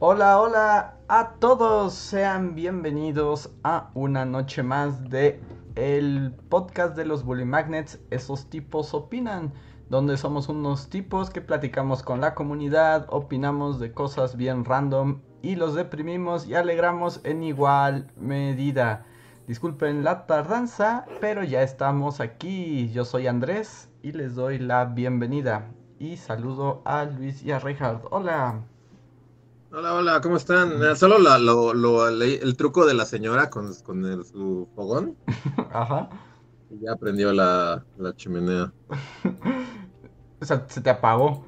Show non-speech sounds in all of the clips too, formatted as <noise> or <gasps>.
Hola, hola a todos, sean bienvenidos a una noche más de el podcast de los Bully Magnets, esos tipos opinan, donde somos unos tipos que platicamos con la comunidad, opinamos de cosas bien random y los deprimimos y alegramos en igual medida. Disculpen la tardanza, pero ya estamos aquí. Yo soy Andrés y les doy la bienvenida. Y saludo a Luis y a Reinhard. Hola. Hola, hola, ¿cómo están? Eh, Solo la- lo, lo- el truco de la señora con, con el- su fogón. <laughs> Ajá. Y ya prendió la, la chimenea. <laughs> O sea, se te apagó.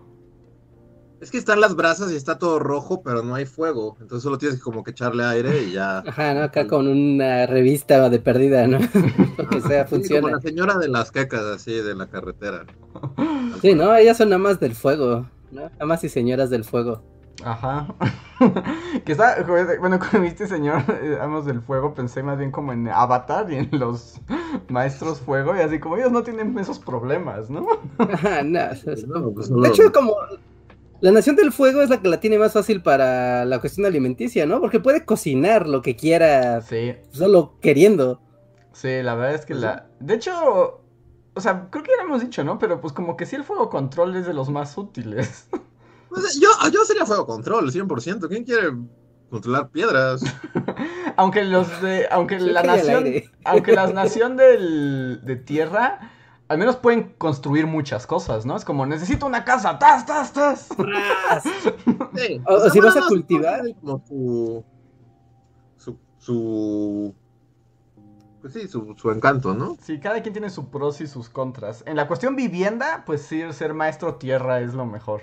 Es que están las brasas y está todo rojo, pero no hay fuego. Entonces solo tienes que como que echarle aire y ya. Ajá, ¿no? Acá con una revista de perdida, ¿no? <laughs> Lo que sea, Sí, como funciona. la señora de las quecas, así, de la carretera. Sí, ¿no? Ellas son amas del fuego, ¿no? Amas y señoras del fuego. Ajá. <laughs> que está, bueno, <laughs> cuando viste señor eh, Amos del Fuego, pensé más bien como en Avatar y en los maestros fuego, y así como ellos no tienen esos problemas, ¿no? <laughs> Ajá, no. es- es- No, pues De hecho, como la nación del fuego es la que la tiene más fácil para la cuestión alimenticia, ¿no? Porque puede cocinar lo que quiera Sí, solo queriendo. sí, la verdad es que la. De hecho, o sea, creo que ya lo hemos dicho, ¿no? Pero pues como que sí el fuego control es de los más útiles. Pues, yo, yo sería fuego control, 100%. ¿Quién quiere controlar piedras? <laughs> aunque los de. Aunque Yo la nación. <laughs> Aunque la nación del, de tierra. Al menos pueden construir muchas cosas, ¿no? Es como, necesito una casa, tas, tas, tas. Sí, <laughs> O- o si vas a cultivar. Como su, su, su, pues sí, su, su encanto, ¿no? Sí, cada quien tiene sus pros y sus contras. En la cuestión vivienda, pues sí, ser maestro tierra es lo mejor.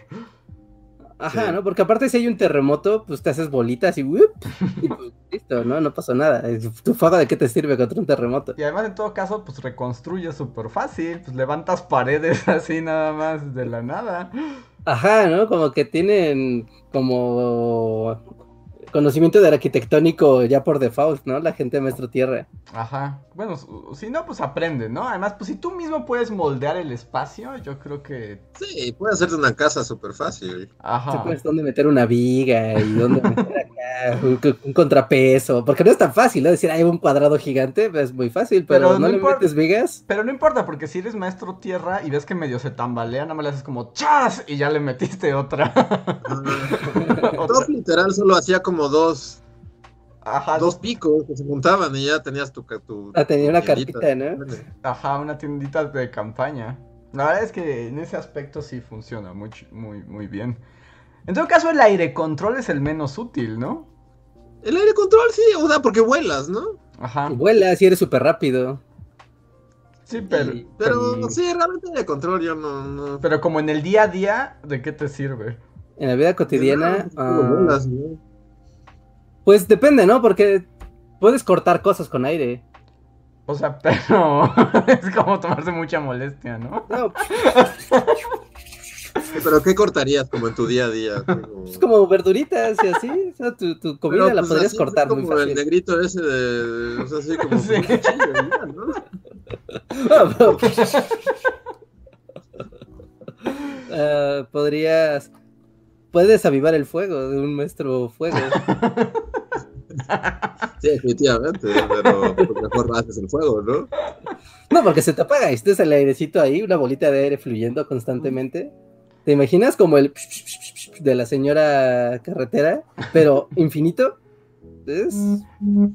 Ajá, Sí. ¿no? Porque aparte si hay un terremoto, pues te haces bolitas y, y pues, <laughs> listo, ¿no? No pasó nada. ¿Tu fuego de qué te sirve contra un terremoto? Y además, en todo caso, pues reconstruye súper fácil. Pues levantas paredes <laughs> así nada más de la nada. Ajá, ¿no? Como que tienen como conocimiento del arquitectónico ya por default, ¿no? La gente de Maestro Tierra. Ajá. Bueno, si no, pues aprende, ¿no? Además, pues si tú mismo puedes moldear el espacio, yo creo que. Sí, puede hacerte una casa súper fácil. Ajá. Sabes dónde meter una viga y dónde meter acá <laughs> un, un contrapeso. Porque no es tan fácil, ¿no? Decir, hay un cuadrado gigante, pues, es muy fácil, pero, Pero no, no le importa. metes vigas. Pero no importa, porque si eres maestro tierra y ves que medio se tambalea, nada más le haces como ¡chas! Y ya le metiste otra. <laughs> Top literal solo hacía como dos, Ajá. dos picos que se juntaban y ya tenías tu... tu Ah, tenía una tiendita. cartita, ¿no? Ajá, una tiendita de campaña. La verdad es que en ese aspecto sí funciona muy, muy, muy bien. En todo caso, el aire control es el menos útil, ¿no? El aire control, sí, o sea, porque vuelas, ¿no? Ajá. Vuela, si eres súper rápido. Sí, pero, Y- pero pero, sí, realmente aire control yo no... no... pero como en el día a día, ¿de qué te sirve? En la vida cotidiana, No, ah, vuelas, ¿no? Pues depende, ¿no? Porque puedes cortar cosas con aire. O sea, <laughs> pero es como tomarse mucha molestia, ¿no? No, Pero ¿qué cortarías como en tu día a día? Como- es como verduritas y así. O sea, tu, tu comida Pero, la pues, podrías cortar como muy el negrito ese de... O sea, así como... Sí. ¿no? <laughs> Ah, <laughs> podrías. Puedes avivar el fuego de un maestro fuego. <laughs> Sí, definitivamente, pero pues, mejor haces el fuego, ¿no? No, porque se te apaga y estás el airecito ahí, una bolita de aire fluyendo constantemente. ¿Te imaginas como el de la señora carretera, pero infinito? Es... No,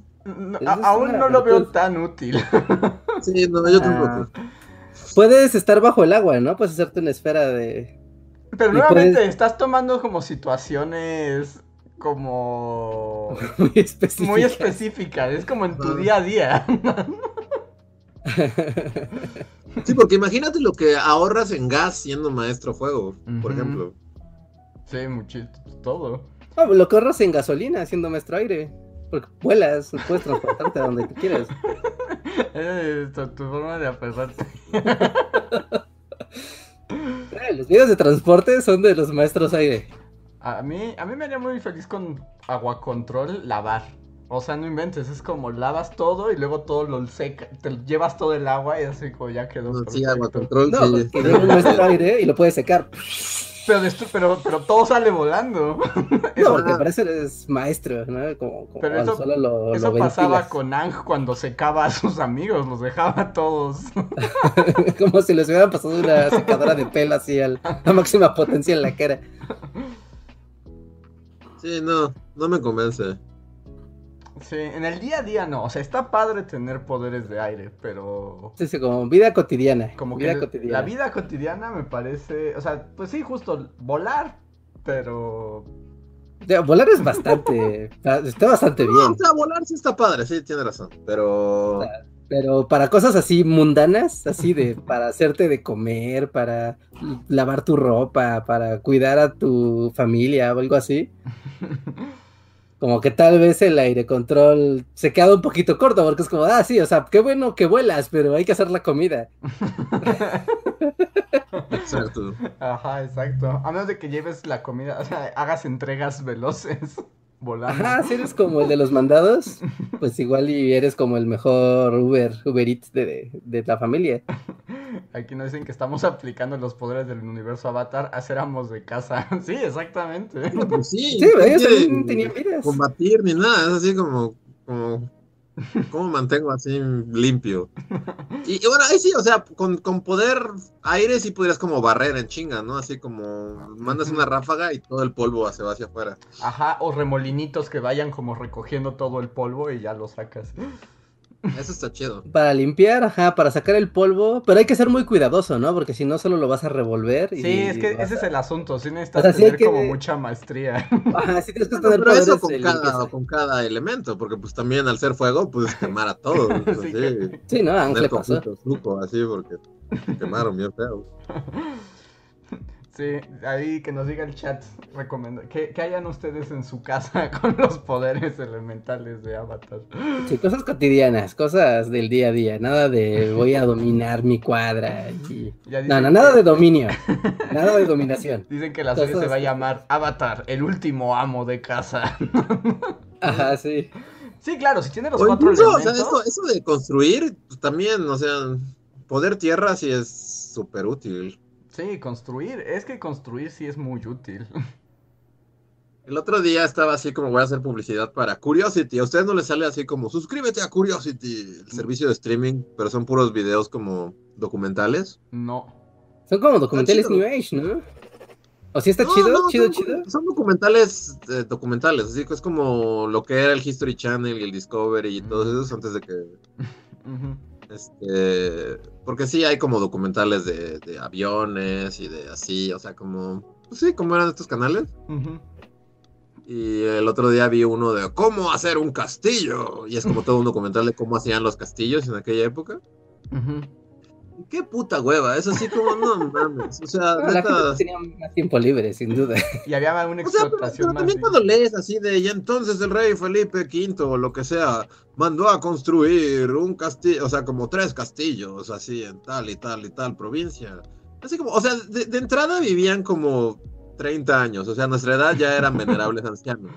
a- es aún no lo veo tan útil. Sí, no, yo Ah. tampoco. Puedes estar bajo el agua, ¿no? Puedes hacerte una esfera de... Pero nuevamente, puedes- estás tomando como situaciones como <laughs> muy específica. muy específicas. Es como en tu día a día. <laughs> Sí, porque imagínate lo que ahorras en gas siendo maestro fuego, por Ujú. ejemplo. Sí, muchito, todo. Ah, lo corras en gasolina haciendo maestro aire. Porque vuelas, puedes transportarte a donde tú quieras. <laughs> Es tu, tu forma de aferrarte. Eh, Los videos de transporte son de los maestros aire. A mí, a mí me haría muy feliz con agua control lavar. O sea, no inventes, es como lavas todo y luego todo lo seca, te llevas todo el agua y así como ya quedó. No, sí, agua control, No, sí. porque llega un maestro aire y lo puedes secar. Pero, pero, pero todo sale volando. <laughs> No, Eso, para eso eres maestro, ¿no? Como, como Pero eso- solo lo, eso lo pasaba con Ang cuando secaba a sus amigos, los dejaba a todos. <laughs> como si les hubieran pasado una secadora de pelo así al- a máxima potencia en la cara. Sí, no, no me convence. Sí, en el día a día no, o sea, está padre tener poderes de aire, pero Sí, sí, como vida cotidiana. como que vida el- cotidiana. la vida cotidiana me parece, o sea, pues sí, justo volar, pero volar es bastante. <laughs> Está bastante No, bien. o sea, volar sí está padre, sí, tiene razón. Pero. Pero para cosas así mundanas, así de <laughs> para hacerte de comer, para lavar tu ropa, para cuidar a tu familia o algo así, <laughs> como que tal vez el aire control se queda un poquito corto porque es como, ah, sí, o sea, qué bueno que vuelas, pero hay que hacer la comida. <laughs> Exacto. Ajá, exacto. A menos de que lleves la comida, o sea, hagas entregas veloces volando. Ajá, si eres como el de los mandados, pues igual y eres como el mejor Uber, Uber Eats de, de, la familia. <laughs> Aquí nos dicen que estamos aplicando los poderes del universo Avatar a ser amos de casa. <laughs> Sí, exactamente. Pues sí, Sí, no ellos tenían vidas. combatir ni nada, es así como, como, ¿cómo mantengo así limpio? Y, bueno, ahí sí, o sea, con, con poder aire sí podrías como barrer en chinga, ¿no? Así como mandas una ráfaga y todo el polvo se va hacia afuera. Ajá, o remolinitos que vayan como recogiendo todo el polvo y ya lo sacas. Eso está chido. Para limpiar, ajá, para sacar el polvo, pero hay que ser muy cuidadoso, ¿no? Porque si no, solo lo vas a revolver. Y Sí, es que ese es a- el asunto. Sí necesitas O sea, sí tener que- como mucha maestría. <laughs> Ajá, sí tienes que Bueno, tener pero eso con cada, con cada elemento, porque pues también al ser fuego, puedes <laughs> quemar a todos. pues, Sí, sí. que- Sí, ¿no? Ángel pasó. truco, así, porque quemaron bien feo. <laughs> Sí, ahí que nos diga el chat recomenda que, que hayan ustedes en su casa <laughs> con los poderes elementales de Avatar. Sí, cosas cotidianas, cosas del día a día. Nada de voy a dominar mi cuadra. <laughs> y- No, no, nada de dominio. Nada de dominación. <laughs> Dicen que la serie Cosas- se va a llamar Avatar, el último amo de casa. Ajá, sí. Sí, claro, si tiene los O cuatro incluso, o sea, elementos. eso, eso de construir, pues, también, o sea, poder tierra sí es súper útil. Sí, construir. Es que construir sí es muy útil. <laughs> El otro día estaba así como voy a hacer publicidad para Curiosity. A ustedes no les sale así como suscríbete a Curiosity, el servicio de streaming, pero son puros videos como documentales. No. Son como documentales. New Age, ¿no? ¿O sí está No, chido? no, chido, son, chido. Son documentales, eh, documentales, así que es como lo que era el History Channel y el Discovery y todos esos antes de que <laughs> Ujú. Este, porque sí hay como documentales de, de aviones y de así, o sea, como, pues sí, como eran estos canales. Y el otro día vi uno de cómo hacer un castillo. Y es como todo un documental de cómo hacían los castillos en aquella época. Qué puta hueva, es así como, no mames. O sea, No, la neta, gente tenía más tiempo libre, sin duda. <laughs> Y había una O sea, pero, explotación pero más. también cuando lees así de, y entonces el rey Felipe V o lo que sea, mandó a construir un castillo, o sea, como tres castillos, así en tal y tal y tal provincia. Así como, o sea, de, de entrada vivían como 30 años, o sea, a nuestra edad ya eran venerables ancianos.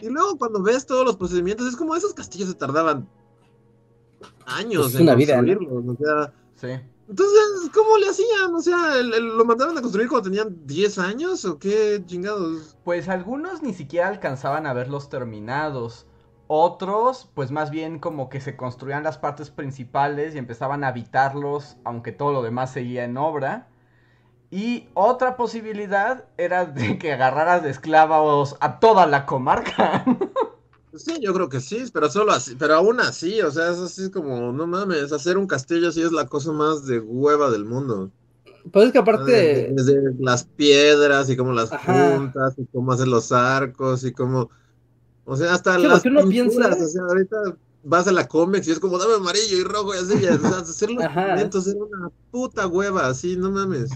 Y luego cuando ves todos los procedimientos, es como esos castillos se tardaban años Es en una vida, ¿no? construirlos, o sea, Sí. entonces, ¿cómo le hacían? O sea, ¿el- el- ¿lo mandaban a construir cuando tenían 10 años o qué chingados? Pues algunos ni siquiera alcanzaban a verlos terminados. Otros, pues más bien como que se construían las partes principales y empezaban a habitarlos, aunque todo lo demás seguía en obra. Y otra posibilidad era de que agarraras de esclavos a toda la comarca. <laughs> Sí, yo creo que sí, pero solo así, pero aún así, o sea, es así como, no mames, hacer un castillo sí es la cosa más de hueva del mundo. Pues es que aparte, desde las piedras y cómo las Ajá. puntas y cómo hacer los arcos y cómo, o sea, hasta Sí, las pinturas, piensa- o sea, ahorita vas a la cómics y es como dame amarillo y rojo y así, y, o sea, <laughs> hacer los Ajá. pigmentos era una puta hueva, así, no mames.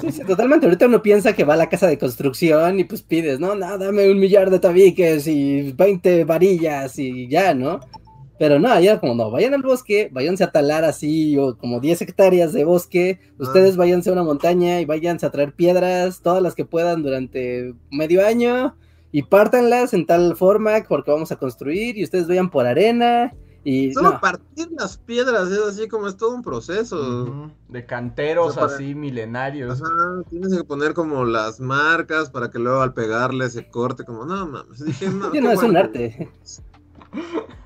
Sí, sí, totalmente. Ahorita uno piensa que va a la casa de construcción y pues pides, no, no, dame un millar de tabiques y 20 varillas y ya, ¿no? Pero no, ya como no, vayan al bosque, váyanse a talar así, o como 10 hectáreas de bosque, ustedes váyanse a una montaña y váyanse a traer piedras, todas las que puedan durante medio año, y pártanlas en tal forma porque vamos a construir, y ustedes vayan por arena, y Solo no, partir las piedras es así como es todo un proceso. De canteros O sea, para- así milenarios. Ajá, tienes que poner como las marcas para que luego al pegarle se corte, como no mames. Dije, no, Sí, qué no, es un arte.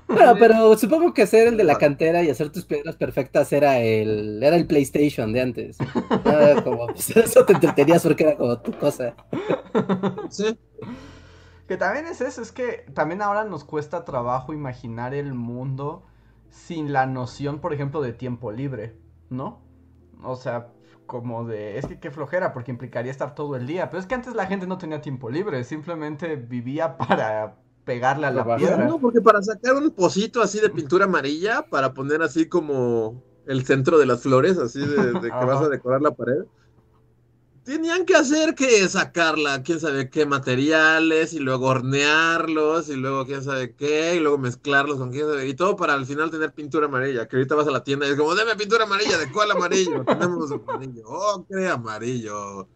Bueno, pero supongo que hacer el de la cantera y hacer tus piedras perfectas era el, era el PlayStation de antes. <laughs> Era como, pues, eso te entretenías porque era como tu cosa. Sí, Que también es eso, es que también ahora nos cuesta trabajo imaginar el mundo sin la noción, por ejemplo, de tiempo libre, ¿no? O sea, como de, es que qué flojera, porque implicaría estar todo el día. Pero es que antes la gente no tenía tiempo libre, simplemente vivía <laughs> para pegarle a la piedra. no, porque para sacar un pocito así de pintura amarilla, para poner así como el centro de las flores, así de, de que vas a decorar la pared, tenían que hacer que sacarla, quién sabe qué materiales, y luego hornearlos, y luego quién sabe qué, y luego mezclarlos con quién sabe, y todo para al final tener pintura amarilla, que ahorita vas a la tienda y es como, deme pintura amarilla, ¿de cuál amarillo? <laughs> Tenemos amarillo, ocre, amarillo,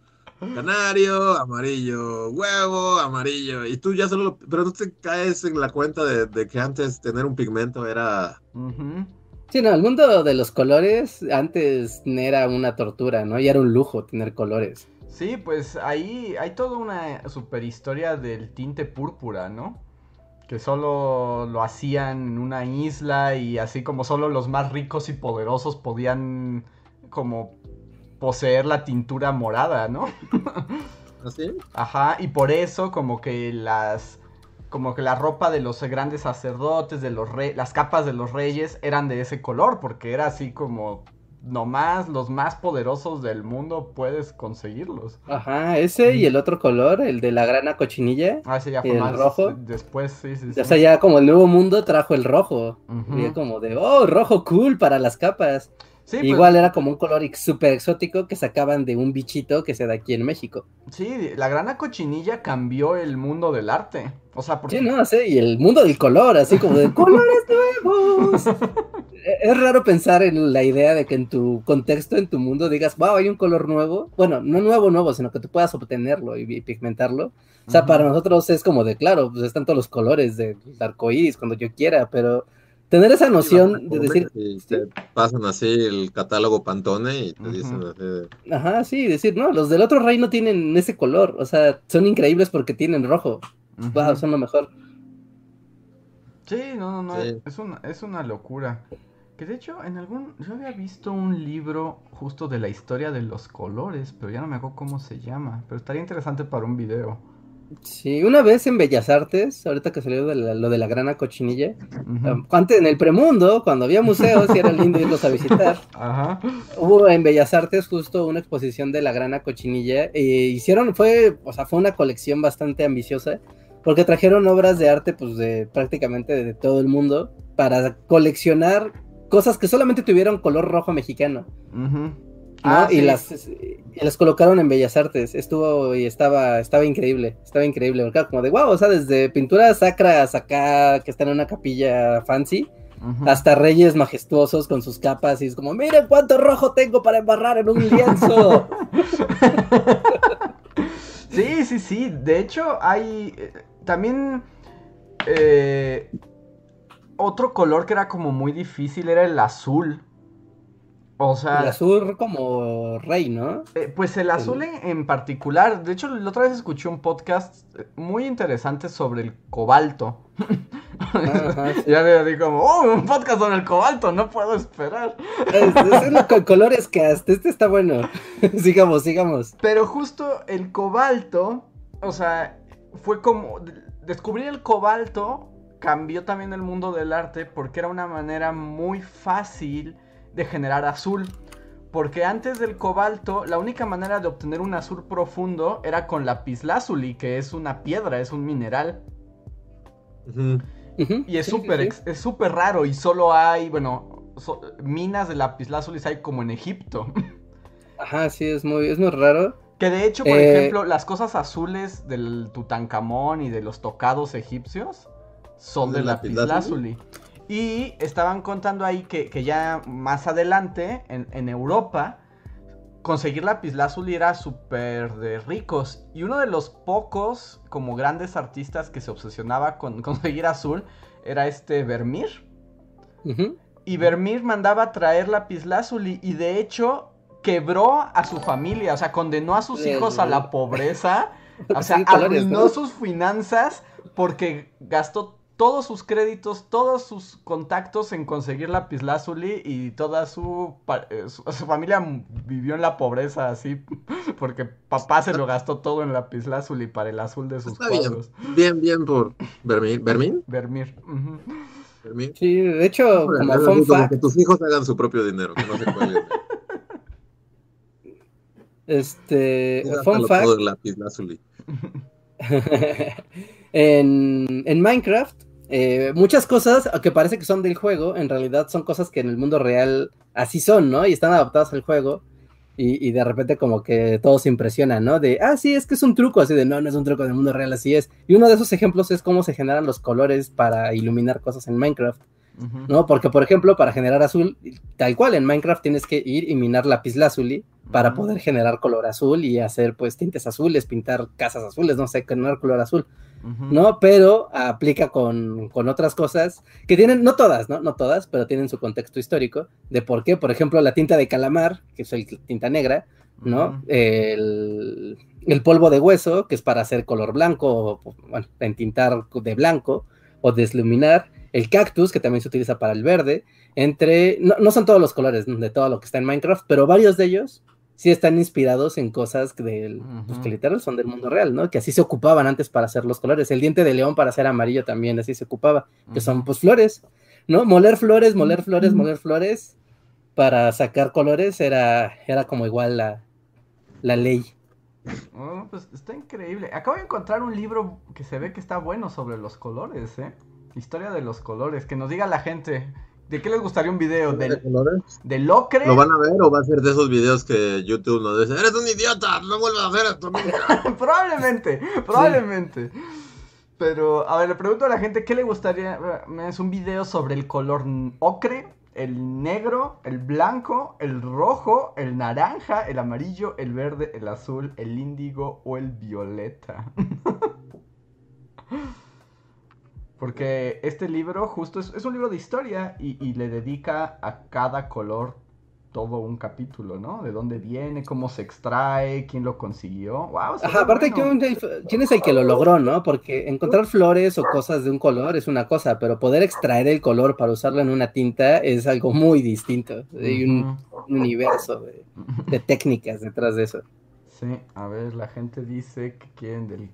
canario, amarillo, huevo, amarillo, y tú ya solo, lo- pero no te caes en la cuenta de, de que antes tener un pigmento era... Sí, no, el mundo de los colores antes era una tortura, ¿no? Y era un lujo tener colores. Sí, pues ahí hay toda una super historia del tinte púrpura, ¿no? Que solo lo hacían en una isla y así como solo los más ricos y poderosos podían como poseer la tintura morada, ¿no? <laughs> ¿Así? Ajá, y por eso como que las como que la ropa de los grandes sacerdotes, de los reyes, las capas de los reyes eran de ese color, porque era así como nomás los más poderosos del mundo puedes conseguirlos. Ajá, ese y el otro color, el de la grana cochinilla. Ah, ese ya fue ¿Y el más rojo? después, sí, sí, sí. O sea, ya como el nuevo mundo trajo el rojo. Y era como de, oh, rojo cool para las capas. Sí, pues, Igual era como un color súper exótico que sacaban de un bichito que se da aquí en México. sí, la grana cochinilla cambió el mundo del arte. O sea, porque Sí, no, sí, y el mundo del color, así como de colores nuevos. <laughs> E- Es raro pensar en la idea de que en tu contexto, en tu mundo, digas, wow, hay un color nuevo. Bueno, no nuevo, nuevo, sino que tú puedas obtenerlo y, y pigmentarlo. O sea, Ujú. para nosotros es como de, claro, pues están todos los colores del arco iris cuando yo quiera, pero tener esa noción de decir, Y te pasan así el catálogo Pantone y te Ujú. dicen así de... ajá, sí, decir, no, los del otro rey no tienen ese color. O sea, son increíbles porque tienen rojo. Ujú. Wow, son lo mejor. Sí, no, no, no, Sí. Es, una, es una locura. Que de hecho, en algún. Yo había visto un libro justo de la historia de los colores, pero ya no me acuerdo cómo se llama. Pero estaría interesante para un video. Sí, una vez en Bellas Artes, ahorita que salió de la- lo de la grana cochinilla, antes en el premundo, cuando había museos y era lindo irlos a visitar, <laughs> Ajá. hubo en Bellas Artes justo una exposición de la grana cochinilla e hicieron, fue, o sea, fue una colección bastante ambiciosa porque trajeron obras de arte pues de prácticamente de todo el mundo para coleccionar cosas que solamente tuvieron color rojo mexicano. Ujú. ¿no? Ah, y, sí. las, y las colocaron en Bellas Artes. Estuvo y estaba, estaba increíble, estaba increíble. porque como de wow, o sea, desde pinturas sacras acá que están en una capilla fancy, Ujú. hasta reyes majestuosos con sus capas y es como, miren cuánto rojo tengo para embarrar en un lienzo. <laughs> Sí, sí, sí. De hecho, hay eh, también eh, otro color que era como muy difícil era el azul. O sea, El azul como rey, ¿no? eh, pues el azul en, en particular. De hecho, la otra vez escuché un podcast eh, muy interesante sobre el cobalto. Ajá, <laughs> sí. Ya me di como, oh, un podcast sobre el cobalto, no puedo esperar. Es, es uno con colores cast, este está bueno. <laughs> <laughs> sigamos, sigamos. Pero justo el cobalto, o sea, fue como descubrir el cobalto cambió también el mundo del arte porque era una manera muy fácil de generar azul. Porque antes del cobalto, la única manera de obtener un azul profundo era con lapislázuli, que es una piedra, es un mineral. Y es sí, sí, súper sí. raro y solo hay, bueno, so- minas de lapislázuli hay como en Egipto. <laughs> Ajá, sí, es muy, es muy raro. Que de hecho, por Eh, ejemplo, las cosas azules del Tutankamón y de los tocados egipcios son de ¿De lapislázuli. Y estaban contando ahí que, que ya más adelante, en, en Europa, conseguir lapislázuli era súper de ricos. Y uno de los pocos, como grandes artistas que se obsesionaba con <laughs> conseguir azul, era este Vermeer. Ujú. Y Vermeer mandaba traer lapislázuli y de hecho quebró a su familia, o sea, condenó a sus hijos a la pobreza, <laughs> o sea, arruinó sus finanzas porque gastó todos sus créditos, todos sus contactos en conseguir lapislázuli y toda su, eh, su, su familia vivió en la pobreza así <laughs> porque papá se lo gastó todo en lapislázuli para el azul de sus Está bien. cuadros. Bien, bien por ujú. ¿Bermín? Sí, de hecho, como que tus hijos hagan su propio dinero, que no se. <laughs> este, fun fact, todo <laughs> en, en Minecraft, eh, muchas cosas que parece que son del juego, en realidad son cosas que en el mundo real así son, ¿no? Y están adaptadas al juego. Y, y de repente como que todos se impresionan, ¿no? De, ah, sí, es que es un truco, así de, no, no es un truco del mundo real, así es. Y uno de esos ejemplos es cómo se generan los colores para iluminar cosas en Minecraft, ¿no? Porque, por ejemplo, para generar azul, tal cual, en Minecraft tienes que ir y minar lapislázuli para Ujú. poder generar color azul y hacer, pues, tintes azules, pintar casas azules, no sé, generar color azul. ¿no? Pero aplica con, con otras cosas que tienen, no todas, ¿no? No todas, pero tienen su contexto histórico de por qué, por ejemplo, la tinta de calamar, que es el tinta negra, ¿no? El, el polvo de hueso, que es para hacer color blanco, o, bueno, entintar de blanco o desluminar, el cactus, que también se utiliza para el verde, entre, no, no son todos los colores de todo lo que está en Minecraft, pero varios de ellos sí están inspirados en cosas del, pues, que literal son del mundo real, ¿no? Que así se ocupaban antes para hacer los colores. El diente de león para hacer amarillo también así se ocupaba, que son pues flores, ¿no? Moler flores, moler flores, moler flores para sacar colores era, era como igual la, la ley. Oh, pues está increíble. Acabo de encontrar un libro que se ve que está bueno sobre los colores, ¿eh? Historia de los colores. Que nos diga la gente. ¿De qué les gustaría un video? ¿De ¿Del, colores? del ocre? ¿Lo van a ver o va a ser de esos videos que YouTube nos dice, eres un idiota, no vuelvas a hacer esto nunca? <laughs> probablemente, probablemente. Pero, a ver, le pregunto a la gente qué le gustaría. Es un video sobre el color ocre, el negro, el blanco, el rojo, el naranja, el amarillo, el verde, el azul, el índigo o el violeta. <laughs> Porque este libro justo es, es un libro de historia y, y le dedica a cada color todo un capítulo, ¿no? De dónde viene, cómo se extrae, quién lo consiguió. Wow, Ajá, aparte bueno. quién es el que lo logró, ¿no? Porque encontrar flores o cosas de un color es una cosa, pero poder extraer el color para usarlo en una tinta es algo muy distinto. Hay un universo de, de <laughs> técnicas detrás de eso. Sí, a ver, la gente dice que quieren del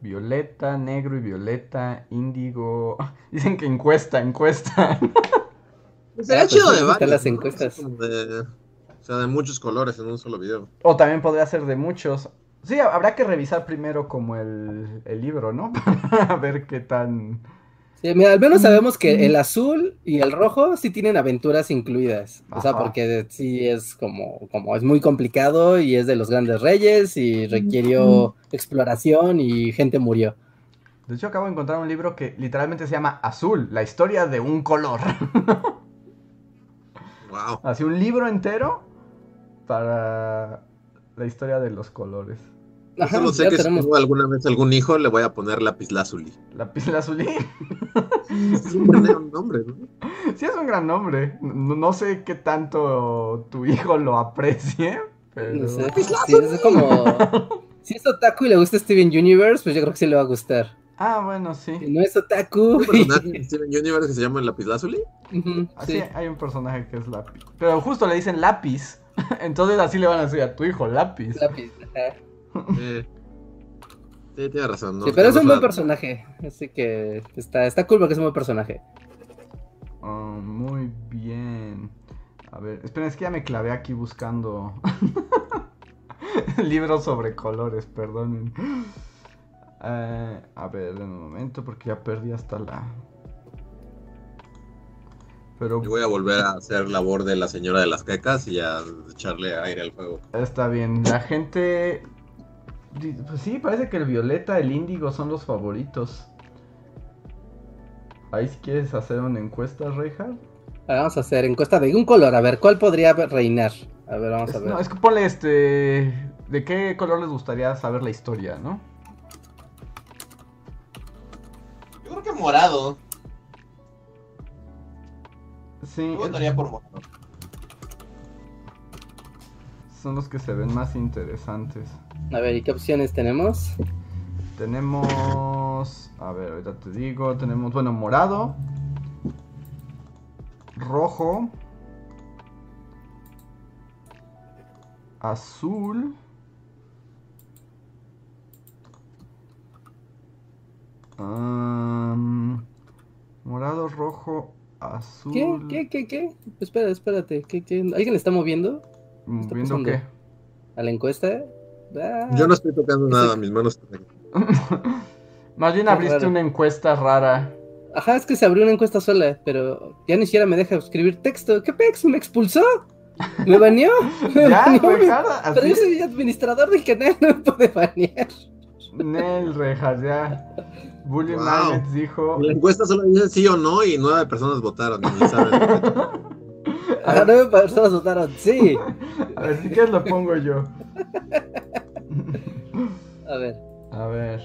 violeta, negro y violeta, índigo. <laughs> Dicen que encuesta, encuesta. <laughs> Sería Ah, pues chido de varios, las encuestas. De- o sea, de muchos colores en un solo video. O también podría ser de muchos. Sí, habrá que revisar primero como el, el libro, ¿no? <laughs> Para ver qué tan... Sí, mira, al menos sabemos que el azul y el rojo sí tienen aventuras incluidas. O sea, porque sí es como, como es muy complicado y es de los grandes reyes y requirió exploración y gente murió. De hecho, acabo de encontrar un libro que literalmente se llama Azul, la historia de un color. <laughs> Wow. Así un libro entero para la historia de los colores. Ajá, Solo sé que si tengo alguna vez algún hijo, le voy a poner lapislázuli. La pizla azulí. Es un buen nombre, ¿no? Sí, es un gran nombre. No, no sé qué tanto tu hijo lo aprecie, pero... No sé, sí, es como. Si es otaku y le gusta Steven Universe, pues yo creo que sí le va a gustar. Ah, bueno, sí. Si no es otaku. ¿Un <laughs> personaje en Steven Universe que se llama lapislázuli? Ujú, Así sí. hay un personaje que es lápiz. Pero justo le dicen lápiz. <laughs> Entonces así le van a decir a tu hijo lápiz. Lápiz, ajá. Sí. Sí, tiene razón. ¿no? Sí, pero es un buen personaje. Así que está, está cool porque es un buen personaje. Oh, muy bien. A ver, esperen, es que ya me clavé aquí buscando <laughs> libros sobre colores, perdonen. Eh, a ver, en un momento, porque ya perdí hasta la Pero Y voy a volver a hacer labor de la señora de las cacas y a echarle aire al fuego. está bien. La gente. Pues sí, parece que el violeta, el índigo son los favoritos. Ahí si quieres hacer una encuesta, Reinhardt. Vamos a hacer encuesta de un color. A ver, ¿cuál podría reinar? A ver, vamos a ver. no, es que ponle este. ¿De qué color les gustaría saber la historia, no? Yo creo que morado. Sí, Yo votaría por morado. son los que se ven más interesantes. A ver, ¿y qué opciones tenemos? Tenemos. A ver, ahorita te digo. Tenemos, bueno, morado. Rojo. Azul. am, morado, rojo, azul. ¿Qué? ¿Qué? ¿Qué? ¿Qué? Espera, espérate. ¿Qué, qué? ¿Alguien está moviendo está ¿Viendo pasando? qué? a la encuesta? Ah, Yo no estoy tocando nada, mis manos están aquí. <laughs> Más bien abriste una encuesta rara. Ajá, es que se abrió una encuesta sola, pero ya ni siquiera me deja escribir texto. ¿Qué pex? ¿Me expulsó? ¿Me baneó? <laughs> <laughs> ¿Me Ya, baneó? Reinhardt, Pero yo soy administrador del canal, no me puede banear. Nel, Reinhardt, ya. Bully Wow. Magnets dijo. La encuesta solo dice sí o no y nueve personas votaron. Ni saben. <laughs> Ajá, nueve personas votaron, sí. A ver, si quieres lo pongo yo. A ver, A ver.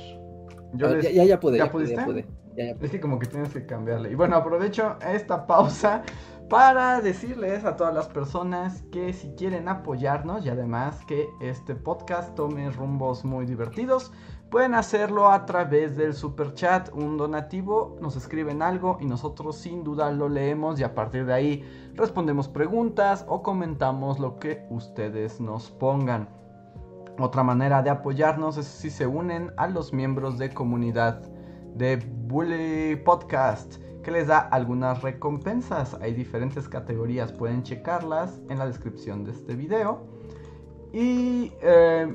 Yo a ver, les- ya, ya, ya pude, ¿Ya ya, pude, ya pudiste? pude. Ya, ya pude. Es que como que tienes que cambiarle. Y bueno, aprovecho esta pausa para decirles a todas las personas que si quieren apoyarnos y además que este podcast tome rumbos muy divertidos, pueden hacerlo a través del super chat, un donativo, nos escriben algo y nosotros sin duda lo leemos y a partir de ahí respondemos preguntas o comentamos lo que ustedes nos pongan. Otra manera de apoyarnos es si se unen a los miembros de comunidad de Bully Podcast, que les da algunas recompensas. Hay diferentes categorías, pueden checarlas en la descripción de este video. Y eh,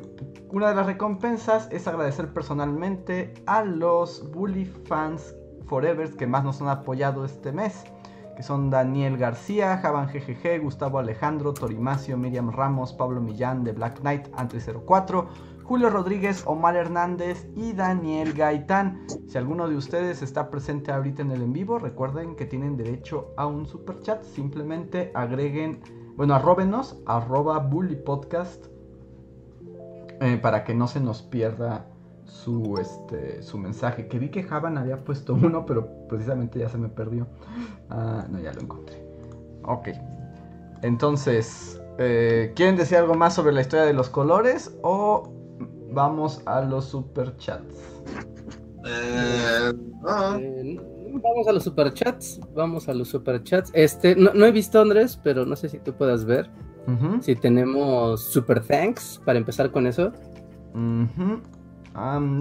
una de las recompensas es agradecer personalmente a los Bully Fans Forever que más nos han apoyado este mes. Que son Daniel García, Javan GGG, Gustavo Alejandro, Torimacio, Miriam Ramos, Pablo Millán de Black Knight, Antri04, Julio Rodríguez, Omar Hernández y Daniel Gaitán. Si alguno de ustedes está presente ahorita en el en vivo, recuerden que tienen derecho a un super chat. Simplemente agreguen, bueno, arróbenos, arroba Bully Podcast, eh, para que no se nos pierda su, este, su mensaje. Que vi que Javan había puesto <laughs> uno, pero precisamente ya se me perdió. Ah, no, ya lo encontré. Ok. Entonces, eh, ¿quieren decir algo más sobre la historia de los colores o vamos a los super chats? Eh, no. Eh, vamos a los superchats, vamos a los superchats. Este, no, no he visto Andrés, pero no sé si tú puedas ver. Si tenemos super thanks para empezar con eso.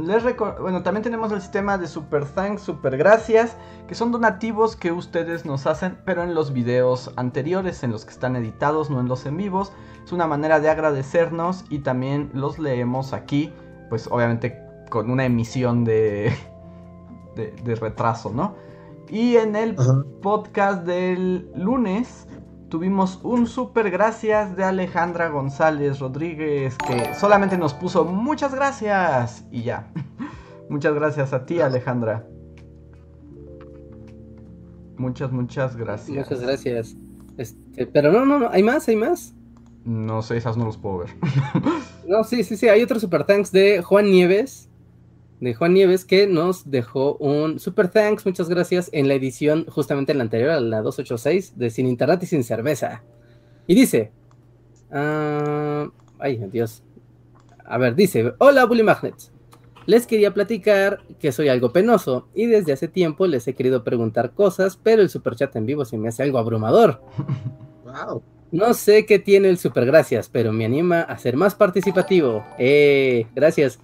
les bueno, también tenemos el sistema de super thanks, super gracias, que son donativos que ustedes nos hacen, pero en los videos anteriores, en los que están editados, no en los en vivos. Es una manera de agradecernos y también los leemos aquí, pues obviamente con una emisión de, de, de retraso, ¿no? Y en el Ajá. podcast del lunes tuvimos un super gracias de Alejandra González Rodríguez que solamente nos puso muchas gracias y ya. <laughs> Muchas gracias a ti Alejandra. Muchas, muchas gracias. Muchas gracias. Este, pero no, no, no, hay más, hay más. No sé, esas no los puedo ver. <laughs> No, sí, sí, sí, hay otro super thanks de Juan Nieves. De Juan Nieves que nos dejó un super thanks, muchas gracias, en la edición justamente en la anterior, a la 286, de Sin Internet y Sin Cerveza. Y dice, ah, ay, Dios. A ver, dice, hola Bully Magnets. Les quería platicar que soy algo penoso y desde hace tiempo les he querido preguntar cosas, pero el super chat en vivo se me hace algo abrumador. <laughs> Wow. No sé qué tiene el super gracias, pero me anima a ser más participativo. Eh, gracias.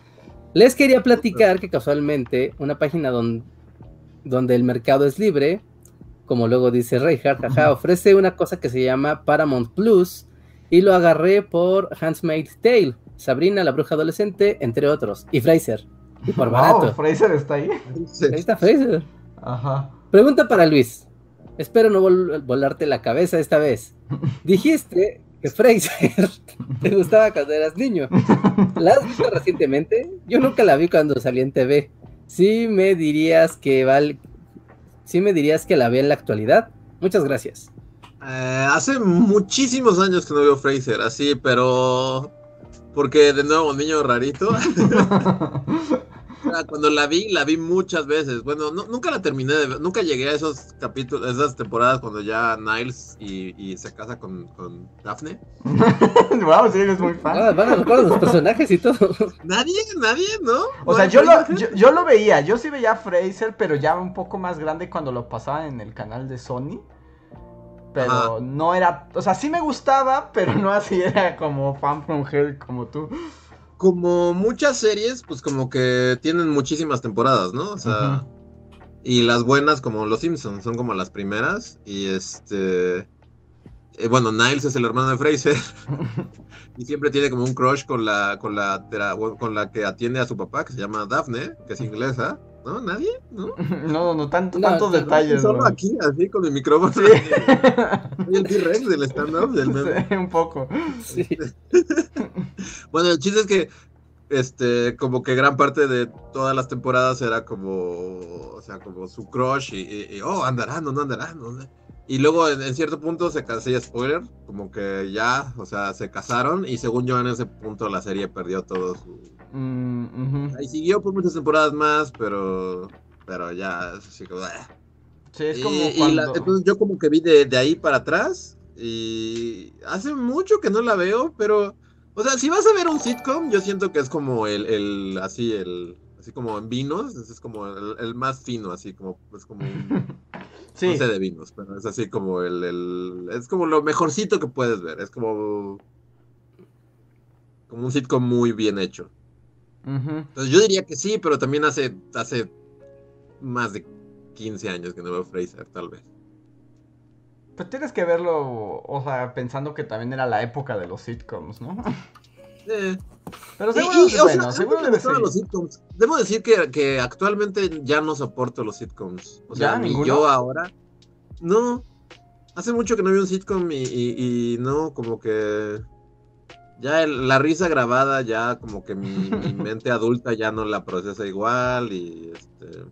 Les quería platicar que casualmente una página don- donde el mercado es libre, como luego dice Reinhardt, jaja, ofrece una cosa que se llama Paramount Plus y lo agarré por Handmaid's Tale, Sabrina la bruja adolescente, entre otros, y Fraser. Y por Wow, barato. Fraser está ahí. Ahí está Fraser. Ajá. Pregunta para Luis. espero no vol- volarte la cabeza esta vez. <laughs> Dijiste que Fraser <laughs> te gustaba cuando eras niño. ¿La has visto recientemente? Yo nunca la vi cuando salí en TV. Sí me dirías que val... Sí me dirías que la ve en la actualidad. Muchas gracias. Eh, hace muchísimos años que no veo Fraser, así, pero. Porque de nuevo, niño rarito. <laughs> Ah, Cuando la vi, la vi muchas veces. Bueno, no- nunca la terminé de ver. Nunca llegué a esos capítulos, esas temporadas cuando ya Niles y, y se casa con, con Daphne. <laughs> wow, sí, eres muy Ah, fan. van a recordar los personajes y todo. Nadie, nadie, ¿no? O ¿No sea, yo lo, yo, yo lo veía, yo sí veía a Fraser, pero ya un poco más grande cuando lo pasaba en el canal de Sony. Pero Ajá. no era, o sea, sí me gustaba, pero no así era como fan from hell como tú. Como muchas series, pues como que tienen muchísimas temporadas, ¿no? O sea, y las buenas como Los Simpsons son como las primeras. Y este, eh, bueno, Niles es el hermano de Fraser <laughs> y siempre tiene como un crush con la, con la, con la que atiende a su papá, que se llama Daphne, que es inglesa. ¿No? ¿Nadie? ¿No? <laughs> No, no, tanto, No, tantos detalles. Solo aquí, así con el micrófono. Sí. <laughs> Soy el T-Rex del stand-up del meme. Sí, un poco. Sí. <laughs> Bueno, el chiste es que, este, como que gran parte de todas las temporadas era como, o sea, como su crush y, y- y, oh, andarán, o no andarán, no andarán. Y luego en, en cierto punto se ya spoiler, como que ya, o sea, se casaron y según yo en ese punto la serie perdió todo su... Mm. Y siguió por muchas temporadas más, pero, pero ya, es así como... ah. Sí, es como y cuando... la- entonces yo como que vi de, de ahí para atrás y hace mucho que no la veo, pero, o sea, si vas a ver un sitcom, yo siento que es como el, el así, el, así como en vinos, es como el, el más fino, así como, es como, un- <laughs> Sí, no sé de vinos, pero es así como el, el, es como lo mejorcito que puedes ver, es como, como un sitcom muy bien hecho. Entonces yo diría que sí, pero también hace, hace más de 15 años que no veo Fraser, tal vez. Pues tienes que verlo, o sea, pensando que también era la época de los sitcoms, ¿no? <laughs> Eh, Pero seguro y, bueno, sea, a mí seguro me debe gustaban ser. los sitcoms. Debo decir que, que actualmente ya no soporto los sitcoms. O sea, ni yo ahora. No. Hace mucho que no vi un sitcom y no, como que. Ya el- la risa grabada, ya como que mi, mi <laughs> mente adulta ya no la procesa igual y este. eh,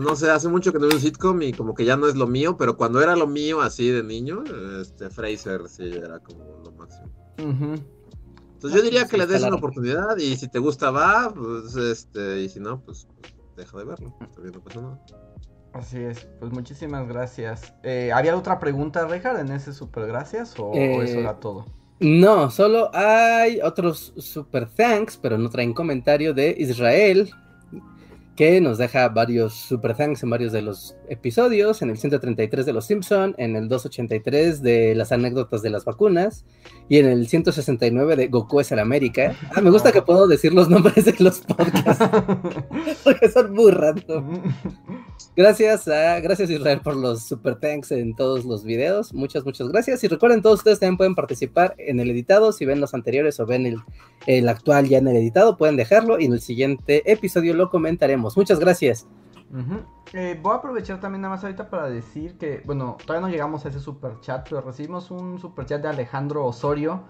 No sé, hace mucho que no vi un sitcom y como que ya no es lo mío, pero cuando era lo mío así de niño, este Fraser sí era como lo máximo. Entonces yo diría que le des una oportunidad y si te gusta va, pues este, y si no, pues, pues, deja de verlo. Está bien, no pasa nada. Así es, pues muchísimas gracias. Eh, ¿Había otra pregunta, Rejar, en ese super gracias o, o eso Eh, era todo? No, solo hay otros super thanks, pero no traen comentario de Israel, que nos deja varios super thanks en varios de los episodios, en el 133 de Los Simpson, en el 283 de las anécdotas de las vacunas y en el 169 de Goku es el América. Ah, me gusta que puedo decir los nombres de los podcasts, <laughs> porque son muy random. Gracias a gracias Israel por los super thanks en todos los videos. Muchas, muchas gracias. Y recuerden, todos ustedes también pueden participar en el editado. Si ven los anteriores o ven el, el actual ya en el editado, pueden dejarlo y en el siguiente episodio lo comentaremos. Muchas gracias. Eh, voy a aprovechar también nada más ahorita para decir que, bueno, todavía no llegamos a ese super chat, pero recibimos un super chat de Alejandro Osorio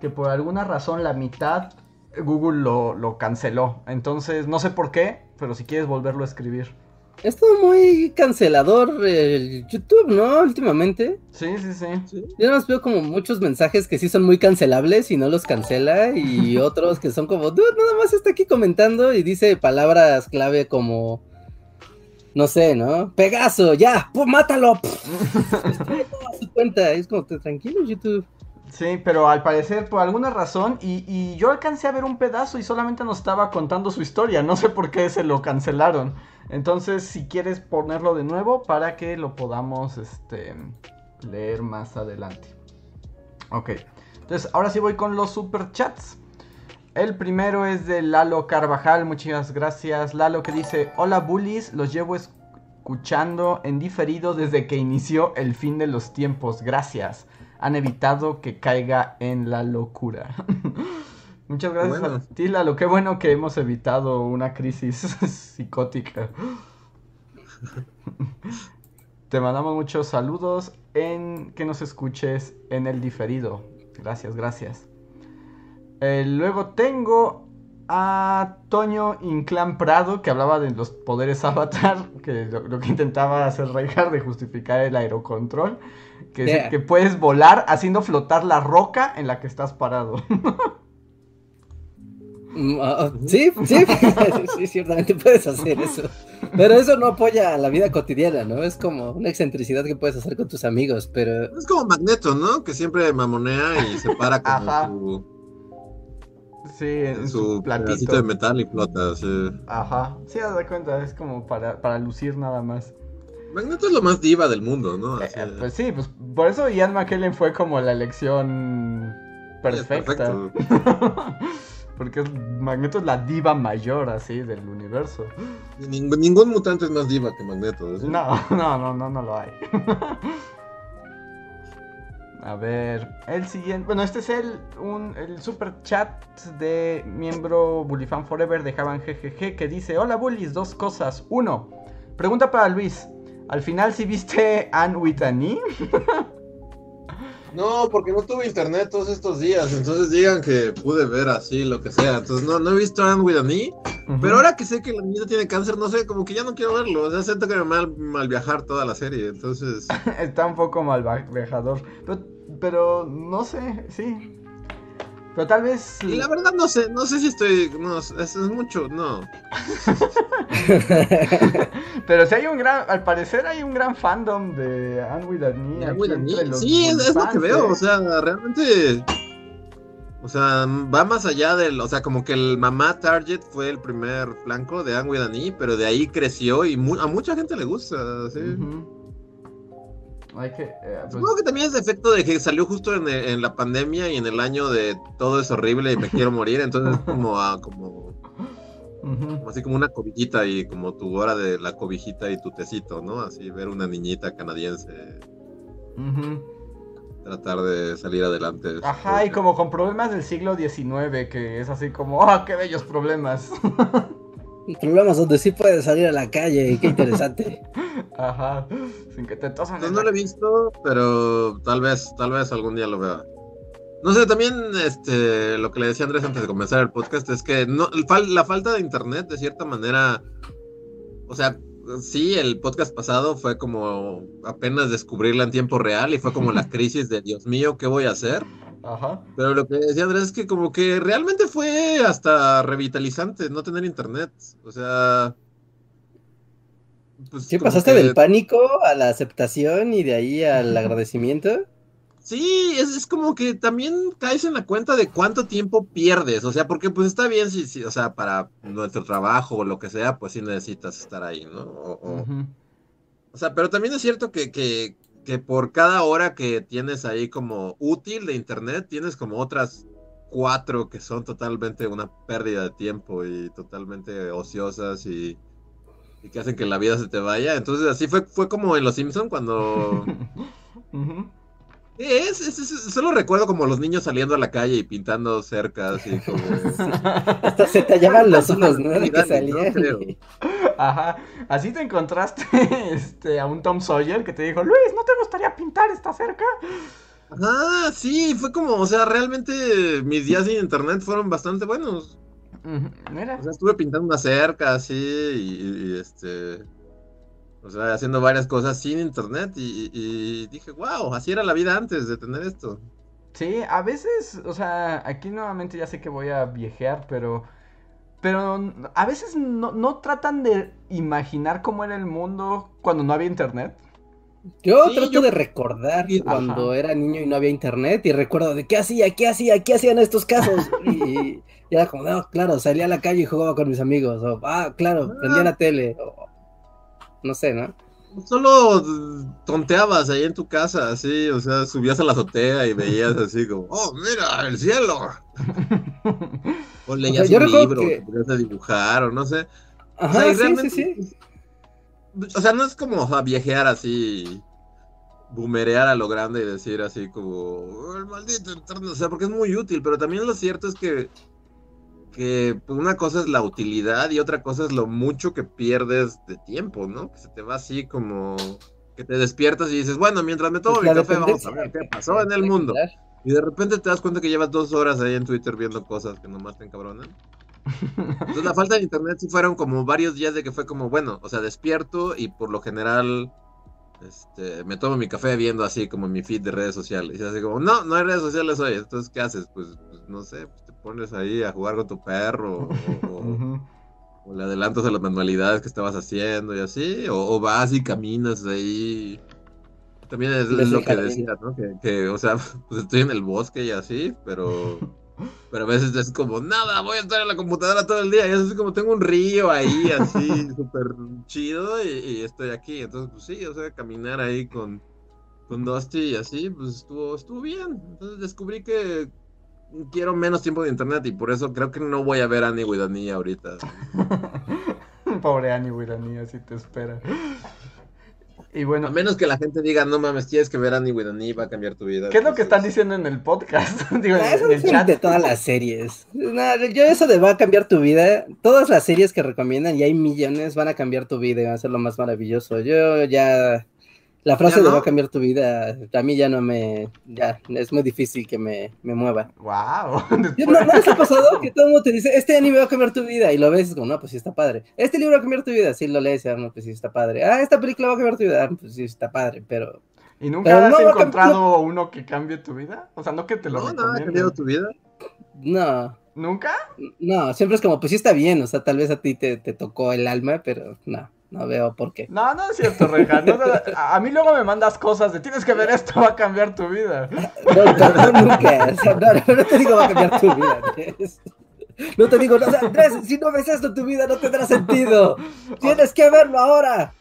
que por alguna razón la mitad Google lo, lo canceló. Entonces, no sé por qué, pero si quieres volverlo a escribir. Es todo muy cancelador el YouTube, ¿no? Últimamente. Sí, sí, sí. Sí. Yo nada más veo como muchos mensajes que sí son muy cancelables y no los cancela. Y <laughs> otros que son como, dude, nada más está aquí comentando y dice palabras clave como, no sé, ¿no? Pegaso, ya, ¡pum, mátalo. <laughs> Estoy a su cuenta. Es como, tranquilo, YouTube. Sí, pero al parecer por alguna razón, y, y yo alcancé a ver un pedazo y solamente nos estaba contando su historia, no sé por qué se lo cancelaron. Entonces, si quieres ponerlo de nuevo para que lo podamos este, leer más adelante. Ok, entonces ahora sí voy con los super chats. El primero es de Lalo Carvajal, muchas gracias Lalo que dice, hola bullies, los llevo escuchando en diferido desde que inició el fin de los tiempos, gracias han evitado que caiga en la locura. <laughs> Muchas gracias Bueno. a ti, Lalo. Qué bueno que hemos evitado una crisis <laughs> psicótica. <laughs> Te mandamos muchos saludos en que nos escuches en el diferido. Gracias, gracias. Eh, luego tengo a Toño Inclán Prado, que hablaba de los poderes <laughs> avatar, que lo, lo que intentaba hacer Reinhardt de justificar el aerocontrol, que, es Yeah. que puedes volar haciendo flotar la roca en la que estás parado. Ah, sí, sí, <laughs> sí, ciertamente puedes hacer eso. Pero eso no apoya a la vida cotidiana, ¿no? Es como una excentricidad que puedes hacer con tus amigos, pero Es como Magneto, ¿no? Que siempre mamonea y se para como Ajá. su, sí, en, en su, su pedacito platito. de metal y flota. sí. Ajá, sí, haz de cuenta, es como para, para lucir nada más. Magneto es lo más diva del mundo, ¿no? Eh, Así, eh, pues sí, pues por eso Ian McKellen fue como la elección perfecta. perfecto. <laughs> Porque Magneto es la diva mayor así del universo. Ning- ningún mutante es más diva que Magneto. ¿sí? No, <laughs> no, no, no, no lo hay. <laughs> A ver, el siguiente. Bueno, este es el, un, el super chat de miembro Bullifan Forever de Javan GGG que dice: Hola Bullies, dos cosas. Uno, pregunta para Luis. Al final, si viste Anne E? <laughs> No, porque no tuve internet todos estos días. Entonces digan que pude ver así, lo que sea. Entonces no, no he visto Anne with an E, Pero ahora que sé que la niña tiene cáncer, no sé, como que ya no quiero verlo. O sea, siento que me va mal, mal viajar toda la serie. Entonces. <laughs> Está un poco mal viajador. Pero, pero no sé, sí. Pero tal vez. Y la verdad no sé, no sé si estoy. No, es, es mucho, no. <laughs> Pero sí hay un gran. Al parecer hay un gran fandom de Anne with E los Sí, es, es lo que veo. O sea, realmente. O sea, va más allá del. O sea, como que el mamá Target fue el primer flanco de Anne with an E, pero de ahí creció y mu- a mucha gente le gusta. ¿sí? Ujú. Hay que. eh, pues, Supongo que también es efecto de que salió justo en, en la pandemia y en el año de todo es horrible y me quiero morir, entonces es como, ah, como, así como una cobijita y como tu hora de la cobijita y tu tecito, ¿no? Así ver una niñita canadiense tratar de salir adelante. Ajá, y como con problemas del siglo XIX, que es así como, ¡ah, qué bellos problemas! <laughs> problemas donde sí puedes salir a la calle, qué interesante. <laughs> Ajá, sin que te tosen. No la- lo he visto, pero tal vez, tal vez algún día lo vea. No sé, también este, lo que le decía Andrés antes de comenzar el podcast es que no, fal- la falta de internet, de cierta manera, o sea, sí, el podcast pasado fue como apenas descubrirla en tiempo real y fue como la <laughs> crisis de Dios mío, ¿qué voy a hacer? Ajá. Pero lo que decía Andrés es que como que realmente fue hasta revitalizante no tener internet. O sea... Pues ¿Sí pasaste que- del pánico a la aceptación y de ahí al agradecimiento? Sí, es, es como que también caes en la cuenta de cuánto tiempo pierdes, o sea, porque pues está bien si, si o sea, para nuestro trabajo o lo que sea, pues sí necesitas estar ahí, ¿no? O, o sea, pero también es cierto que, que, que por cada hora que tienes ahí como útil de internet, tienes como otras cuatro que son totalmente una pérdida de tiempo y totalmente ociosas y, y que hacen que la vida se te vaya. Entonces así fue, fue como en Los Simpson cuando... <laughs> Es, es- es- solo recuerdo como los niños saliendo a la calle y pintando cercas y como... <laughs> Hasta se tallaban los ojos, ¿no? De que no salían. creo. Ajá, así te encontraste <laughs> este, a un Tom Sawyer que te dijo, Luis, ¿no te gustaría pintar esta cerca? Ajá, sí, fue como, o sea, realmente mis días sin internet fueron bastante buenos. Mira. O sea, estuve pintando una cerca así y, y, este... O sea, haciendo varias cosas sin internet y dije, wow, así era la vida antes de tener esto. Sí, a veces, o sea, aquí nuevamente ya sé que voy a viejear, pero... Pero a veces no, no tratan de imaginar cómo era el mundo cuando no había internet. Yo Sí, trato yo- de recordar cuando ajá. era niño y no había internet y recuerdo de qué hacía, qué hacía, qué hacían estos casos. <laughs> Y, y era como, no, claro, salía a la calle y jugaba con mis amigos. O, ah, claro, Ah. prendía la tele. o, no sé, ¿no? Solo tonteabas ahí en tu casa, así, o sea, subías a la azotea y veías así como, oh, mira, el cielo. <laughs> O leías yo un libro, que- que podías a dibujar, o no sé. O Ajá, sea, y sí, realmente- sí, sí. O sea, no es como o sea, viejear así, boomerear a lo grande y decir así como, "Oh, el maldito internet, o sea, porque es muy útil, pero también lo cierto es que, que pues, una cosa es la utilidad y otra cosa es lo mucho que pierdes de tiempo, ¿no? Que se te va así como, que te despiertas y dices, bueno, mientras me tomo Pues mi café, vamos a ver qué pasó en el mundo. Y de repente te das cuenta que llevas dos horas ahí en Twitter viendo cosas que nomás te encabronan. Entonces la falta de internet sí fueron como varios días de que fue como, bueno, o sea, despierto y por lo general este, me tomo mi café viendo así como mi feed de redes sociales. Y así como, no, no hay redes sociales hoy. Entonces, ¿qué haces? Pues, pues, no sé, pues te pones ahí a jugar con tu perro o, o- <laughs> Ujú. o le adelantas a las manualidades que estabas haciendo y así, o, o vas y caminas ahí. También es, lo que decía, ¿no? Que, que, o sea, <laughs> pues estoy en el bosque y así, pero, <laughs> pero a veces es como, nada, voy a estar en la computadora todo el día. Y es así como, tengo un río ahí, así, <laughs> súper chido, y, y estoy aquí. Entonces, pues sí, o sea, caminar ahí con, con Dusty y así, pues estuvo, estuvo bien. Entonces descubrí que quiero menos tiempo de internet y por eso creo que no voy a ver a Annie with Annie ahorita. <laughs> Pobre Annie Wirani, así te espera. Y bueno, A menos que la gente diga, no mames, tienes que ver a Annie with va a cambiar tu vida. ¿qué es lo que están diciendo en el podcast? <laughs> Digo, Ah, Eso en el chat. de todas las series. No, yo eso de va a cambiar tu vida, todas las series que recomiendan, y hay millones, van a cambiar tu vida y van a ser lo más maravilloso. Yo ya, la frase ¿Ya de no? va a cambiar tu vida, a mí ya no me, ya, es muy difícil que me, me mueva. Wow. ¿No, ¿No les ha pasado que todo el mundo te dice, este anime va a cambiar tu vida? Y lo ves y es como, no, pues sí está padre. Este libro va a cambiar tu vida, sí lo lees, y, ah, no, pues sí está padre. Ah, esta película va a cambiar tu vida, ah, pues sí está padre, pero... ¿Y nunca Pero has no encontrado uno que cambie tu vida? O sea, no que te lo No, nada ha cambiado tu vida. No, ¿Nunca? no, siempre es como, pues sí está bien, o sea, tal vez a ti te, te tocó el alma, pero no, no veo por qué. No, no es cierto, Reja. No, a a mí luego me mandas cosas de tienes que ver esto, va a cambiar tu vida. No, no, no, nunca, o sea, no, te digo va a cambiar tu vida, Andrés. No te digo, no, o sea, Andrés, si no ves esto, tu vida no tendrá sentido. Tienes que verlo ahora.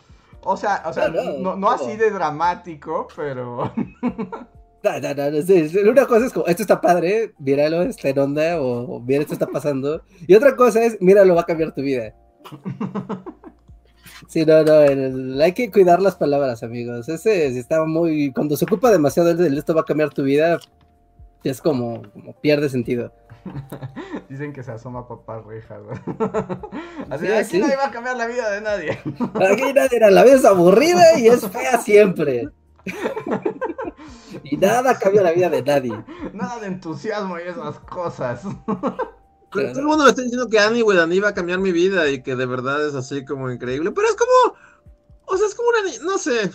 O sea, o sea, No, así de dramático, pero. <laughs> No, no, no, sí, una cosa es como, esto está padre, míralo, está en onda, o, o mira, esto está pasando. Y otra cosa es, míralo, va a cambiar tu vida. Sí, no, no, el- hay que cuidar las palabras, amigos. Ese está muy, cuando se ocupa demasiado de esto va a cambiar tu vida, es como, como pierde sentido. <laughs> Dicen que se asoma papá Reja. <laughs> Así, Sí, aquí sí. nadie va a cambiar la vida de nadie. <laughs> Aquí nadie era la vez aburrida y es fea siempre. Y nada cambia la vida de nadie. Nada de entusiasmo y esas cosas. Todo el mundo me está diciendo que Annie with Annie va a cambiar mi vida y que de verdad es así como increíble. Pero es como. O sea, es como una. No sé.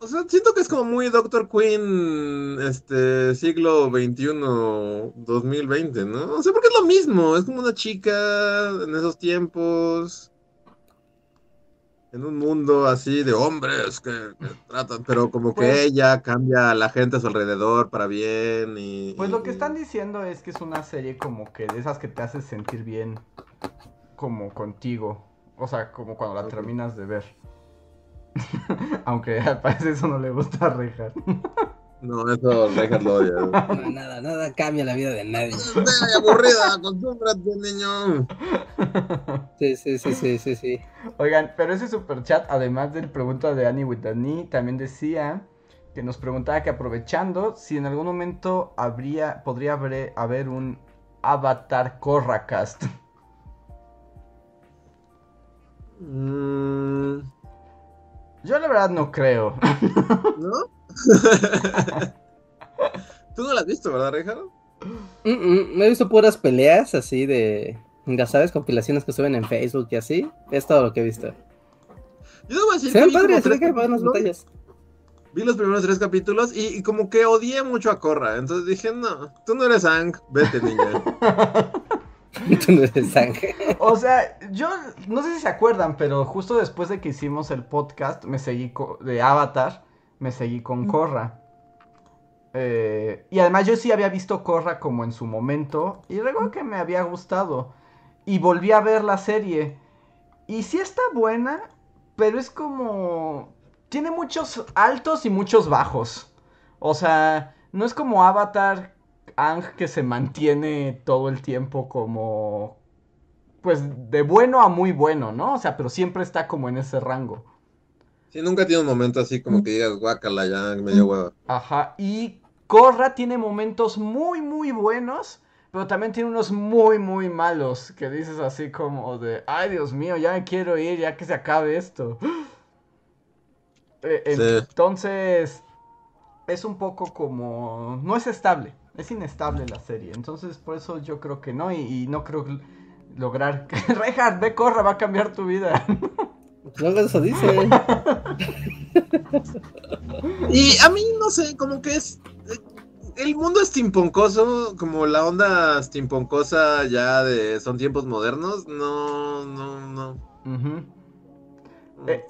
O sea, siento que es como muy Doctor Queen, este, siglo XXI, 2020, ¿no? O sea, porque es lo mismo. Es como una chica en esos tiempos. En un mundo así de hombres que, que tratan, pero como que Pues- ella cambia a la gente a su alrededor para bien y... Pues lo que están diciendo es que es una serie como que de esas que te hace sentir bien como contigo. O sea, como cuando la terminas de ver. <laughs> Aunque al parecer eso no le gusta a Reja. <laughs> No, eso Rejas lo odia. No, nada, nada cambia la vida de nadie. Ay, aburrida, acostúmbrate, niño. Sí, sí, sí, sí, sí, sí. Oigan, pero ese super chat, además del pregunta de Annie with Annie, también decía que nos preguntaba que aprovechando si en algún momento habría, podría haber, haber un Avatar Corracast. Mm, Yo la verdad no creo. ¿No? <laughs> Tú no la has visto, ¿verdad, Rejas? Mm, mm, me he visto puras peleas así de, ya sabes, compilaciones que suben en Facebook y así. Es todo lo que he visto. Yo debo decir Se que ven vi como padres, tres que capítulos, batallas. vi los primeros tres capítulos y, y como que odié mucho a Corra. Entonces dije, no, tú no eres Ang, vete, niña. <laughs> Tú no eres Ángel. O sea, yo no sé si se acuerdan, pero justo después de que hicimos el podcast, me seguí de Avatar, me seguí con Korra. Eh, y además yo sí había visto Korra como en su momento, y luego que me había gustado. Y volví a ver la serie. Y sí está buena, pero es como... Tiene muchos altos y muchos bajos. O sea, no es como Avatar Ang que se mantiene todo el tiempo como pues de bueno a muy bueno, ¿no? O sea, pero siempre está como en ese rango. Sí, nunca tiene un momento así como que digas, guácala, ya, me dio hueva. Ajá, y Korra tiene momentos muy muy buenos, pero también tiene unos muy muy malos que dices así como de, ay Dios mío, ya me quiero ir, ya que se acabe esto. <gasps> Eh, Sí. Entonces, es un poco como... No es estable, es inestable la serie. Entonces, por eso yo creo que no, y, y no creo lograr... <laughs> que Reinhardt, ve, corra, va a cambiar tu vida. <laughs> Luego eso dice. <laughs> Y a mí, no sé, como que es. eh, El mundo steampunkoso, como la onda steampunkosa ya de son tiempos modernos, no, no, no. No, Eh.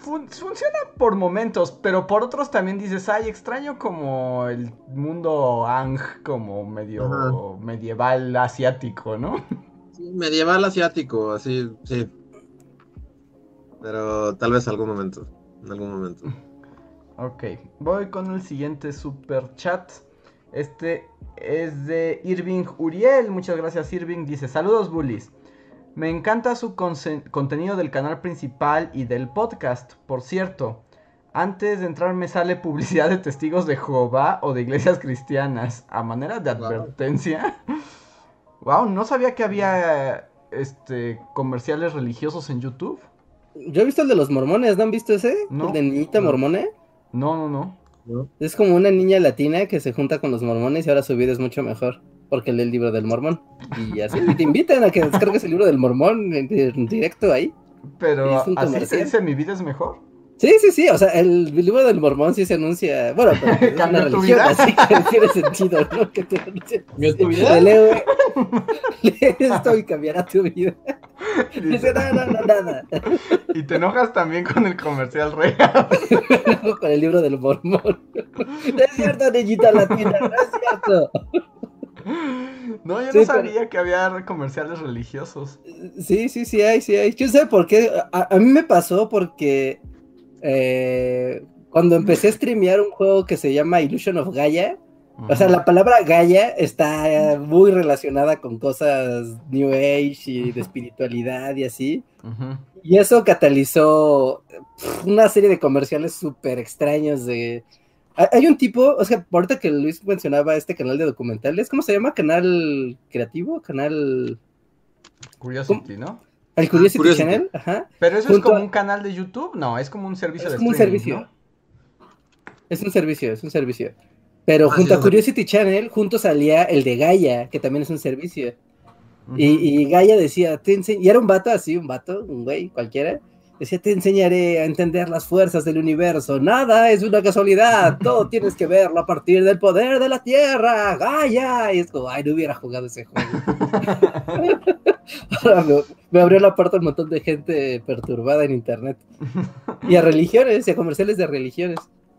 Fun- funciona por momentos, pero por otros también dices, ay, extraño como el mundo Ang, como medio Ajá. medieval asiático, ¿no? Sí, medieval asiático, así, sí. Pero tal vez algún momento. En algún momento. Ok, voy con el siguiente super chat. Este es de Irving Uriel. Muchas gracias, Irving. Dice: Saludos, bullies. Me encanta su contenido del canal principal y del podcast. Por cierto, antes de entrar me sale publicidad de testigos de Jehová o de iglesias cristianas. A manera de Wow. advertencia. <laughs> Wow, no sabía que había este comerciales religiosos en YouTube. Yo he visto el de los mormones, ¿no han visto ese? No. El de niñita No. mormona. No, no, no. ¿no? Es como una niña latina que se junta con los mormones y ahora su vida es mucho mejor. Porque lee el libro del mormón. Y así y te invitan a que descargues el libro del mormón en, en directo ahí. Pero ¿Es un así se dice: Mi vida es mejor. Sí, sí, sí. O sea, el libro del mormón sí se anuncia. Bueno, pero es <laughs> una ¿Cambió tu religión, vida? así que tiene sentido, ¿no? Que te anuncie. ¿Cambió tu vida? Le leo, lee esto y cambiará tu vida. <laughs> Dice, Dice, no, no, no, nada. Y te enojas también con el comercial real. <laughs> Con el libro del mormón. No es cierto, niñita latina, no es cierto. No, yo Sí, no pero- sabía que había comerciales religiosos. Sí, sí, sí hay, sí hay. Yo sé por qué. A, a mí me pasó porque eh, cuando empecé a streamear un juego que se llama Illusion of Gaia, o sea, la palabra Gaia está muy relacionada con cosas New Age y de espiritualidad y así. Y eso catalizó una serie de comerciales súper extraños de... Hay- Hay un tipo, o sea, ahorita que Luis mencionaba este canal de documentales, ¿cómo se llama? ¿Canal creativo? ¿Canal... Curiosity, ¿no? El Curiosity, Curiosity. Channel? Ajá. Pero eso es como a- un canal de YouTube, no, es como un servicio Es de como un servicio. ¿no? Es un servicio, es un servicio. Pero Ah, junto sí, a sí. Curiosity Channel, junto salía el de Gaia, que también es un servicio. Y, y Gaia decía, y era un vato así, un vato, un güey cualquiera. Decía, te enseñaré a entender las fuerzas del universo. Nada es una casualidad. <laughs> Todo tienes que verlo a partir del poder de la Tierra. Gaia. Y es como, ay, no hubiera jugado ese juego. <laughs> Ahora me, me abrió la puerta un montón de gente perturbada en internet. Y a religiones, y a comerciales de religiones.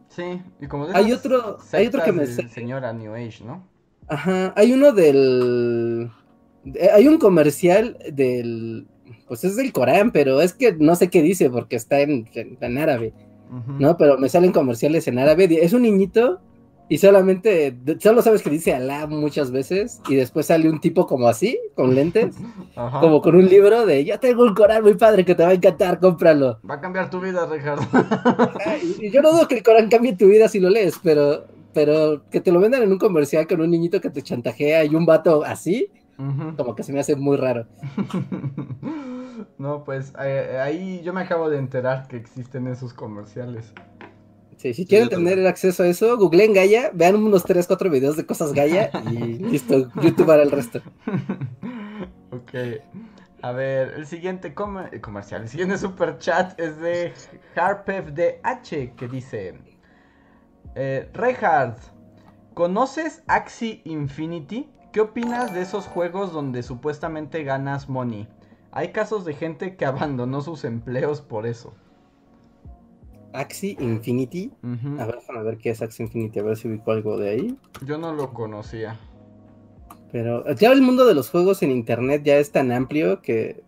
Sí, y como de Hay otro- hay otro que me señora New Age, ¿no? Ajá, hay uno del... eh, Hay un comercial del... Pues es del Corán, pero es que no sé qué dice porque está en, en- en árabe, Ujú. ¿no? Pero me salen comerciales en árabe. Es un niñito y solamente, solo sabes que dice Alá muchas veces y después sale un tipo como así, con lentes, <laughs> Ajá. como con un libro de yo tengo un Corán muy padre que te va a encantar, cómpralo. Va a cambiar tu vida, Ricardo. Ah, Y yo no dudo que el Corán cambie tu vida si lo lees, pero, pero que te lo vendan en un comercial con un niñito que te chantajea y un vato así, como que se me hace muy raro. <laughs> No, pues eh, ahí yo me acabo de enterar que existen esos comerciales. Sí, si Sí, quieren tener acceso a eso, googleen Gaia, vean unos 3, 4 videos de cosas Gaia <laughs> y listo, YouTube hará el resto. <laughs> ok. A ver, el siguiente comer- eh, comercial, el siguiente super chat es de HarpefDH que dice: eh, Reinhard, ¿conoces Axie Infinity? ¿Qué opinas de esos juegos donde supuestamente ganas money? Hay casos de gente que <laughs> abandonó sus empleos por eso. Axie Infinity. A ver, déjame ver qué es Axie Infinity, a ver si ubico algo de ahí. Yo no lo conocía. Pero ya el mundo de los juegos en internet ya es tan amplio que.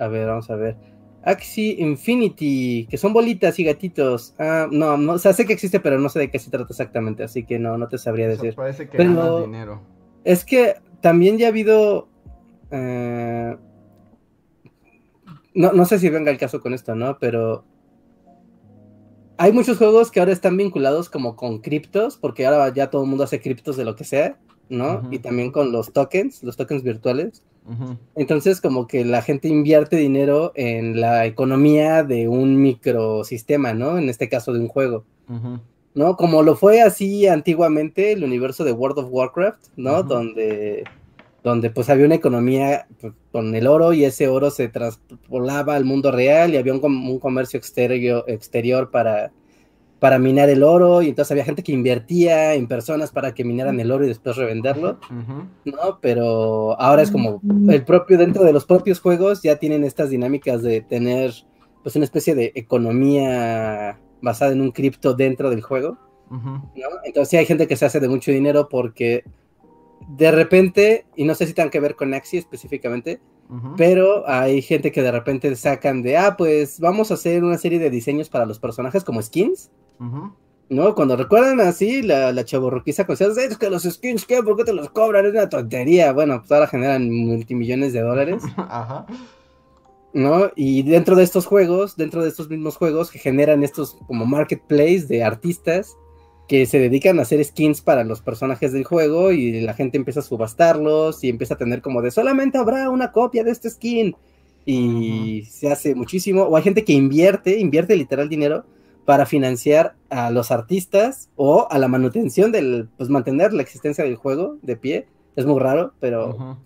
A ver, vamos a ver. Axie Infinity, que son bolitas y gatitos. Ah, no, no, o sea, sé que existe, pero no sé de qué se trata exactamente, así que no, no te sabría decir. parece que Pero- dinero. Es que también ya ha habido. eh, no, no sé si venga el caso con esto, ¿no? Pero. Hay muchos juegos que ahora están vinculados como con criptos, porque ahora ya todo el mundo hace criptos de lo que sea. ¿no? Y también con los tokens, los tokens virtuales. Entonces, como que la gente invierte dinero en la economía de un microsistema, ¿no? En este caso de un juego, ¿no? Como lo fue así antiguamente el universo de World of Warcraft, ¿no? Donde, donde pues había una economía pues, con el oro y ese oro se traspolaba al mundo real y había un, un comercio exterior, exterior para, para minar el oro y entonces había gente que invertía en personas para que minaran el oro y después revenderlo. ¿no? Pero ahora es como el propio, dentro de los propios juegos ya tienen estas dinámicas de tener pues una especie de economía basada en un cripto dentro del juego, ¿no? Entonces sí hay gente que se hace de mucho dinero porque de repente, y no sé si tengan que ver con Axie específicamente, pero hay gente que de repente sacan de, ah, pues vamos a hacer una serie de diseños para los personajes como skins. ¿no? Cuando recuerdan así, la, la chavorruquiza con es que los skins, ¿qué? ¿Por qué te los cobran? Es una tontería. Bueno, pues ahora generan multimillones de dólares, <laughs> Ajá. ¿no? Y dentro de estos juegos, dentro de estos mismos juegos que generan estos como marketplace de artistas que se dedican a hacer skins para los personajes del juego y la gente empieza a subastarlos y empieza a tener como de solamente habrá una copia de este skin y se hace muchísimo o hay gente que invierte, invierte literal dinero para financiar a los artistas o a la manutención del, pues mantener la existencia del juego de pie. Es muy raro, pero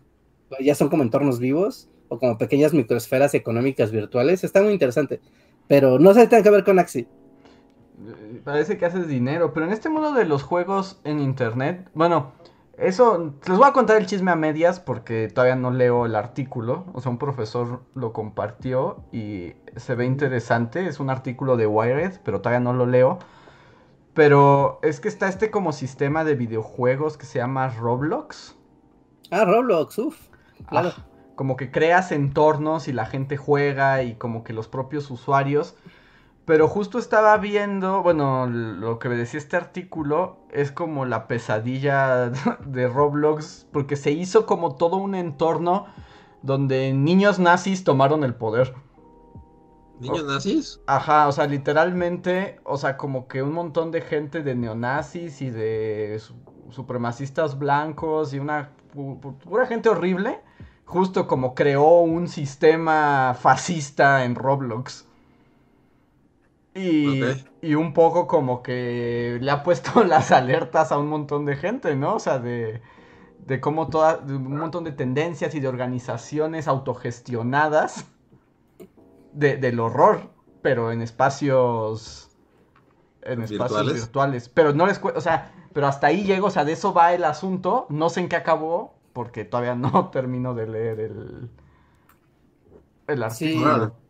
ya son como entornos vivos o como pequeñas microesferas económicas virtuales. Está muy interesante. Pero no si tiene que ver con Axie. Parece que haces dinero, pero en este mundo de los juegos en internet, bueno, eso, les voy a contar el chisme a medias porque todavía no leo el artículo, o sea, un profesor lo compartió y se ve interesante, es un artículo de Wired, pero todavía no lo leo. Pero es que está este como sistema de videojuegos que se llama Roblox. Ah, Roblox, uff. Claro. Ah, como que creas entornos y la gente juega y como que los propios usuarios. Pero justo estaba viendo, bueno, lo que me decía este artículo es como la pesadilla <laughs> de Roblox, porque se hizo como todo un entorno donde niños nazis tomaron el poder. ¿Niños nazis? Ajá, o sea, literalmente, o sea, como que un montón de gente de neonazis y de su- supremacistas blancos y una pu- pu- pura gente horrible, justo como creó un sistema fascista en Roblox. Y, y un poco como que le ha puesto <laughs> las alertas a un montón de gente, ¿no? O sea, de, de cómo toda, de un montón de tendencias y de organizaciones autogestionadas de- del horror, pero en espacios en espacios ¿Virtuales? Pero no les o sea, pero hasta ahí llego, o sea, de eso va el asunto, no sé en qué acabó, porque todavía <laughs> no termino de leer el el Sí.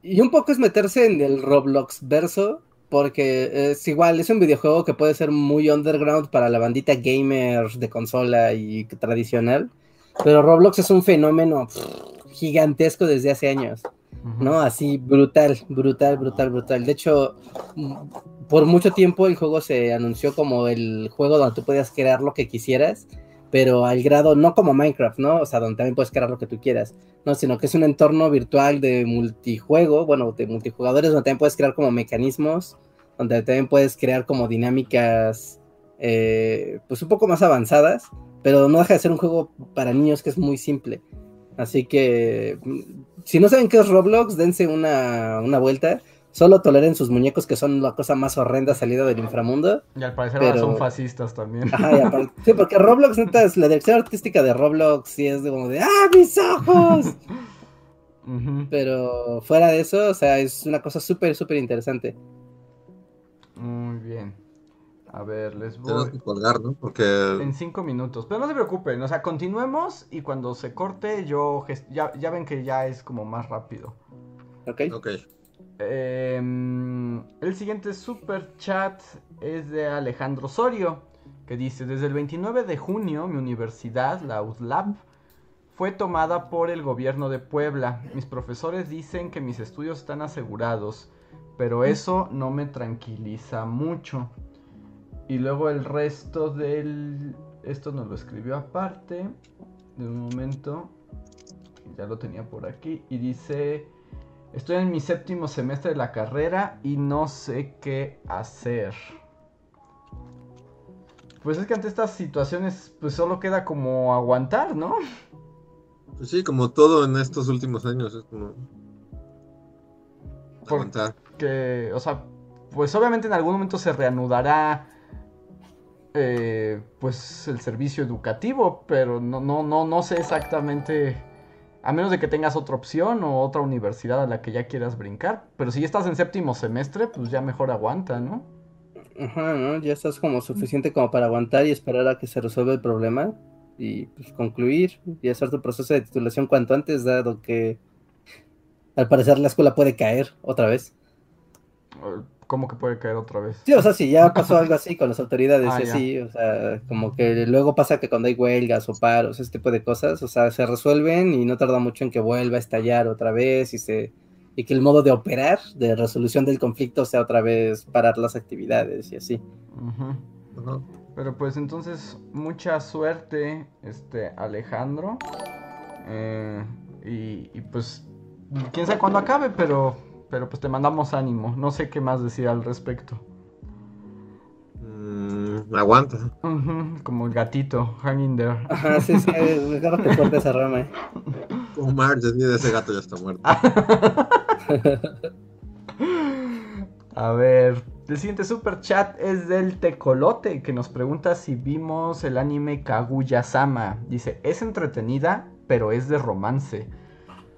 Y un poco es meterse en el Roblox verso, porque es igual, es un videojuego que puede ser muy underground para la bandita gamer de consola y tradicional, pero Roblox es un fenómeno pff, gigantesco desde hace años. ¿no? Así brutal, brutal, brutal, brutal. De hecho, por mucho tiempo el juego se anunció como el juego donde tú podías crear lo que quisieras, pero al grado, no como Minecraft, ¿no? O sea, donde también puedes crear lo que tú quieras, ¿no? Sino que es un entorno virtual de multijuego, bueno, de multijugadores, donde también puedes crear como mecanismos, donde también puedes crear como dinámicas, eh, pues un poco más avanzadas, pero no deja de ser un juego para niños que es muy simple. Así que, mm, si no saben qué es Roblox, dense una, una vuelta. Solo toleren sus muñecos que son la cosa más horrenda salida del inframundo. Y al parecer ahora son fascistas también. Ajá, y aparte- sí, porque Roblox, neta, es- la dirección artística de Roblox sí es de como de ¡Ah, mis ojos! <laughs> Pero fuera de eso, o sea, es una cosa súper, súper interesante. Muy bien. A ver, les Tenemos voy que colgar, ¿no? Porque en cinco minutos. Pero no se preocupen, o sea, continuemos y cuando se corte yo ges- ya, ya ven que ya es como más rápido. ¿Ok? Ok. Em, el siguiente super chat es de Alejandro Osorio, que dice, desde el 29 de junio mi universidad, la USLAP, fue tomada por el gobierno de Puebla. Mis profesores dicen que mis estudios están asegurados, pero eso no me tranquiliza mucho. Y luego el resto del... Esto nos lo escribió aparte. De un momento. Ya lo tenía por aquí. Y dice... Estoy en mi séptimo semestre de la carrera y no sé qué hacer. Pues es que ante estas situaciones, pues solo queda como aguantar, ¿no? Pues sí, como todo en estos últimos años, es como. Aguantar. Que, o sea, pues obviamente en algún momento se reanudará eh, pues el servicio educativo, pero no, no, no, no sé exactamente, a menos de que tengas otra opción o otra universidad a la que ya quieras brincar, pero si ya estás en séptimo semestre, pues ya mejor aguanta, ¿no? Ajá, ¿no? Ya estás como suficiente como para aguantar y esperar a que se resuelva el problema y pues concluir y hacer tu proceso de titulación cuanto antes, dado que al parecer la escuela puede caer otra vez. ¿Cómo que puede caer otra vez? Sí, o sea, si ya pasó algo así con las autoridades Ah, y ya. así, o sea, como que luego pasa que cuando hay huelgas o paros, ese tipo de cosas, o sea, se resuelven y no tarda mucho en que vuelva a estallar otra vez y se y que el modo de operar, de resolución del conflicto sea otra vez parar las actividades y así. Pero pues entonces, mucha suerte, este, Alejandro. Eh, y, y, pues, quién sabe cuándo acabe, pero, pero pues te mandamos ánimo. No sé qué más decir al respecto. Mm, aguanta. Como el gatito, hanging there. Ajá, sí, sí, mejor que corte esa rama. eh. <laughs> Como Marge, ese gato ya está muerto. <laughs> A ver, el siguiente super chat es del Tecolote que nos pregunta si vimos el anime Kaguya-sama. Dice, es entretenida, pero es de romance.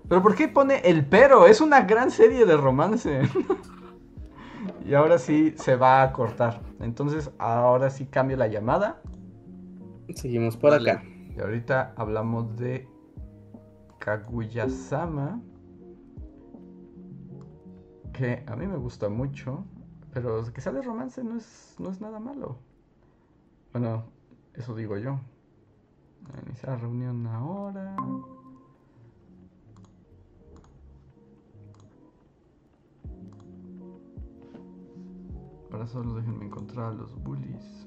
¿Pero por qué pone el pero? Es una gran serie de romance. <laughs> y ahora sí se va a cortar. Entonces, ahora sí cambio la llamada. Seguimos por Vale. acá. Y ahorita hablamos de Kaguya-sama. Que a mí me gusta mucho. Pero que sea de romance no es, no es nada malo. Bueno, eso digo yo. Iniciar la reunión ahora. Ahora solo déjenme encontrar a los bullies.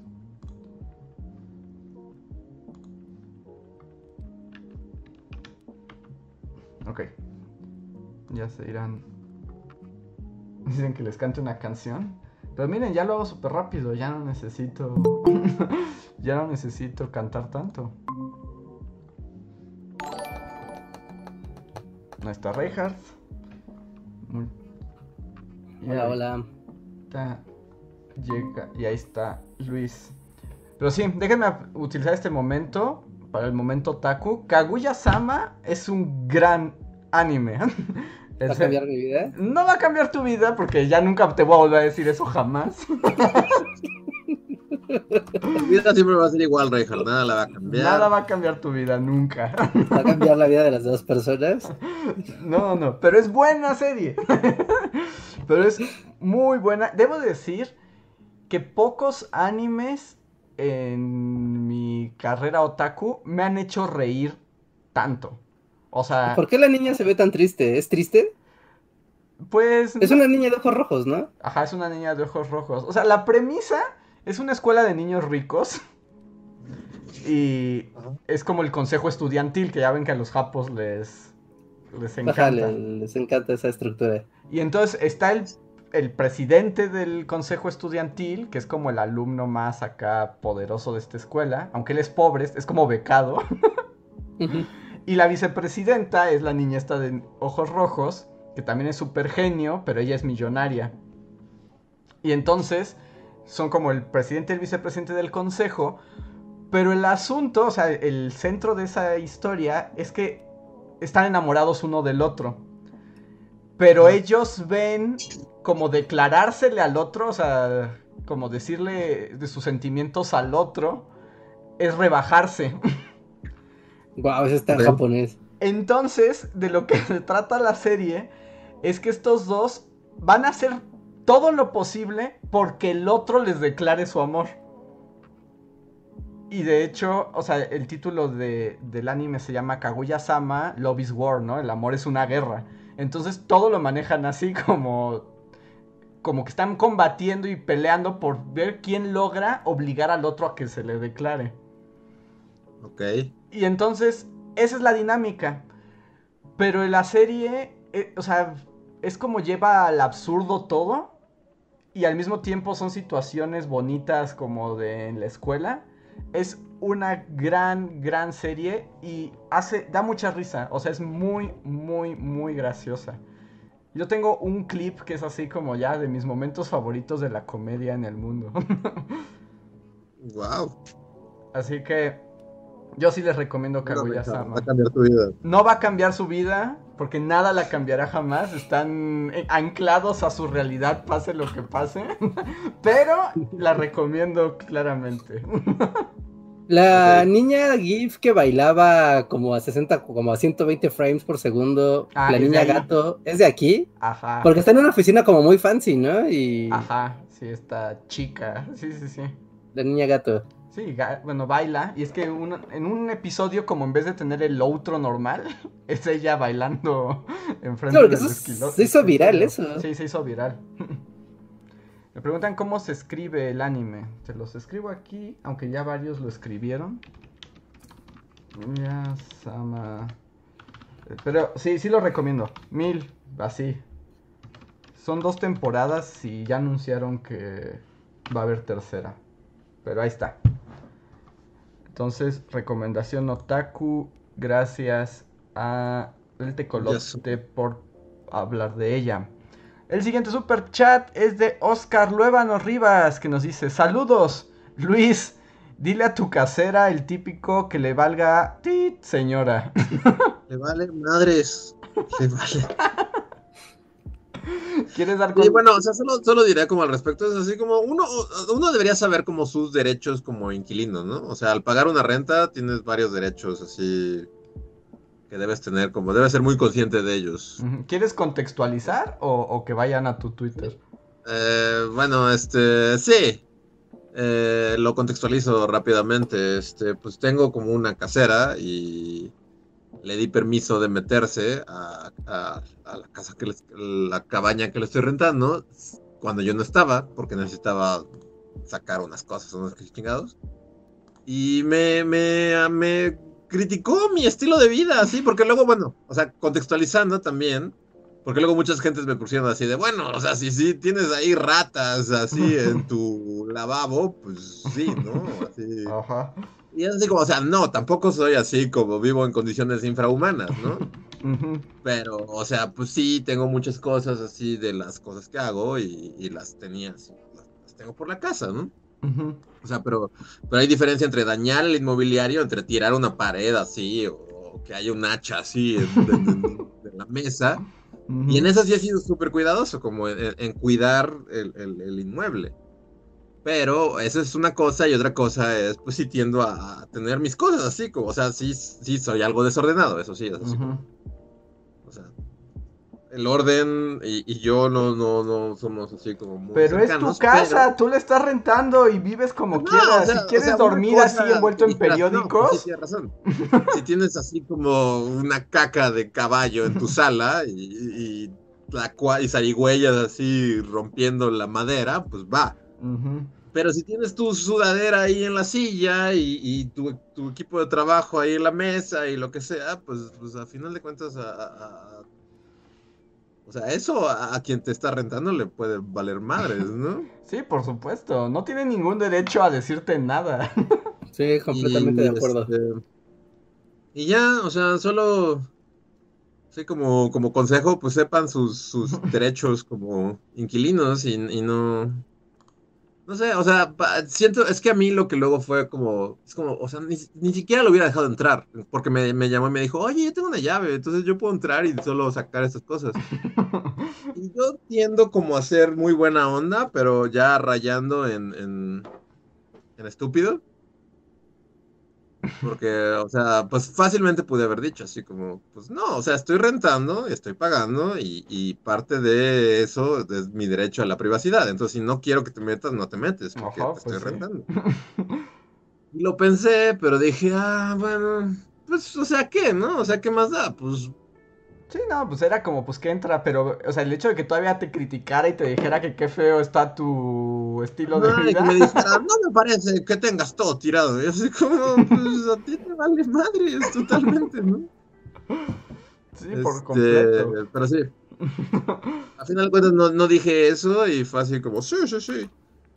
Ok. Ya se irán. <laughs> Dicen que les cante una canción. Pero miren, ya lo hago súper rápido. Ya no necesito. <laughs> ya no necesito cantar tanto. No está Reinhardt. Muy- Hola, hola. está- Llega. Y ahí está Luis. Pero sí, déjenme utilizar este momento para el momento Taku. Kaguya-sama es un gran anime. <laughs> ¿Va a cambiar mi vida? no va a cambiar tu vida porque ya nunca te voy a volver a decir eso jamás. Tu vida siempre va a ser igual, Reinhardt. Nada la va a cambiar. Nada va a cambiar tu vida nunca. ¿Va a cambiar la vida de las dos personas? No, no, pero es buena serie. <laughs> Pero es muy buena. Debo decir que pocos animes en mi carrera otaku me han hecho reír tanto. O sea, ¿Por qué la niña se ve tan triste? ¿Es triste? pues... Es una niña de ojos rojos, ¿no? Ajá, es una niña de ojos rojos. O sea, la premisa es una escuela de niños ricos. Y Ajá. es como el consejo estudiantil, que ya ven que a los japos les, les encanta. Ajá, le- les encanta esa estructura. Y entonces está el, el presidente del consejo estudiantil, que es como el alumno más acá poderoso de esta escuela, aunque él es pobre, es como becado. Y la vicepresidenta es la niña esta de ojos rojos, que también es súper genio, pero ella es millonaria. Y entonces son como el presidente y el vicepresidente del consejo, pero el asunto, o sea, el centro de esa historia es que están enamorados uno del otro. Pero ellos ven como declarársele al otro, o sea, como decirle de sus sentimientos al otro, es rebajarse. <laughs> Guau, ese está en japonés. Entonces, de lo que <laughs> se trata la serie es que estos dos van a hacer todo lo posible porque el otro les declare su amor. Y de hecho, o sea, el título de- del anime se llama Kaguya-sama, Love is War, ¿no? El amor es una guerra. Entonces todo lo manejan así como como que están combatiendo y peleando por ver quién logra obligar al otro a que se le declare. Ok. Y entonces, esa es la dinámica. Pero en la serie, eh, o sea, es como lleva al absurdo todo. Y al mismo tiempo son situaciones bonitas como de en la escuela. es una gran, gran serie y hace, da mucha risa. O sea, es muy, muy, muy graciosa. Yo tengo un clip que es así como ya de mis momentos favoritos de la comedia en el mundo. <laughs> wow. Así que yo sí les recomiendo Kaguya-sama. Va a cambiar tu vida. No va a cambiar su vida, porque nada la cambiará jamás. Están anclados a su realidad, pase lo que pase. <laughs> Pero la recomiendo claramente. <laughs> La niña GIF que bailaba como a 60, como a 120 frames por segundo, Ah, la ¿es de niña gato, ¿es de aquí? Ajá. Porque está en una oficina como muy fancy, ¿no? Y Ajá, sí, esta chica. Sí, sí, sí. la niña gato. Sí, ga- bueno, baila. Y es que uno- en un episodio, como en vez de tener el outro normal, <laughs> es ella bailando enfrente del eso esquilo- se hizo viral, eso. Sí, se hizo viral. <laughs> Me preguntan cómo se escribe el anime. Se los escribo aquí, aunque ya varios lo escribieron. Ya, Sama. Eh, Pero sí, sí lo recomiendo. Mil, así. Son dos temporadas y ya anunciaron que va a haber tercera. Pero ahí está. Entonces, recomendación Otaku. Gracias a el Tecolote por hablar de ella. El siguiente super chat es de Oscar Luevano Rivas que nos dice: Saludos, Luis. Dile a tu casera el típico que le valga tit, señora. <laughs> Le vale madres. Le vale. ¿Quieres dar Y bueno, o sea, solo, solo diré como al respecto, es así como uno, uno debería saber como sus derechos como inquilino, ¿no? O sea, al pagar una renta tienes varios derechos así que debes tener, como debes ser muy consciente de ellos. ¿Quieres contextualizar o, o que vayan a tu Twitter? Eh, bueno, este, sí, Eh, lo contextualizo rápidamente, este, pues tengo como una casera y le di permiso de meterse a, a- a la casa que les- la cabaña que le estoy rentando cuando yo no estaba, porque necesitaba sacar unas cosas, unos chingados. Y me, me, me criticó mi estilo de vida, así, porque luego, bueno, o sea, contextualizando también, porque luego muchas gentes me pusieron así de, bueno, o sea, si sí tienes ahí ratas así en <laughs> tu lavabo, pues sí, ¿no? Así. Ajá. Y es así como, o sea, no, tampoco soy así como vivo en condiciones infrahumanas, ¿no? Pero, o sea, pues sí, tengo muchas cosas así de las cosas que hago y, y las tenía así, las, tengo por la casa, ¿no? Ujú. O sea, pero, pero hay diferencia entre dañar el inmobiliario, entre tirar una pared así, o, que haya un hacha así en, en- en- en la mesa. Y en eso sí he sido súper cuidadoso, como en, cuidar el, el- el inmueble. Pero eso es una cosa y otra cosa es, pues sí tiendo a, a tener mis cosas así, como, o sea, sí, sí soy algo desordenado, eso sí, eso sí. Ujú. O sea, el orden y, y yo no, no, no somos así como muy Pero es tu casa, tú la estás rentando y vives como No, quieras. o sea, si quieres o sea, una dormir cosa- así envuelto en no, pues periódicos, sí, tienes razón. si tienes así como una caca de caballo en tu sala y, y, la y zarigüeyas así rompiendo la madera, pues va. Pero si tienes tu sudadera ahí en la silla y, y tu, tu equipo de trabajo ahí en la mesa y lo que sea, pues, pues a final de cuentas, a- o sea, eso a, a quien te está rentando le puede valer madres, <laughs> ¿no? Sí, por supuesto. No tiene ningún derecho a decirte nada. <laughs> Sí, completamente Y, de acuerdo. este, y ya, o sea, solo, sí, como, como consejo, pues sepan sus, sus <laughs> derechos como inquilinos y, y no, no sé, o sea, siento, es que a mí lo que luego fue como, es como, o sea, ni, ni siquiera lo hubiera dejado entrar, porque me, me llamó y me dijo, oye, yo tengo una llave, entonces yo puedo entrar y solo sacar estas cosas. <laughs> Y yo tiendo como a ser muy buena onda, pero ya rayando en, en, en estúpido. Porque, o sea, pues fácilmente pude haber dicho así como, pues no, o sea, estoy rentando, estoy pagando y, y parte de eso es mi derecho a la privacidad. Entonces, si no quiero que te metas, no te metes, porque Ajá, te estoy pues sí. rentando. <laughs> Y lo pensé, pero dije, ah, bueno, pues, o sea, ¿qué, no? O sea, ¿qué más da? Pues, Sí, no, pues era como, pues que entra, pero, o sea, el hecho de que todavía te criticara y te dijera que qué feo está tu estilo de vida. que me dijera, no me parece que tengas todo tirado. Y así como, pues, a ti te vale madre, es totalmente, ¿no? Sí, por Este, completo. Pero sí. A final de cuentas no, no dije eso y fue así como, sí, sí, sí.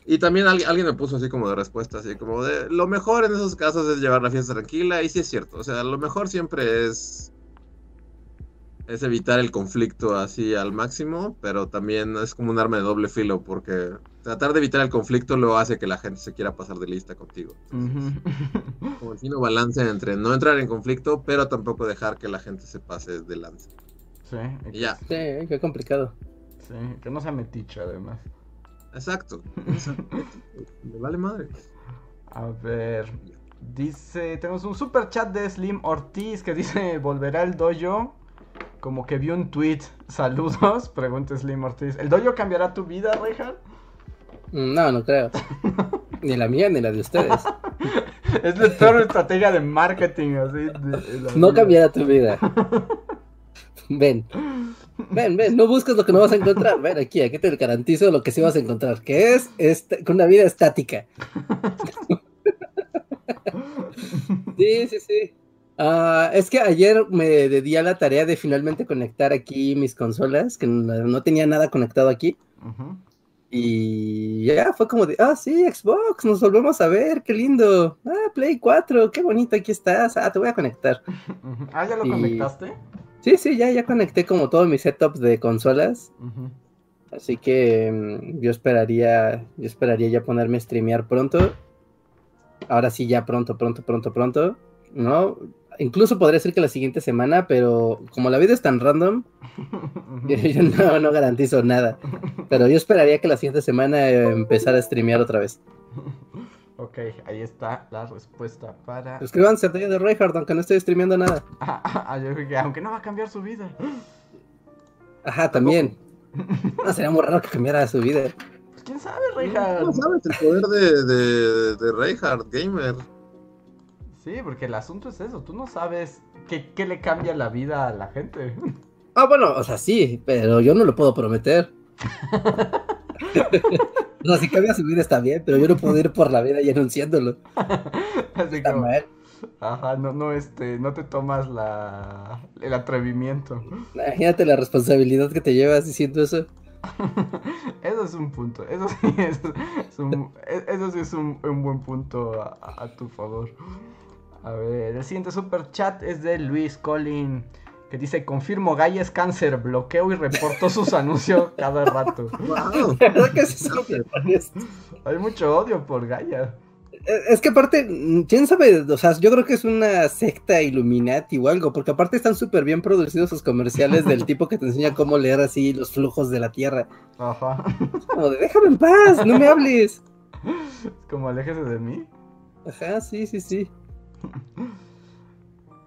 Y también alguien, alguien me puso así como de respuesta, así como de lo mejor en esos casos es llevar la fiesta tranquila, y sí es cierto, o sea, lo mejor siempre es es evitar el conflicto así al máximo, pero también es como un arma de doble filo, porque tratar de evitar el conflicto lo hace que la gente se quiera pasar de lista contigo. Entonces. Como el fino balance entre no entrar en conflicto, pero tampoco dejar que la gente se pase de lanza. Sí, Y ya, Sí, qué complicado. sí, que no sea metiche además. exacto. exacto. <laughs> Me vale madre. A ver, dice, tenemos un super chat de Slim Ortiz que dice, volverá el dojo. Como que vi un tweet. <laughs> Saludos, pregunta Slim Ortiz. ¿El dojo cambiará tu vida, Reinhardt? Mm, No, no creo. <laughs> Ni la mía ni la de ustedes. <laughs> Es la peor estrategia de marketing, así. de- de No cambiará tu vida. Ven. Ven, ven, no busques lo que no vas a encontrar. Ven aquí, aquí te garantizo lo que sí vas a encontrar, que es este, con una vida estática. Sí, sí, sí. Ah, es que ayer me di a la tarea de finalmente conectar aquí mis consolas, que no, no tenía nada conectado aquí. Y ya fue como de, ah, sí, Xbox, nos volvemos a ver, qué lindo. Ah, Play 4, qué bonito, aquí estás. Ah, te voy a conectar. Ah, ¿ya lo Y- conectaste? Sí, sí, ya, ya conecté como todo mi setup de consolas. Así que mm, yo esperaría, yo esperaría ya ponerme a streamear pronto. Ahora sí, ya pronto, pronto, pronto, pronto. ¿No? Incluso podría ser que la siguiente semana, pero como la vida es tan random, <laughs> yo, yo no, no garantizo nada. Pero yo esperaría que la siguiente semana eh, empezar a streamear otra vez. Ok, ahí está la respuesta para... Suscríbanse al de Reinhardt, aunque no estoy streameando nada. Ah, ah, ah, yo aunque no va a cambiar su vida. <gasps> Ajá, también. No, sería muy raro que cambiara su vida. Pues quién sabe, Reinhardt. ¿Cómo sabes el poder de, de, de Reinhardt Gamer? Sí, porque el asunto es eso. Tú no sabes qué, qué le cambia la vida a la gente. Ah, bueno, o sea, sí, pero yo no lo puedo prometer. <laughs> no, si cambia su vida está bien, pero yo no puedo ir por la vida y anunciándolo. <laughs> Así Está como, mal. ajá, no, no, este, no te tomas la, el atrevimiento. Imagínate la responsabilidad que te llevas diciendo eso. <laughs> Eso es un punto. Eso sí es, es un, e- eso sí es un, un buen punto a tu favor. A ver, el siguiente super chat es de Luis Collin. Que dice, confirmo, Gaia es cáncer, bloqueo y reporto sus <laughs> anuncios cada rato. ¡Wow! Verdad que demonios. Hay mucho odio por Gaia. Es que aparte, quién sabe, o sea, yo creo que es una secta Illuminati o algo, porque aparte están súper bien producidos sus comerciales del <laughs> tipo que te enseña cómo leer así los flujos de la Tierra. Ajá. Como de, déjame en paz, no me hables. <laughs> Como aléjese de mí. Ajá, sí, sí, sí. <laughs>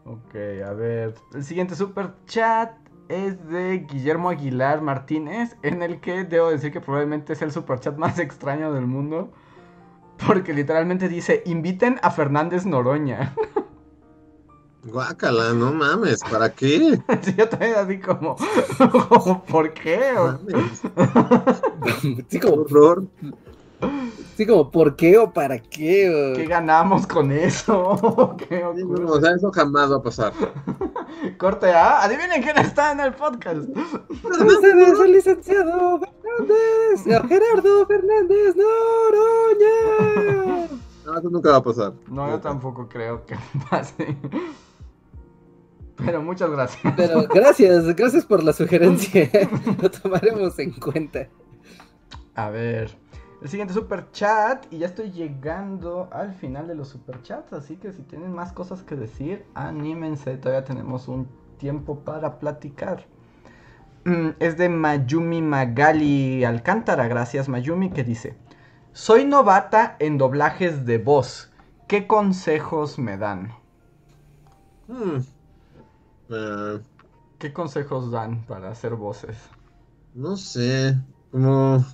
Ok, a ver. El siguiente super chat es de Guillermo Aguilar Martínez, en el que debo decir que probablemente es el super chat más <laughs> extraño del mundo. Porque literalmente dice, inviten a Fernández Noroña. <laughs> Guácala, no mames, ¿para qué? Sí, yo también así como, como, ¿por qué? Mames, Sí, como, horror. Sí, como, ¿por qué o para qué? o- ¿Qué ganamos con eso? <laughs> ¿Qué Sí, ocurre? no, o sea, eso jamás va a pasar. <laughs> Corte A, adivinen quién está en el podcast. <laughs> Ustedes, el licenciado Fernández, Gerardo Fernández Noroña. No, eso nunca va a pasar. No, yo tampoco creo que pase. Pero muchas gracias. Pero gracias, gracias por la sugerencia. Lo tomaremos en cuenta. A ver, el siguiente super chat y ya estoy llegando al final de los super chats, así que si tienen más cosas que decir, anímense, todavía tenemos un tiempo para platicar. Mm, Es de Mayumi Magali Alcántara, gracias Mayumi, que dice, soy novata en doblajes de voz, ¿qué consejos me dan? Hmm. Eh, ¿Qué consejos dan para hacer voces? no sé, como...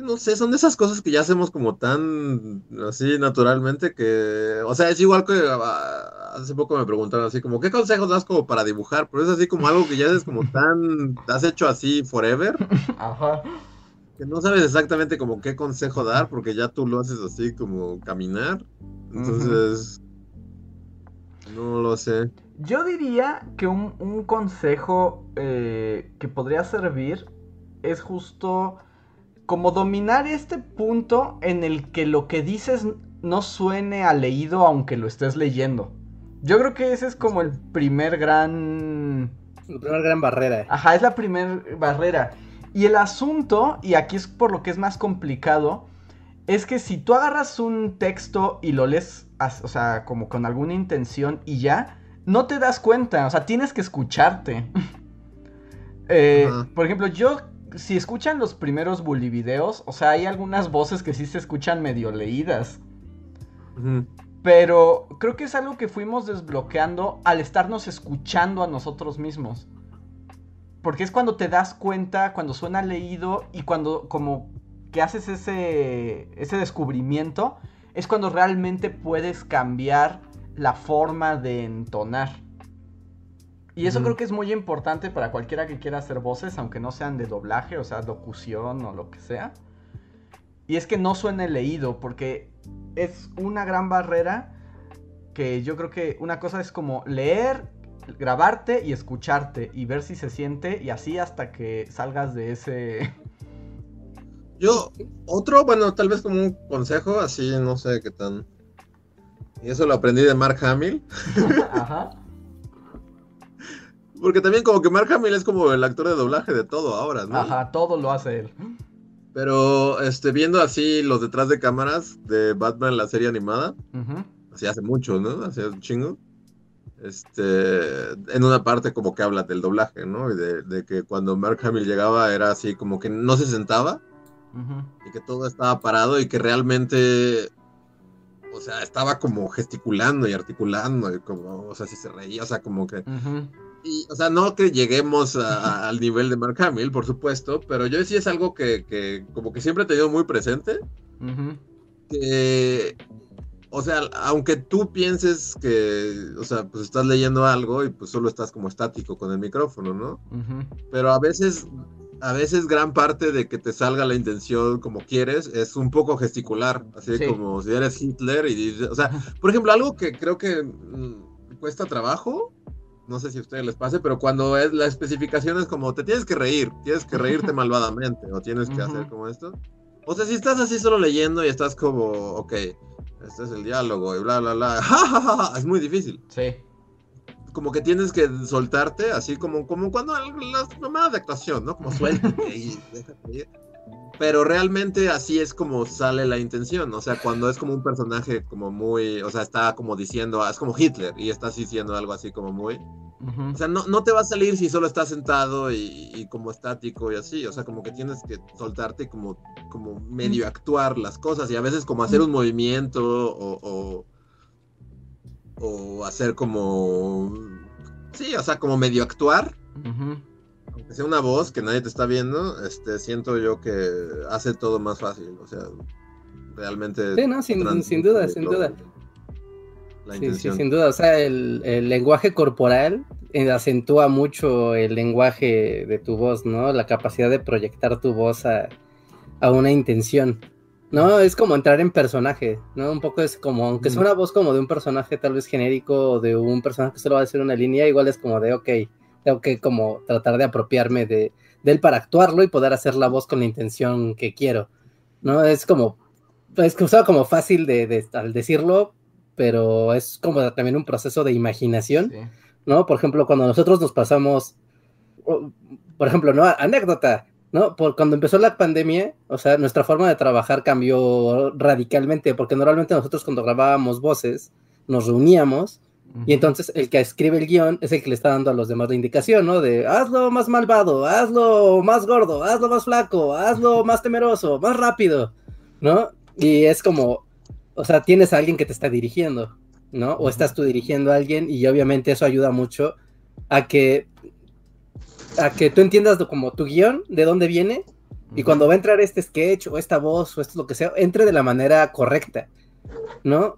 No sé, son de esas cosas que ya hacemos como tan así naturalmente que, o sea, es igual que ah, hace poco me preguntaron así como, ¿qué consejos das como para dibujar? Pero es así como algo que ya es como <laughs> tan, has hecho así forever, Ajá. que no sabes exactamente como qué consejo dar porque ya tú lo haces así como caminar. Entonces, no lo sé. Yo diría que un, un consejo eh, que podría servir es justo como dominar este punto en el que lo que dices no suene a leído aunque lo estés leyendo. Yo creo que ese es como el primer gran... La primera gran barrera. Ajá, es la primera barrera. Y el asunto, y aquí es por lo que es más complicado, es que si tú agarras un texto y lo lees, o sea, como con alguna intención y ya, no te das cuenta, o sea, tienes que escucharte. <laughs> Eh, por ejemplo, yo, si escuchan los primeros bully videos, o sea, hay algunas voces que sí se escuchan medio leídas. Pero creo que es algo que fuimos desbloqueando al estarnos escuchando a nosotros mismos. Porque es cuando te das cuenta, cuando suena leído y cuando como que haces ese, ese descubrimiento, es cuando realmente puedes cambiar la forma de entonar. Y eso creo que es muy importante para cualquiera que quiera hacer voces, aunque no sean de doblaje, o sea, locución o lo que sea. Y es que no suene leído, porque es una gran barrera que yo creo que una cosa es como leer, grabarte y escucharte y ver si se siente y así hasta que salgas de ese... <laughs> Yo, otro, bueno, tal vez como un consejo, así no sé qué tan... Y eso lo aprendí de Mark Hamill. <laughs> Ajá. Porque también como que Mark Hamill es como el actor de doblaje de todo ahora, ¿no? Ajá, todo lo hace él. Pero este, viendo así los detrás de cámaras de Batman, la serie animada, así hace mucho, ¿no? Hace un chingo. Este, en una parte como que habla del doblaje, ¿no? Y de, que cuando Mark Hamill llegaba era así como que no se sentaba y que todo estaba parado y que realmente, o sea, estaba como gesticulando y articulando y como, o sea, si se reía, o sea, como que y, o sea, no que lleguemos al nivel de Mark Hamill, por supuesto, pero yo sí es algo que, como que siempre he tenido muy presente. Que, o sea, aunque tú pienses que, o sea, pues estás leyendo algo y pues solo estás como estático con el micrófono, ¿no? Pero a veces, a veces gran parte de que te salga la intención como quieres es un poco gesticular, así como si eres Hitler y dices, o sea, por ejemplo, algo que creo que mm, cuesta trabajo no sé si a ustedes les pase, pero cuando es la especificación es como te tienes que reír, tienes que reírte <laughs> malvadamente o tienes que hacer como esto. O sea, si estás así solo leyendo y estás como, ok, este es el diálogo y bla, bla, bla, <laughs> es muy difícil. Sí. Como que tienes que soltarte, así como, como cuando las mamadas de actuación, ¿no? Como suéltate y <laughs> déjate ir. Pero realmente así es como sale la intención, o sea, cuando es como un personaje como muy, o sea, está como diciendo, es como Hitler y estás diciendo algo así como muy, o sea, no, no, te va a salir si solo estás sentado y, como estático y así. O sea, como que tienes que soltarte como, como medio actuar las cosas y a veces como hacer un movimiento o, o, hacer como... Sí, o sea, como medio actuar. Aunque sea una voz que nadie te está viendo, este, siento yo que hace todo más fácil. O sea, realmente... Sí, no, sin, sin duda, sin duda sí, sí, sin duda. O sea, el, lenguaje corporal eh, acentúa mucho el lenguaje de tu voz, ¿no? La capacidad de proyectar tu voz a, una intención. ¿no? Es como entrar en personaje, ¿no? Un poco es como, aunque sea una voz como de un personaje tal vez genérico o de un personaje que solo va a decir una línea, igual es como de, ok, tengo que como tratar de apropiarme de, él para actuarlo y poder hacer la voz con la intención que quiero, ¿no? Es como, es como fácil de, al decirlo, pero es como también un proceso de imaginación, ¿no? Por ejemplo, cuando nosotros nos pasamos, por ejemplo, ¿no? Anécdota, ¿no? Por cuando empezó la pandemia, o sea, nuestra forma de trabajar cambió radicalmente, porque normalmente nosotros cuando grabábamos voces, nos reuníamos, y entonces el que escribe el guion es el que le está dando a los demás la indicación, ¿no? De hazlo más malvado, hazlo más gordo, hazlo más flaco, hazlo más temeroso, más rápido, ¿no? Y es como, o sea, tienes a alguien que te está dirigiendo, ¿no? O estás tú dirigiendo a alguien y obviamente eso ayuda mucho a que a que tú entiendas como tu guion, de dónde viene, y cuando va a entrar este sketch o esta voz o esto lo que sea, entre de la manera correcta, ¿no?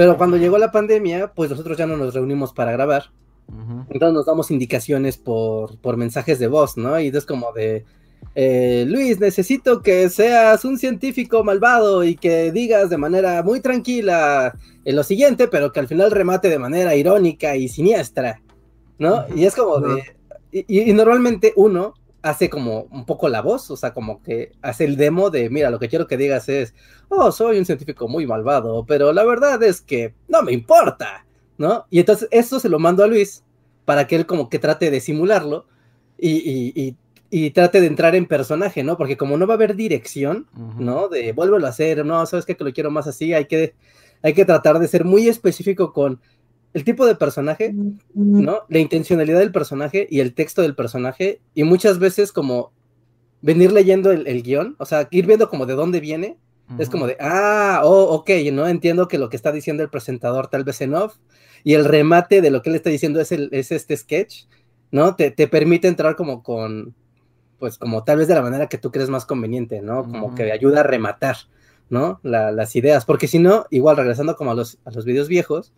Pero cuando llegó la pandemia, pues nosotros ya no nos reunimos para grabar. Entonces nos damos indicaciones por, por mensajes de voz, ¿no? Y es como de, eh, Luis, necesito que seas un científico malvado y que digas de manera muy tranquila lo siguiente, pero que al final remate de manera irónica y siniestra, ¿no? Y es como de... Y, normalmente uno, hace como un poco la voz, o sea, como que hace el demo de, mira, lo que quiero que digas es, oh, soy un científico muy malvado, pero la verdad es que no me importa, ¿no? Y entonces esto se lo mando a Luis para que él como que trate de simularlo y, trate de entrar en personaje, ¿no? Porque como no va a haber dirección, ¿no? De vuélvelo a hacer, no, sabes qué? que lo quiero más así, hay que, hay que tratar de ser muy específico con el tipo de personaje, ¿no? La intencionalidad del personaje y el texto del personaje, y muchas veces como venir leyendo el, guion, o sea, ir viendo como de dónde viene, es como de, ah, oh, ok, ¿no? Entiendo que lo que está diciendo el presentador tal vez en off, y el remate de lo que él está diciendo es, el, es este sketch, ¿no? Te, permite entrar como con, pues como tal vez de la manera que tú crees más conveniente, ¿no? Como que ayuda a rematar, ¿no? las ideas, porque si no, igual regresando como a los, a los videos viejos,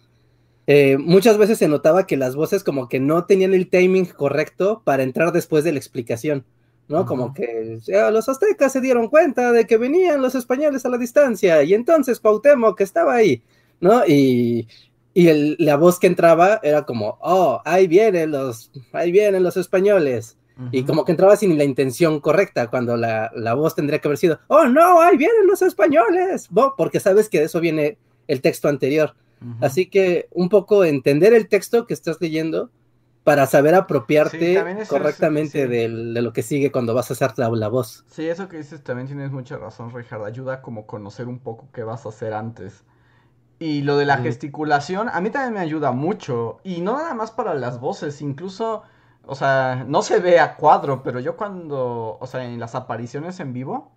eh, muchas veces se notaba que las voces como que no tenían el timing correcto para entrar después de la explicación, ¿no? Como que los aztecas se dieron cuenta de que venían los españoles a la distancia y entonces Cuauhtémoc que estaba ahí, ¿no? Y, y la voz que entraba era como, oh, ahí vienen los, ahí vienen los españoles. Y como que entraba sin la intención correcta, cuando la, la, voz tendría que haber sido, oh no, ahí vienen los españoles, porque sabes que de eso viene el texto anterior. Así que un poco entender el texto que estás leyendo para saber apropiarte correctamente de, lo que sigue cuando vas a hacer la, voz. Sí, eso que dices también tienes mucha razón, Richard. Ayuda como conocer un poco qué vas a hacer antes. Y lo de la gesticulación, a mí también me ayuda mucho. Y no nada más para las voces, incluso, o sea, no se ve a cuadro, pero yo cuando, o sea, en las apariciones en vivo,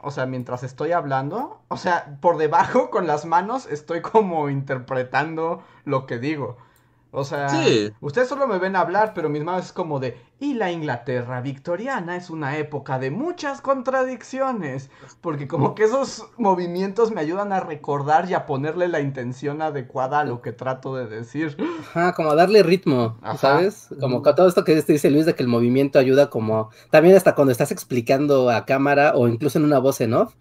o sea, mientras estoy hablando, o sea, por debajo con las manos estoy como interpretando lo que digo. O sea, ustedes solo me ven hablar, pero mis manos es como de, y la Inglaterra victoriana es una época de muchas contradicciones, porque como que esos movimientos me ayudan a recordar y a ponerle la intención adecuada a lo que trato de decir. Ajá, como a darle ritmo, ¿sabes? Como con todo esto que te dice Luis de que el movimiento ayuda como, también hasta cuando estás explicando a cámara o incluso en una voz en off,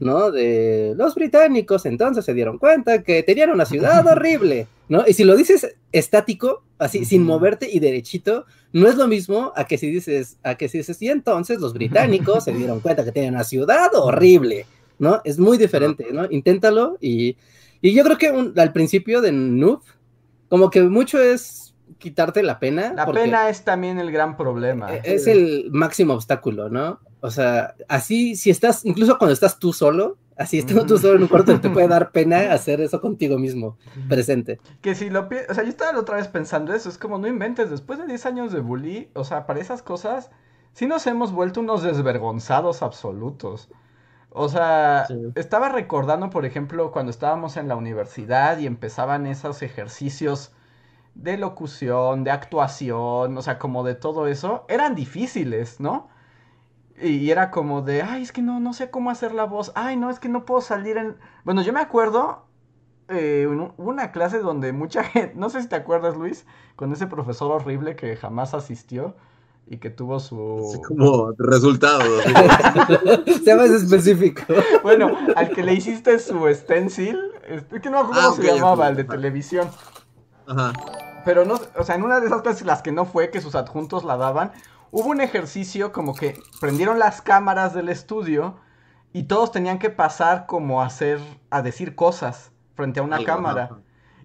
¿no? De los británicos entonces se dieron cuenta que tenían una ciudad <laughs> horrible, ¿no? Y si lo dices estático, así, sin moverte y derechito, no es lo mismo a que si dices, a que si dices, y entonces los británicos se dieron cuenta que tenían una ciudad horrible, ¿no? Es muy diferente, ¿no? Inténtalo y, y yo creo que al principio de Noob, como que mucho es quitarte la pena. La pena es también el gran problema. E, es el máximo obstáculo, ¿no? O sea, así, si estás, incluso cuando estás tú solo, así estando tú solo en un cuarto, te puede dar pena <laughs> hacer eso contigo mismo, presente. Que si lo o sea, yo estaba la otra vez pensando eso, es como no inventes, después de 10 años de bully, o sea, para esas cosas, sí nos hemos vuelto unos desvergonzados absolutos. O sea, estaba recordando, por ejemplo, cuando estábamos en la universidad y empezaban esos ejercicios de locución, de actuación, o sea, como de todo eso, eran difíciles, ¿no? Y era como de, ay, es que no, no sé cómo hacer la voz. Ay, no, es que no puedo salir en... Bueno, yo me acuerdo, eh, una clase donde mucha <laughs> gente, no sé si te acuerdas, Luis, con ese profesor horrible que jamás asistió y que tuvo su... Así como resultado. <laughs> Sea más específico. Bueno, al que le hiciste su stencil, es que no me acuerdo cómo ah, se llamaba, el de televisión. Ajá. Pero no, o sea, en una de esas clases las que no fue, que sus adjuntos la daban, hubo un ejercicio como que prendieron las cámaras del estudio y todos tenían que pasar como a hacer, a decir cosas frente a una cámara.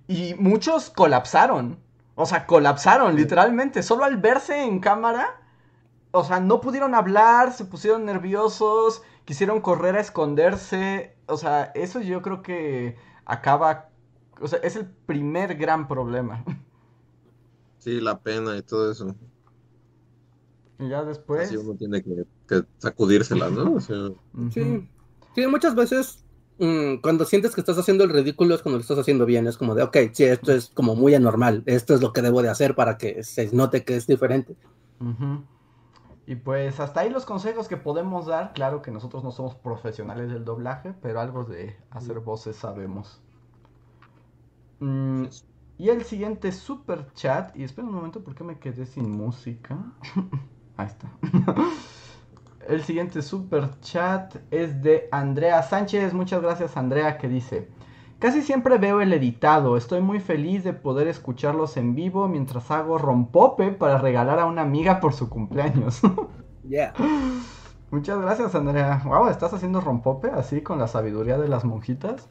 Y muchos colapsaron. O sea, colapsaron, literalmente. Solo al verse en cámara, o sea, no pudieron hablar, se pusieron nerviosos, quisieron correr a esconderse. O sea, eso yo creo que acaba. O sea, es el primer gran problema. <laughs> Sí, la pena y todo eso. Y ya después. Así uno tiene que, que sacudírsela, ¿no? Sí. Sí, muchas veces mm, cuando sientes que estás haciendo el ridículo es cuando lo estás haciendo bien. Es como de, ok, sí, esto es como muy anormal. Esto es lo que debo de hacer para que se note que es diferente. Y pues hasta ahí los consejos que podemos dar. Claro que nosotros no somos profesionales del doblaje, pero algo de hacer voces sabemos. Mm, y el siguiente super chat. Y espera un momento porque me quedé sin música. <laughs> Ahí está. <laughs> El siguiente super chat es de Andrea Sánchez. Muchas gracias, Andrea, que dice: Casi siempre veo el editado. Estoy muy feliz de poder escucharlos en vivo mientras hago rompope para regalar a una amiga por su cumpleaños. <laughs> Yeah. Muchas gracias, Andrea. Wow, ¿estás haciendo rompope así con la sabiduría de las monjitas?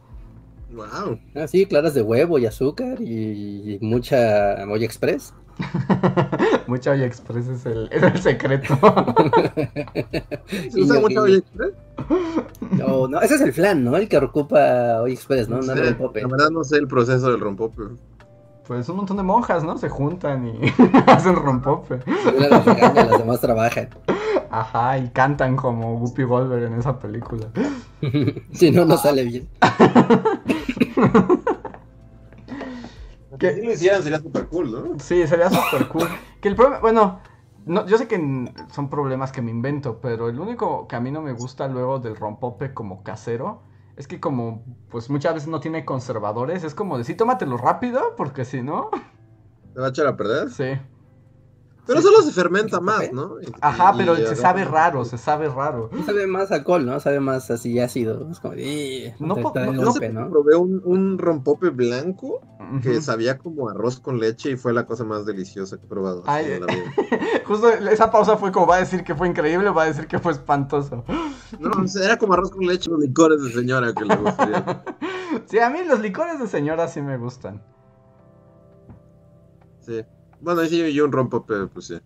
Wow. Ah, sí, claras de huevo y azúcar y mucha olla express. <laughs> Mucha Olla Express es el, es el secreto. <laughs> ¿Se usa mucho Olla Express? No, no, ese es el flan, ¿no? El que ocupa olla express, ¿no? No, sé, el rompope. La verdad no sé el proceso del rompope. Pues un montón de monjas, ¿no? Se juntan y <laughs> hacen rompope. Una las regaña, las demás trabajan. Ajá, y cantan como Guppy Goldberg en esa película. <laughs> si no, no sale bien. <laughs> Que si lo hicieran sería super cool, ¿no? Sí, sería súper cool. Que el problema, bueno, no, yo sé que son problemas que me invento, pero el único que a mí no me gusta luego del rompope como casero es que como, pues muchas veces no tiene conservadores, es como decir, tómatelo rápido, porque si no, ¿Te va a echar a perder? sí. Pero solo se fermenta más, ¿no? Y- Ajá, y- pero y se sabe raro, se sabe raro. Sabe más alcohol, ¿no? Sabe más así ácido. Es como, "Ih, No no- Probé un, un rompope blanco que sabía como arroz con leche y fue la cosa más deliciosa que he probado. Ay, en la <laughs> vida. Justo esa pausa fue como va a decir que fue increíble o va a decir que fue espantoso. No, era como arroz con leche, los licores de señora que le gustaría. <laughs> Sí, a mí los licores de señora sí me gustan. Sí. Bueno, ahí sí y un rompope, pues sí.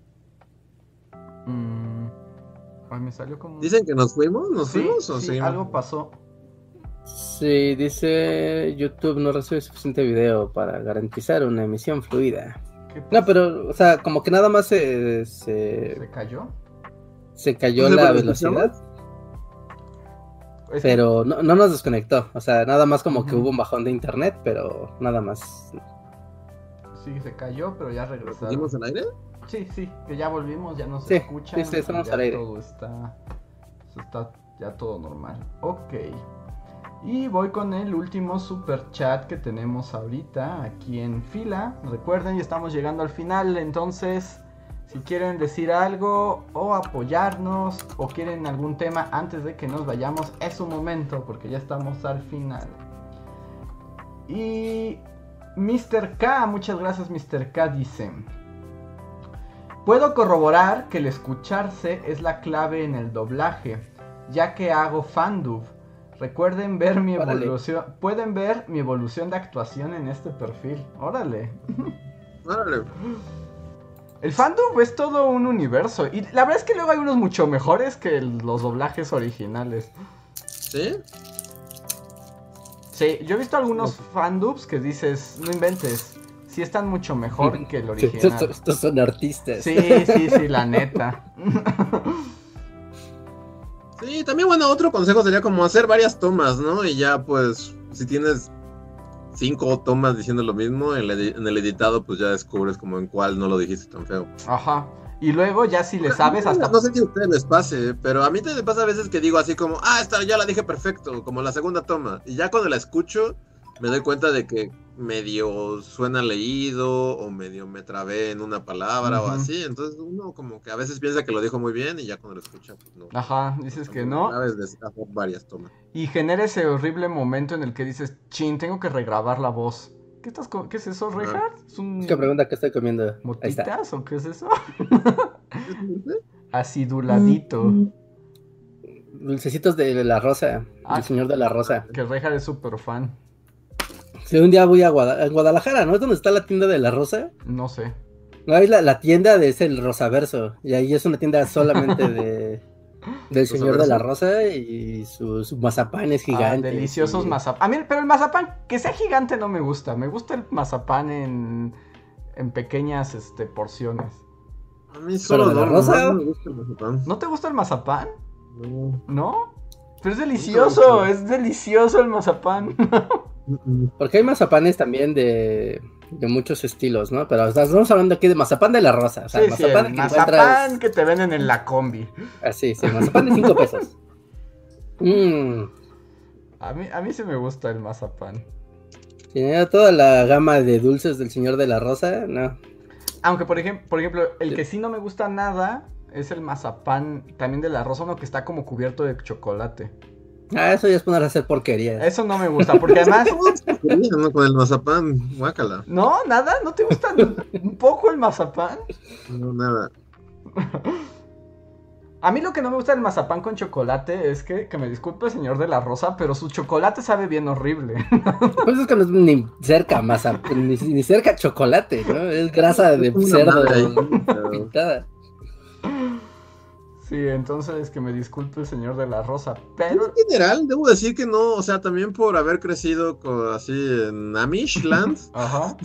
Mm. Ay, me salió como... Dicen que nos fuimos, ¿nos Sí, fuimos o sí, seguimos? algo pasó. Sí, dice YouTube no recibe suficiente video para garantizar una emisión fluida. ¿Qué No, pero, o sea, como que nada más se, se, ¿Se cayó? se cayó ¿No se la lo velocidad, pero no, no nos desconectó. O sea, nada más como que hubo un bajón de internet, pero nada más. Sí, se cayó, pero ya regresaron. ¿Seguimos al aire? Sí, sí, que ya volvimos, ya nos Sí, escuchan. sí, sí, estamos al aire. Todo está, está ya todo normal. Ok. Y voy con el último super chat que tenemos ahorita aquí en fila. Recuerden, ya estamos llegando al final, entonces si quieren decir algo o apoyarnos o quieren algún tema antes de que nos vayamos, es un momento porque ya estamos al final. Y Mr. K, muchas gracias Mr. K, dice. Puedo corroborar que el escucharse es la clave en el doblaje, ya que hago fandub. Recuerden ver mi Órale. evolución, pueden ver mi evolución de actuación en este perfil. Órale. Órale. El fandub es todo un universo y la verdad es que luego hay unos mucho mejores que los doblajes originales. ¿Sí? Sí, yo he visto algunos fandubs que dices, no inventes, sí están mucho mejor que el <laughs> Estos, original. estos son artistas. Sí, sí, sí, la <laughs> neta. Sí, también, bueno, otro consejo sería como hacer varias tomas, ¿no? Y ya, pues, si tienes cinco tomas diciendo lo mismo, en el, edi- en el editado, pues ya descubres como en cuál no lo dijiste tan feo. Ajá. Y luego ya si le sabes hasta... No sé si a ustedes les pase, pero a mí te pasa a veces que digo así como, ah, esta ya la dije perfecto, como la segunda toma. Y ya cuando la escucho, me doy cuenta de que medio suena leído o medio me trabé en una palabra o así. Entonces uno como que a veces piensa que lo dijo muy bien y ya cuando lo escucha, pues no. Ajá, dices que no. De hacer varias tomas. Y genera ese horrible momento en el que dices, chin, tengo que regrabar la voz. ¿Qué, estás ¿Qué es eso, Reinhardt? ¿Es un Es que pregunta qué estoy comiendo. Motitas o qué es eso? <laughs> Aciduladito. Dulcecitos de la rosa. Ah. El señor de la rosa. Que Reinhardt es súper fan. Si un día voy a, Guada- a Guadalajara, ¿no? ¿Es donde está la tienda de la rosa? No sé. No, ahí la, la tienda de es el Rosaverso. Y ahí es una tienda solamente <laughs> de del señor de la rosa y sus su mazapanes Ah, gigantes. deliciosos y- mazapanes. A mí, pero el mazapán, que sea gigante no me gusta. Me gusta el mazapán en, en pequeñas este, porciones. A mí solo de la no, rosa? nomás me gusta el mazapán. ¿No te gusta el mazapán? No. ¿No? Pero es delicioso, es delicioso el mazapán. <laughs> Porque hay mazapanes también de, de muchos estilos, ¿no? Pero estamos hablando aquí de mazapán de la rosa. O sea, Sí, mazapán que mazapán encuentras- que te venden en la combi. Así, sí, mazapán de 5 pesos. Mmm. <laughs> A mí, a mí sí me gusta el mazapán. Tiene toda la gama de dulces del señor de la rosa, no. Aunque, por ejemplo, por ejemplo, el que sí no me gusta nada es el mazapán también de la rosa, uno que está como cubierto de chocolate. Ah, eso ya es poner a hacer porquería. Eso no me gusta, porque además. <laughs> ¿no? Con el mazapán, guácala. No, nada, ¿no te gusta un poco el mazapán? No, nada. A mí lo que no me gusta del mazapán con chocolate es que, que me disculpe señor de la rosa, pero su chocolate sabe bien horrible. <laughs> Pues es que no es ni cerca mazapán, ni, ni cerca chocolate, ¿no? Es grasa de cerdo pintada. Sí, entonces que me disculpe el señor de la rosa, En pero general, debo decir que no, o sea, también por haber crecido así en Amishland. <laughs> ajá.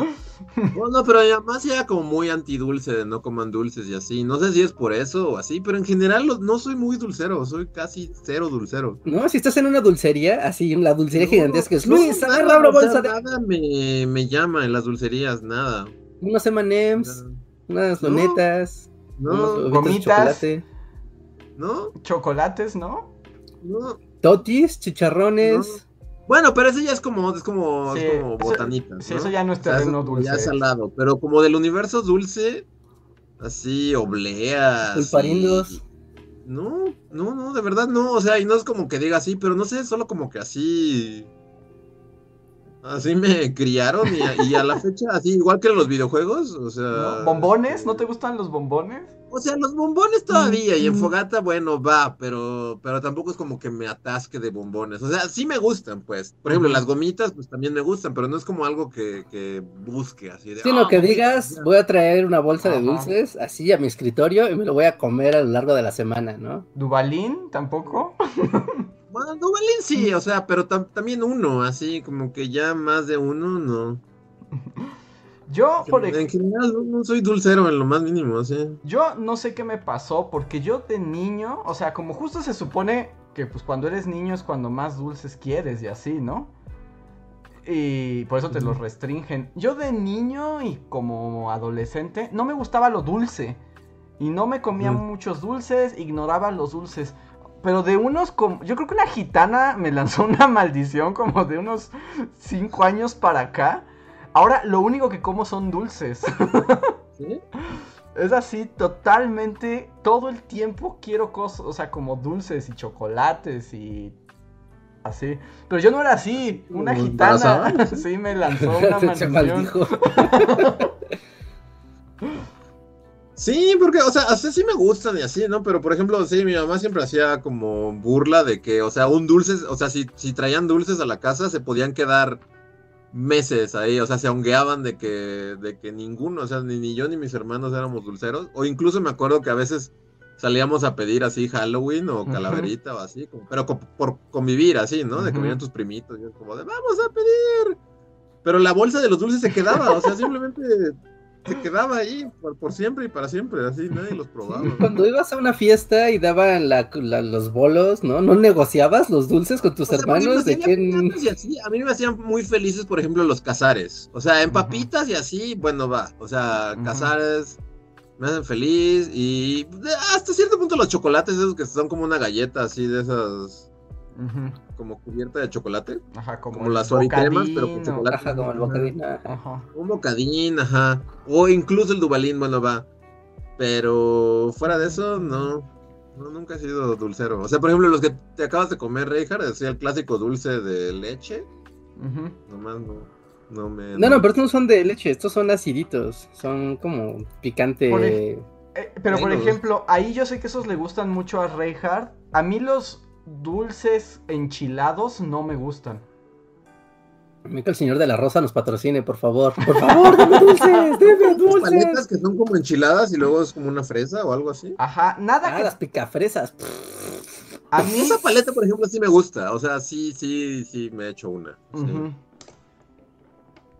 bueno, pero además ya como muy antidulce, de no coman dulces y así. No sé si es por eso o así, pero en general no soy muy dulcero, soy casi cero dulcero. No, si estás en una dulcería, así, la dulcería No, gigantesca es no, Luis, nada, agarra una bolsa de Nada me, me llama en las dulcerías, nada. unos M&M's, unas No. donetas, unos No, de gomitas. chocolate, no, Chocolates, ¿no? no. totis, chicharrones. Bueno, pero ese ya es como, es como, Sí, es como eso- botanitas. Sí, ¿no? eso ya no es O sea, eso como Ya dulce. salado, pero como del universo dulce, así, obleas. Pulparindos. y- No, no, no, de verdad no. O sea, y no es como que diga así, pero no sé, solo como que así. Así me criaron y a, y a la fecha, así, igual que en los videojuegos, o sea. ¿No? ¿Bombones? ¿No te gustan los bombones? O sea, los bombones todavía, y en fogata, bueno, va, pero, pero tampoco es como que me atasque de bombones. O sea, sí me gustan, pues. Por ejemplo, las gomitas, pues también me gustan, pero no es como algo que, que busque así de. Sí, lo "Ah, que gomitas", digas, voy a traer una bolsa de dulces así a mi escritorio y me lo voy a comer a lo largo de la semana, ¿no? ¿Dubalín? ¿Tampoco? <laughs> Bueno, Duvalín sí, o sea, pero tam- también uno, así como que ya más de uno, no. <laughs> Yo, por En ejemplo. general, no, no soy dulcero en lo más mínimo, sí. Yo no sé qué me pasó, porque yo de niño, o sea, como justo se supone que pues cuando eres niño es cuando más dulces quieres y así, ¿no? Y por eso te los restringen. Yo de niño y como adolescente no me gustaba lo dulce. Y no me comía muchos dulces, ignoraba los dulces. Pero de unos como... Yo creo que una gitana me <laughs> lanzó una maldición como de unos 5 años para acá. Ahora lo único que como son dulces. ¿Sí? Es así, totalmente, todo el tiempo quiero cosas, o sea, como dulces y chocolates y así. Pero yo no era así, una ¿Como gitana, sí me lanzó una <laughs> Se maldición. Sí, porque, o sea, así sí me gustan y así, ¿no? Pero, por ejemplo, sí, mi mamá siempre hacía como burla de que, o sea, un dulce, o sea, si, si traían dulces a la casa, se podían quedar meses ahí, o sea, se hongueaban de que, de que ninguno, o sea, ni, ni yo ni mis hermanos éramos dulceros, o incluso me acuerdo que a veces salíamos a pedir así Halloween o calaverita o así, como- pero co- por convivir así, ¿no? De que Ujú. venían tus primitos, y es como de, vamos a pedir. Pero la bolsa de los dulces se quedaba, o sea, simplemente se quedaba ahí por, por siempre y para siempre, así nadie los probaba. <laughs> Cuando ibas a una fiesta y daban la- la- los bolos, ¿no? ¿No negociabas los dulces con tus O sea, hermanos? ¿De quién? así, a mí me hacían muy felices, por ejemplo, los cazares. O sea, en papitas y así, bueno, va. O sea, cazares me hacen feliz y hasta cierto punto los chocolates esos que son como una galleta así de esas Como cubierta de chocolate, Ajá, como, como las suavicremas, pero con chocolate. Ajá, como el bocadín. ajá. Un bocadín, ajá. O incluso el dubalín, bueno, va. Pero fuera de eso, no. No, nunca he sido dulcero. O sea, por ejemplo, los que te acabas de comer, Reinhardt, decía el clásico dulce de leche. Nomás no. No me. No, no, pero estos no son de leche, estos son aciditos, son como picante. Por Eh, pero por ejemplo, ahí yo sé que esos le gustan mucho a Reinhardt. A mí los dulces enchilados no me gustan. A mí que el señor de la rosa nos patrocine, por favor. Por favor, dame dulces, dame dulces. paletas que son como enchiladas y luego es como una fresa o algo así. Ajá, nada Ah, que las picafresas. a mí Esa paleta, por ejemplo, sí me gusta. O sea, sí, sí, sí me he hecho una. sí.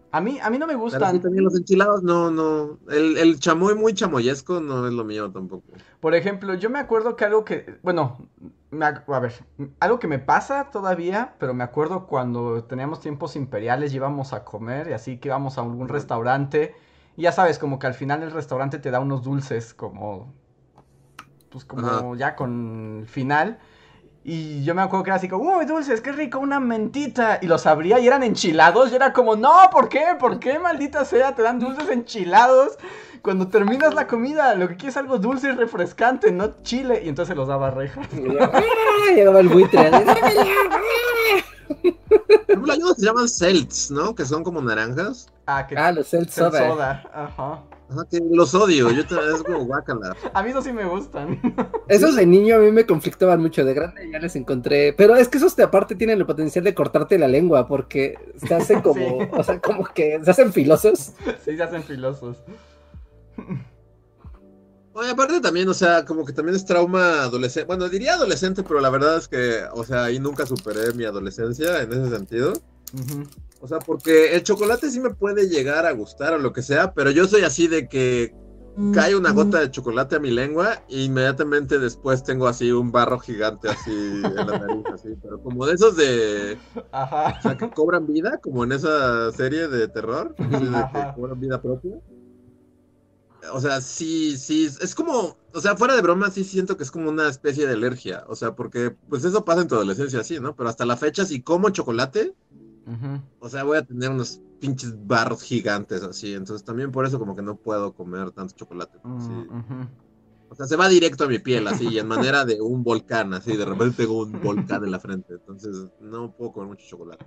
A mí, a mí no me Pero sí, gustan. también los enchilados, no, no. El, el chamoy muy chamoyesco no es lo mío tampoco. Por ejemplo, yo me acuerdo que algo que, bueno, a ver, algo que me pasa todavía, pero me acuerdo cuando teníamos tiempos imperiales, y íbamos a comer y así que íbamos a algún restaurante. Y ya sabes, como que al final el restaurante te da unos dulces como, pues como Ajá. ya con el final. Y yo me acuerdo que era así como, uy, dulces, qué rico, una mentita. Y los abría y eran enchilados. Y era como, no, ¿por qué? ¿Por qué, maldita sea? Te dan dulces enchilados. Cuando terminas la comida, lo que quieres es algo dulce y refrescante, no chile. Y entonces los daba reja. <laughs> Llegaba el buitre. Los ayudos se llaman celts, ¿no? Que son como naranjas. Ah, que Ah, los Celt Cel Soda. soda. Ajá. Ajá, que los odio. Yo te, es como guácala. A mí esos sí me gustan. <laughs> Esos de niño a mí me conflictaban mucho, de grande ya les encontré, pero es que esos de aparte tienen el potencial de cortarte la lengua porque se hacen como, <laughs> Sí. o sea, como que se hacen filosos. sí, se hacen filosos. Oye, aparte también, o sea, como que también es trauma adolescente. Bueno, diría adolescente, pero la verdad es que, o sea, ahí nunca superé mi adolescencia en ese sentido. Ujú. O sea, porque el chocolate sí me puede llegar a gustar o lo que sea, pero yo soy así de que cae una gota de chocolate a mi lengua e inmediatamente después tengo así un barro gigante así en la nariz, así, pero como de esos de, Ajá. o sea, que cobran vida, como en esa serie de terror, de que cobran vida propia. O sea, sí, sí, es como, o sea, fuera de broma, sí siento que es como una especie de alergia, o sea, porque pues eso pasa en tu adolescencia, sí, ¿no? Pero hasta la fecha, si como chocolate, O sea, voy a tener unos pinches barros gigantes así, entonces también por eso como que no puedo comer tanto chocolate. Mm. O sea, se va directo a mi piel, así, y en manera de un volcán, así, de repente tengo un volcán en la frente, entonces no puedo comer mucho chocolate.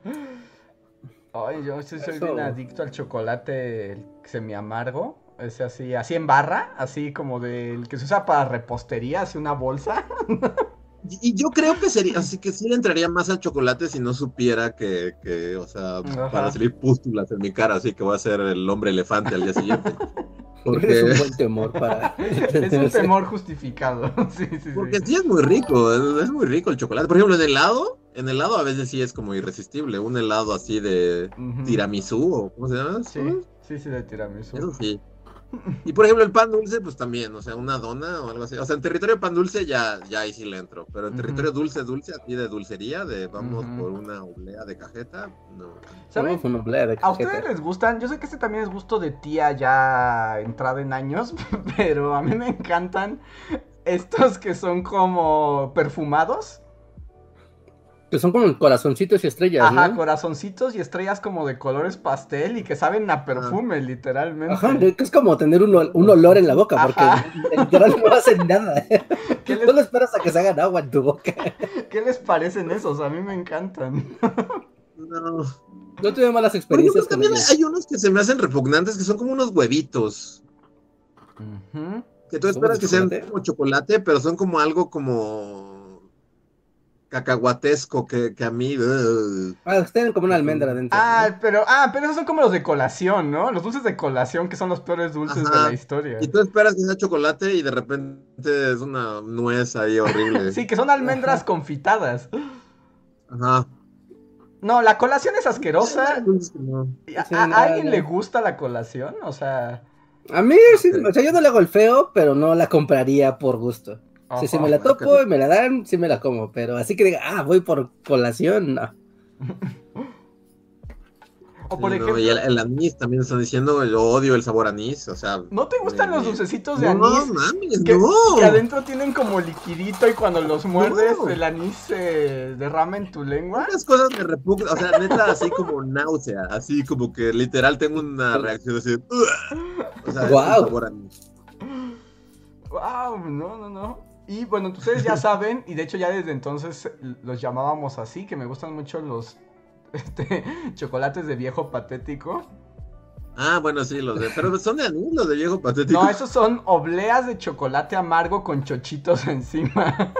Ay, yo sí soy Eso. bien adicto al chocolate el semi amargo. Es así, así en barra, así como del que se usa para repostería, así una bolsa. <laughs> Y, yo creo que sería, así que sí le entraría más al chocolate si no supiera que, que o sea, Ajá. para salir pústulas en mi cara, así que voy a ser el hombre elefante al día siguiente. <laughs> Es Porque, un buen temor para... <laughs> es un temor justificado. <laughs> sí, sí, sí. porque sí es muy rico, es, es muy rico el chocolate. Por ejemplo, en helado, en helado a veces sí es como irresistible, un helado así de tiramisú o ¿cómo se llama? Sí, sí, sí, de tiramisú. Eso sí. Y por ejemplo, el pan dulce, pues también, o sea, una dona o algo así. O sea, en territorio pan dulce ya, ya ahí sí le entro. Pero en territorio dulce, dulce, así de dulcería, de vamos por una oblea de cajeta, no. ¿Saben? Una oblea de ¿A ustedes cajeta. les gustan? Yo sé que este también es gusto de tía ya entrada en años, <laughs> pero a mí me encantan estos que son como perfumados. Que son como corazoncitos y estrellas, Ajá, ¿no? corazoncitos y estrellas como de colores pastel y que saben a perfume, literalmente. Ajá, es como tener un, un olor en la boca, porque Ajá. <laughs> literal no hacen nada. <laughs> ¿Qué les, Solo esperas a que se hagan agua en tu boca. <laughs> qué les parecen esos? A mí me encantan. No. No tuve malas experiencias con también ellos. hay unos que se me hacen repugnantes que son como unos huevitos. Ujú. Que tú ¿Son esperas que sean como chocolate, pero son como algo como cacahuatesco que, que a mí. Ah, tienen como una almendra dentro. ¿no? Ah, pero, ah, pero esos son como los de colación, ¿no? Los dulces de colación que son los peores dulces de la historia. Y tú esperas que sea chocolate y de repente es una nuez ahí horrible. <laughs> Sí, que son almendras confitadas. Ajá. No, la colación es asquerosa. No. ¿A, Sí, a- no, a alguien no. le gusta la colación? O sea... A mí, sí, o sea, yo no le hago el feo, pero no la compraría por gusto. Si se me la topo y me la dan, sí me la como, pero así que diga, ah, voy por colación, no. O por no, ejemplo, y el, el anís también están diciendo, yo odio el sabor anís, o sea... ¿no te gustan me- los dulcecitos de No, anís? mames, que, no. que adentro tienen como liquidito y cuando los muerdes No. el anís se derrama en tu lengua. Unas cosas me repugnan, o sea, neta, así como náusea, así como que literal tengo una reacción así. <laughs> O sea, un sabor anís. Wow, no, no, no. Y bueno, ustedes ya saben, y de hecho ya desde entonces los llamábamos así, que me gustan mucho los <laughs> este, chocolates de viejo patético. Ah, bueno, sí, los de... Pero son de anís, los de viejo patético. No, esos son obleas de chocolate amargo con chochitos <laughs> encima.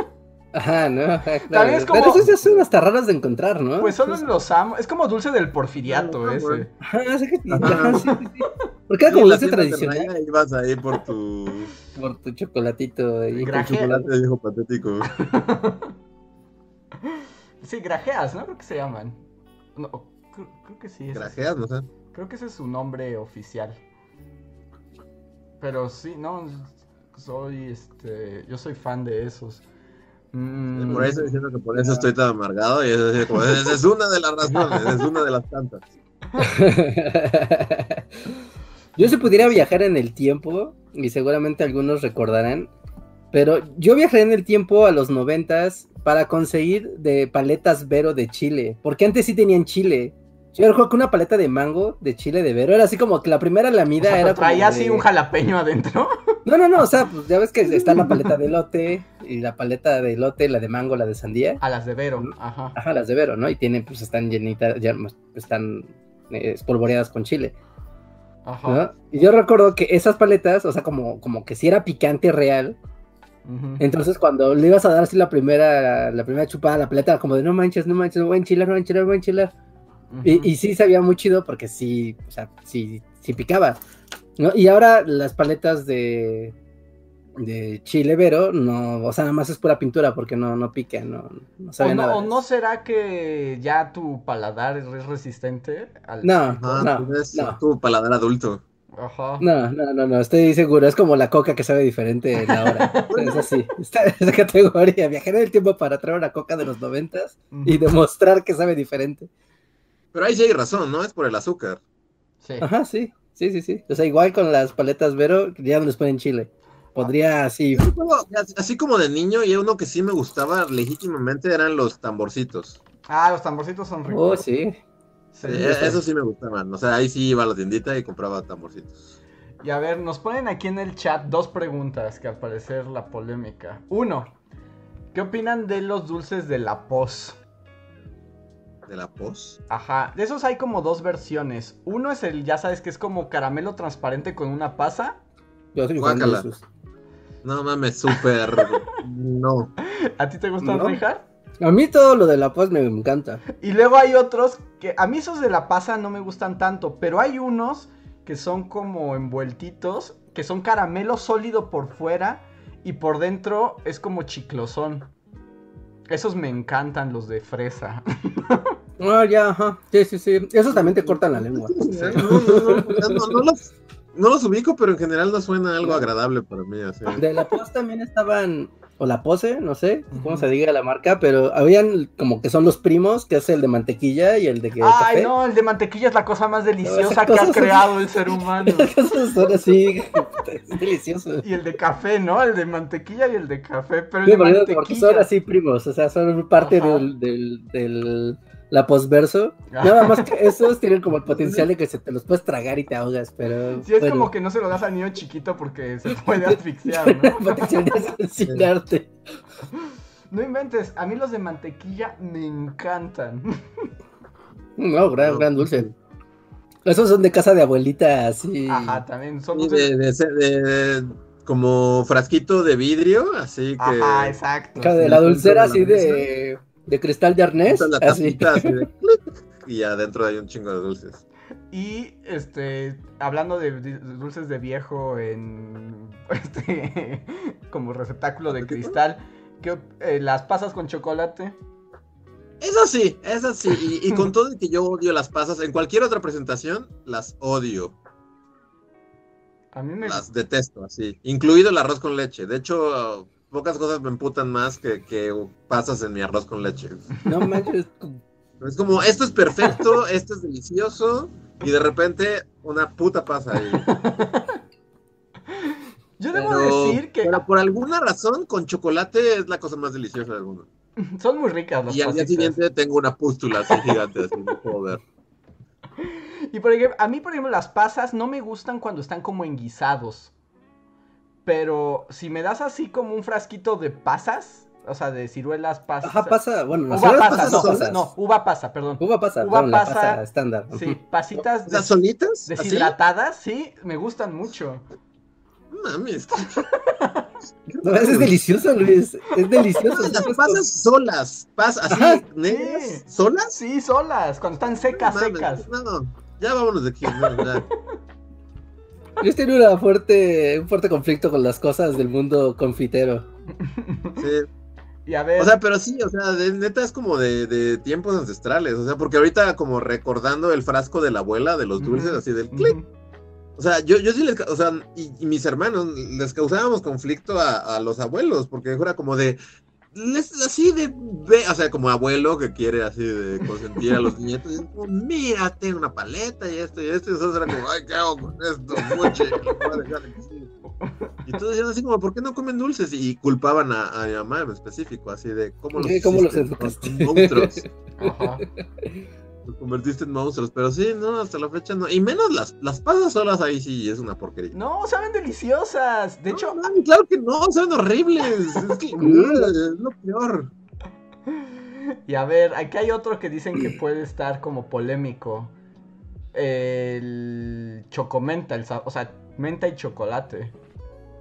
Ajá, no, <laughs> claro. También es como- Pero esos ya son hasta raros de encontrar, ¿no? Pues solo los amo. Es como dulce del porfiriato Ah, ese. Ajá, que sí, Ajá. sí, sí, sí. Porque era como dulce tradicional Raya ibas ahí por tu por tu chocolatito tu chocolate de viejo patético. <laughs> Sí, grajeas, ¿no? Creo que se llaman. No, creo, creo que sí. es- Grajeas, no sé. Creo que ese es su nombre oficial. Pero sí, no. Soy este. Yo soy fan de esos. Mm, Por eso diciendo que por eso estoy tan amargado y es así como, esa es una de las razones, es una de las tantas. <laughs> Yo si pudiera viajar en el tiempo, y seguramente algunos recordarán, Pero yo viajé en el tiempo a los noventas para conseguir de paletas Vero de Chile, porque antes sí tenían Chile. Yo recuerdo que una paleta de mango de Chile de Vero era así como que la primera lamida O sea, era. traía así de- un jalapeño adentro. <laughs> No, no, no, o sea, pues ya ves que está la paleta de elote y la paleta de elote, la de mango, la de sandía. A las de Vero, ajá. Ajá, las de Vero, ¿no? Y tienen, pues están llenitas, ya pues, están eh, espolvoreadas con chile. Ajá. ¿no? Y yo recuerdo que esas paletas, o sea, como, como que si era picante real, entonces cuando le ibas a dar así la primera, la primera chupada a la paleta, como de no manches, no manches, no voy a enchilar, no voy a enchilar, no voy a enchilar. Ujú. Y, y sí sabía muy chido porque sí, o sea, sí, sí picaba. ¿no? Y ahora las paletas de, de chile vero, no, o sea, nada más es pura pintura porque no, no pica, no, no ¿O sabe no, nada. o no será que ya tu paladar es resistente al No. picor? Ah, No, no. tu paladar adulto. Ajá. No, no, no, no, estoy seguro, es como la coca que sabe diferente en la hora. <laughs> es así, está en esa categoría. Viajar en el tiempo para traer una coca de los noventas y demostrar que sabe diferente. Pero ahí sí hay razón, ¿no? Es por el azúcar. Sí. Ajá, sí, sí, sí, sí. O sea, igual con las paletas Vero, ya no les ponen chile. Podría así. Así como de niño, y uno que sí me gustaba legítimamente eran los tamborcitos. Ah, los tamborcitos son Oh, ricos. sí. Sí. Eh, Esos sí me gustaban. O sea, ahí sí iba a la tiendita y compraba tamborcitos. Y a ver, nos ponen aquí en el chat dos preguntas que al parecer la polémica. Uno, ¿qué opinan de los dulces de la pos? ¿De la pos? Ajá, de esos hay como dos versiones. Uno es el, ya sabes, que es como caramelo transparente con una pasa. Guácala. No mames, súper. <laughs> no. ¿A ti te gustan, No. Richard? A mí todo lo de la pos me encanta. Y luego hay otros que a mí esos de la pasa no me gustan tanto, pero hay unos que son como envueltitos, que son caramelo sólido por fuera y por dentro es como chiclosón. Esos me encantan, los de fresa. <laughs> Ah, ya, ajá. Sí, sí, sí. Esos también te cortan la lengua. <laughs> No, no, no, no, no los, no los ubico, pero en general no suena algo agradable para mí. Así. De la pos también estaban, o la pose, no sé cómo se diga la marca, pero habían como que son los primos, que es el de mantequilla y el de que Ay, café. no, el de mantequilla es la cosa más deliciosa que ha son- creado el ser humano. <laughs> Son así, <laughs> es delicioso. Y el de café, ¿no? El de mantequilla y el de café, pero el Sí, de porque mantequilla. son así primos, o sea, son parte del, del, del- la posverso. Ajá. Nada más que esos tienen como el <laughs> potencial de que se te los puedes tragar y te ahogas, pero. Sí, es bueno, como que no se lo das al niño chiquito porque se <laughs> puede asfixiar, ¿no? potencial de asesinarte. <laughs> No inventes, a mí los de mantequilla me encantan. No, gran, gran dulce. Esos son de casa de abuelita, así. Ajá, también son de, de- de- como frasquito de vidrio, así que. Ajá, exacto. De la dulcera así de, de cristal de arnés. la Así. tapita así de <laughs> clic, y adentro hay un chingo de dulces. Y este, hablando de dulces de viejo en <laughs> este como receptáculo de cristal, ¿qué op- eh, las pasas con chocolate. Eso sí, eso sí. Y, y con todo que yo odio las pasas, en cualquier otra presentación las odio. A mí me Las detesto, así. Incluido el arroz con leche. De hecho, pocas cosas me emputan más que, que pasas en mi arroz con leche. No manches. Es como, esto es perfecto, <laughs> esto es delicioso, y de repente una puta pasa ahí. Yo debo Pero, decir que pero por alguna razón, con chocolate es la cosa más deliciosa del mundo. son muy ricas las Y al día siguiente tengo una pústula así gigante, así no puedo ver. <laughs> Y por ejemplo, a mí, por ejemplo, las pasas no me gustan cuando están como en guisados. Pero si me das así como un frasquito de pasas, o sea, de ciruelas pasas. Ajá, pasa. Bueno, las Uva ciruelas pasa, pasas no, son pasas. no, uva pasa, perdón. Uva pasa, Uva pasa, pasa estándar. Sí, pasitas ¿Las solitas? ¿Así? deshidratadas, sí, me gustan mucho. Mames. <laughs> No, es delicioso, Luis. Es delicioso. Las pasas solas, pas así, Ajá, negras, sí. solas. Sí, solas, cuando están secas, No mames, secas. No, ya vámonos de aquí. no, ya. Luis tiene una fuerte, un fuerte conflicto con las cosas del mundo confitero. Sí. Y a ver, O sea, pero sí, o sea, de, neta es como de, de tiempos ancestrales. O sea, porque ahorita como recordando el frasco de la abuela de los dulces, así del clic. O sea, yo, yo sí les, o sea, y, y mis hermanos les causábamos conflicto a, a los abuelos, porque era como de, les, así de, ve, o sea, como abuelo que quiere así de consentir a los nietos, y es como, mira, tengo una paleta y esto y esto, y nosotros era como, ay, ¿qué hago con esto? Muche, lo voy a dejar aquí". Y entonces decían así como, ¿por qué no comen dulces? Y culpaban a, a mi mamá en específico, así de, ¿cómo los, ¿cómo los educaste? Monstruos. Ajá. Los convertiste en monstruos. Pero sí, no, hasta la fecha no. Y menos las, las pasas solas ahí sí es una porquería. No, saben deliciosas. De hecho, No, no, claro que no, son horribles. <laughs> Es que es lo peor. y a ver, aquí hay otro que dicen que puede estar como polémico. El chocomenta, el, o sea, menta y chocolate.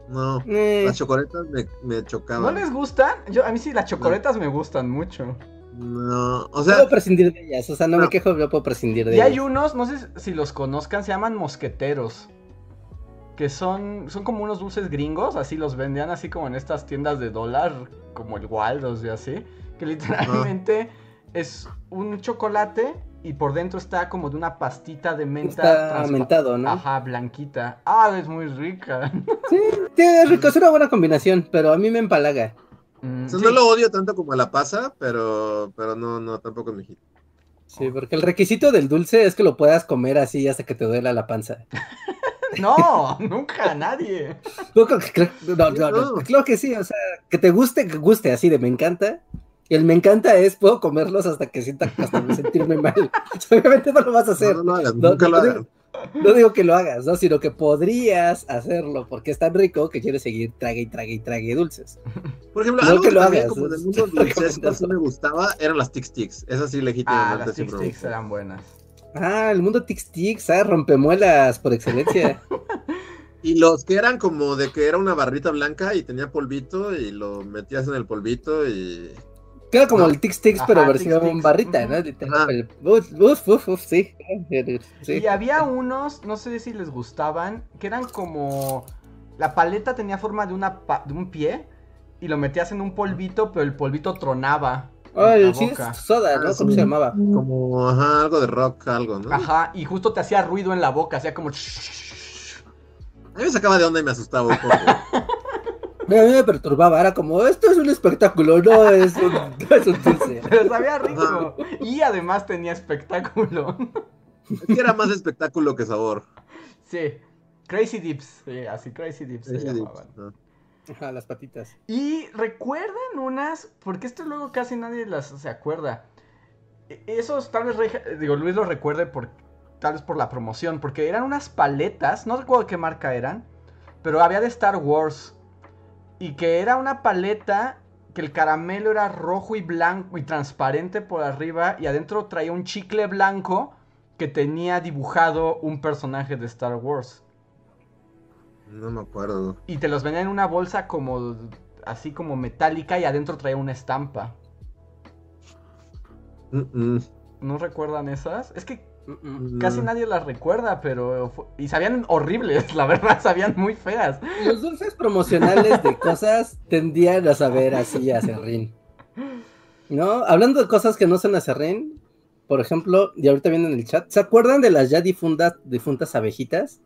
No, Eh, las chocoletas me, me ¿No chocaban. les gustan? Yo, a mí sí, las chocoletas me gustan mucho. No, o sea, puedo prescindir de ellas, o sea, no, me quejo, yo puedo prescindir de Y hay ellas. unos, no sé si los conozcan, se llaman mosqueteros. Que son, son como unos dulces gringos, así los vendían así como en estas tiendas de dólar, como el Waldos y así. Que literalmente es un chocolate y por dentro está como de una pastita de menta. Está aumentado, ¿no? Ajá, blanquita. Ah, es muy rica. Sí, es rico, es una buena combinación, pero a mí me empalaga. Mm, o sea, sí. no lo odio tanto como a la pasa, pero, pero no, no, tampoco es mi hit. Sí, porque el requisito del dulce es que lo puedas comer así hasta que te duela la panza. <laughs> No, nunca, nadie. No, creo que- creo- no, no, no, No. claro que sí, o sea, que te guste, que guste así de me encanta. Y el me encanta es, puedo comerlos hasta que sienta hasta me sentirme <laughs> mal. <laughs> Obviamente no lo vas a hacer. No, no lo hagan, No, nunca no, lo no, hagan. No digo que lo hagas, ¿no? Sino que podrías hacerlo porque es tan rico que quieres seguir trague y trague y trague dulces. Por ejemplo, No algo que que lo también hagas, como del mundo <laughs> es dulcesco sí recomendado. me gustaba eran las Tic Tics. Esas sí Ah, legítimamente las siempre me Tic Tics eran buenas. Ah, el mundo Tix Tix, ah, rompemuelas por excelencia. <laughs> Y los que eran como de que era una barrita blanca y tenía polvito y lo metías en el polvito y... Queda como No. el Tix Tix, Ajá, pero Tic versión Tics, barrita. ¿no? Uf, uf, uf, sí. sí. Y había unos, no sé si les gustaban, que eran como... La paleta tenía forma de, una pa- de un pie y lo metías en un polvito, pero el polvito tronaba. La el soda, ¿no? Ah, ¿Cómo sí. se llamaba? Como, ajá, algo de rock, algo, ¿no? Ajá, y justo te hacía ruido en la boca, hacía como... A mí me sacaba de onda y me asustaba un poco. <laughs> A mí me perturbaba, era como, esto es un espectáculo, no es un, <laughs> no es un dulce. Pero sabía rico. Y además tenía espectáculo. es que era más espectáculo que sabor. Sí. Crazy Dips. Sí, así Crazy Dips se llamaban. ¿no? Ajá, las patitas. Y recuerdan unas, porque esto luego casi nadie las se acuerda. E- Esos tal vez, digo, Luis lo recuerde por, tal vez por la promoción, porque eran unas paletas, no recuerdo qué marca eran, pero había de Star Wars. Y que era una paleta que el caramelo era rojo y blanco y transparente por arriba y adentro traía un chicle blanco que tenía dibujado un personaje de Star Wars. No me acuerdo. Y te los vendían en una bolsa como así como metálica y adentro traía una estampa. Mm, mm. ¿No recuerdan esas? Es que. Casi nadie las recuerda, pero... Y sabían horribles, <laughs> la verdad, sabían muy feas. Los dulces promocionales de cosas tendían a saber así a serrín. ¿No? Hablando de cosas que no son a serrín, por ejemplo, y ahorita viendo en el chat, ¿se acuerdan de las ya difuntas, difuntas abejitas?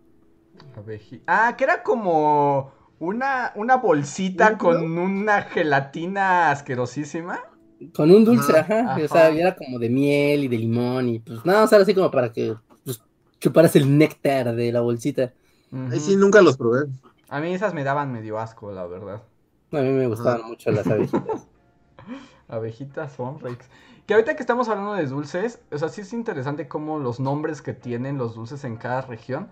Abeji- Ah, que era como una, una bolsita ¿Un con una gelatina asquerosísima. Con un dulce, Ajá, ajá. ajá. O sea, era como de miel y de limón y pues nada, o sea, así como para que pues, chuparas el néctar de la bolsita. Ahí Ujú. sí nunca los probé. A mí esas me daban medio asco, la verdad. A mí me gustaban Ah. mucho las abejitas. <laughs> Abejitas Sonrex. Que ahorita que estamos hablando de dulces, o sea, sí es interesante cómo los nombres que tienen los dulces en cada región.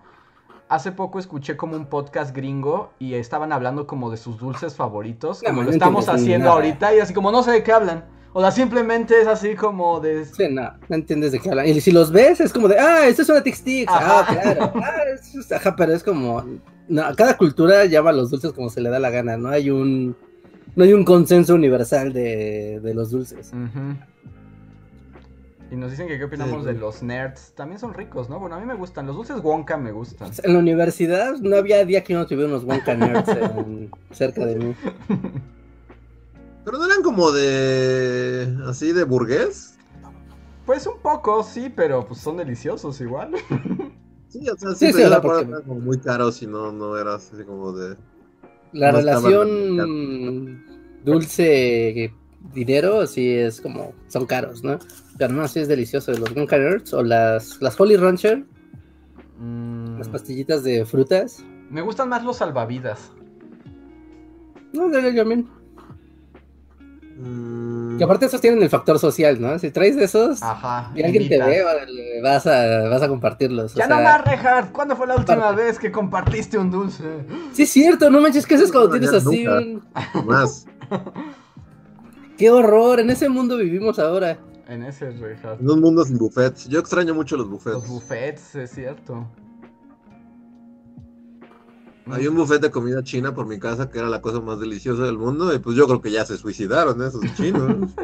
Hace poco escuché como un podcast gringo y estaban hablando como de sus dulces favoritos, No, como lo estamos haciendo nada. ahorita y así como no sé de qué hablan. O sea, simplemente es así como de... Sí, no, no entiendes de qué hablan. Y si los ves, es como de, ah, esto es una Tix Tix. Ah, claro. <laughs> Ah, es- ajá, pero es como, no, cada cultura llama a los dulces como se le da la gana. No hay un, no hay un consenso universal de, de los dulces. Ujú. Y nos dicen que qué opinamos Sí. de los nerds. También son ricos, ¿no? Bueno, a mí me gustan. Los dulces Wonka me gustan. En la universidad no había día que yo no tuviera unos Wonka Nerds en- <laughs> cerca de mí. Pero no eran como de. así de burgués. Pues un poco, sí, pero pues son deliciosos igual. <laughs> Sí, o sea, Sí, sí, porque- eran como muy caros y no, no era así como de. La No relación dulce-dinero sí es como, son caros, ¿no? Pero no, sí es delicioso. Los Nerds o las, las Holly Rancher, Mm, las pastillitas de frutas. me gustan más los salvavidas. No, dale, también. Mm, Que aparte esos tienen el factor social, ¿no? Si traes de esos Ajá. y alguien te ve, vas a, vas a compartirlos. o Ya sea, no más, Reinhardt. ¿Cuándo fue la última vez que compartiste un dulce? Sí, es cierto, no manches, que eso es cuando No, tienes así nunca. un... más. <laughs> ¡Qué horror! En ese mundo vivimos ahora. En ese, Reinhardt. En un mundo sin buffets. Yo extraño mucho los buffets. Los buffets, es cierto. Hay un buffet de comida china por mi casa que era la cosa más deliciosa del mundo y pues yo creo que ya se suicidaron esos chinos. <laughs>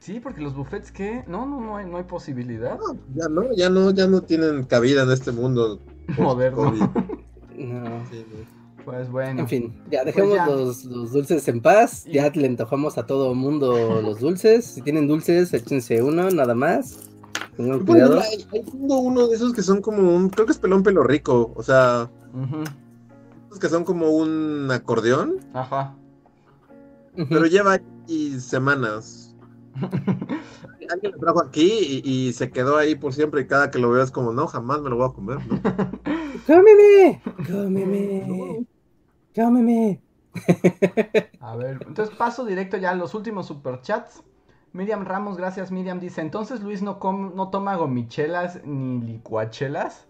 Sí, porque los buffets, ¿qué? No, no, no hay, no hay posibilidad. No, ya no, ya no, ya no tienen cabida en este mundo <laughs> Moderno. <laughs> No. Sí, no. Pues bueno. En fin, ya dejemos ya. los, los dulces en paz. Y- Ya le antojamos a todo mundo <laughs> los dulces. Si tienen dulces, échense uno, nada más. Tengan cuidado. hay, hay uno de esos que son como un, creo que es pelón pelo rico, o sea, Ujú, esos que son como un acordeón, Ajá. Pero lleva ahí semanas. <laughs> Alguien lo trajo aquí y, y se quedó ahí por siempre y cada que lo veo es como, no, jamás me lo voy a comer, ¿no? <laughs> ¡Cómeme! ¡Cómeme! ¡Cómeme! <laughs> A ver, entonces paso directo ya a los últimos superchats. Miriam Ramos, gracias Miriam, dice, entonces Luis no, com- no toma gomichelas ni licuachelas.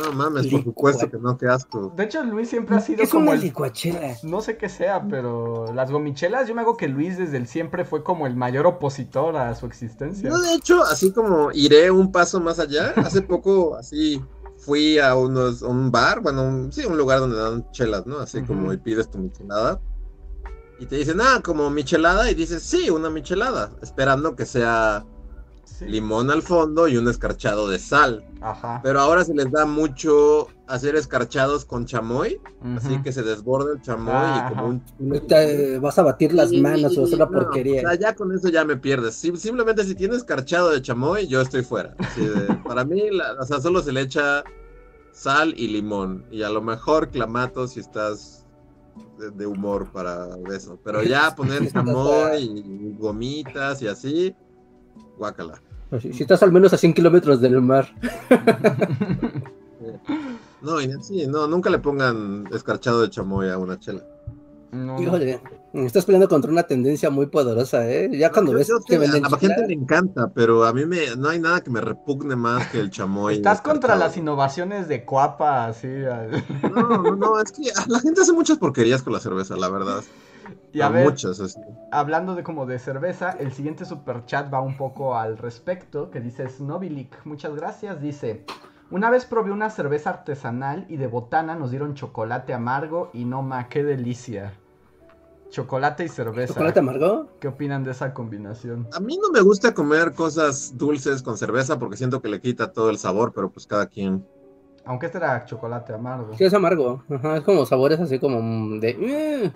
No mames, por supuesto que no, qué asco. De hecho, Luis siempre ha sido Es como una el... licuachela. No sé qué sea, pero las gomichelas, yo me hago que Luis desde el siempre fue como el mayor opositor a su existencia. Yo de hecho, así como iré un paso más allá, hace poco así fui a unos, a un bar, bueno, un- sí, un lugar donde dan chelas, ¿no? Así como y pides tu michelada. Y te dicen, ah, como michelada, y dices, sí, una michelada, esperando que sea Sí. limón al fondo y un escarchado de sal. Ajá. Pero ahora se les da mucho hacer escarchados con chamoy, así que se desborda el chamoy Ajá. y como un... Te vas a batir las manos o es una no, porquería. O sea, ya con eso ya me pierdes. Sim- simplemente si tienes escarchado de chamoy, yo estoy fuera. Así de- <laughs> para mí, la- o sea, solo se le echa sal y limón. Y a lo mejor clamato si estás de, de humor para eso. Pero ya poner <laughs> chamoy y gomitas y así, guácala. Si, si estás al menos a 100 kilómetros del mar. <laughs> No, y así, no, nunca le pongan escarchado de chamoy a una chela. No. Híjole, estás peleando contra una tendencia muy poderosa, ¿eh? Ya cuando Yo- ves yo que venden a la gente le encanta, pero a mí me, no hay nada que me repugne más que el chamoy. Estás contra las innovaciones de Cuapa, así. No, no, no, es que la gente hace muchas porquerías con la cerveza, la verdad. <laughs> Y a A ver, muchas, así. hablando de como de cerveza, el siguiente super chat va un poco al respecto, que dice Snobilic, muchas gracias, dice, una vez probé una cerveza artesanal y de botana nos dieron chocolate amargo y no ma, qué delicia. Chocolate y cerveza. ¿chocolate amargo? ¿Qué opinan de esa combinación? A mí no me gusta comer cosas dulces con cerveza porque siento que le quita todo el sabor, pero pues cada quien. Aunque este era chocolate amargo. Sí, es amargo. Ajá, es como sabores así como de...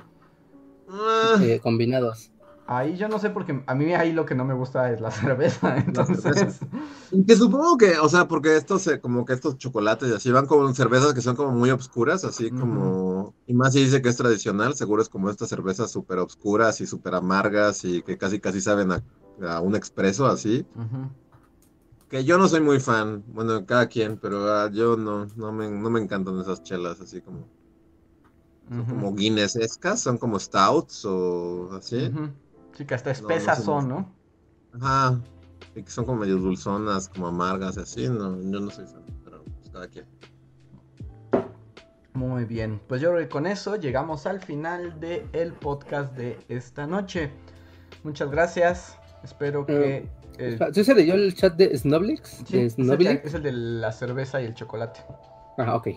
Ah, eh, combinados. Ahí yo no sé porque a mí ahí lo que no me gusta es la <laughs> cerveza, entonces... cerveza. y que supongo que, o sea, porque estos, eh, como que estos chocolates y así van con cervezas que son como muy obscuras, así como. Y más si dice que es tradicional, seguro es como estas cervezas súper obscuras y súper amargas y que casi casi saben a, a un expreso así. Que yo no soy muy fan, bueno, cada quien, pero ah, yo no, no me, no me encantan esas chelas así como, Ujú. como Guinness-escas, son como stouts o así. Ujú. Sí, que hasta no espesas sé son. ¿no? Ajá. Y que son como medio dulzonas, como amargas y así, no, yo no soy fan, pero pues cada quien. Muy bien, pues yo creo que con eso llegamos al final del el podcast de esta noche. Muchas gracias, espero que... eh, ¿Sí se leyó el chat de Snoblix? sí, ¿De es, el, Snoblix? que- es el de la cerveza y el chocolate. Ah, ok.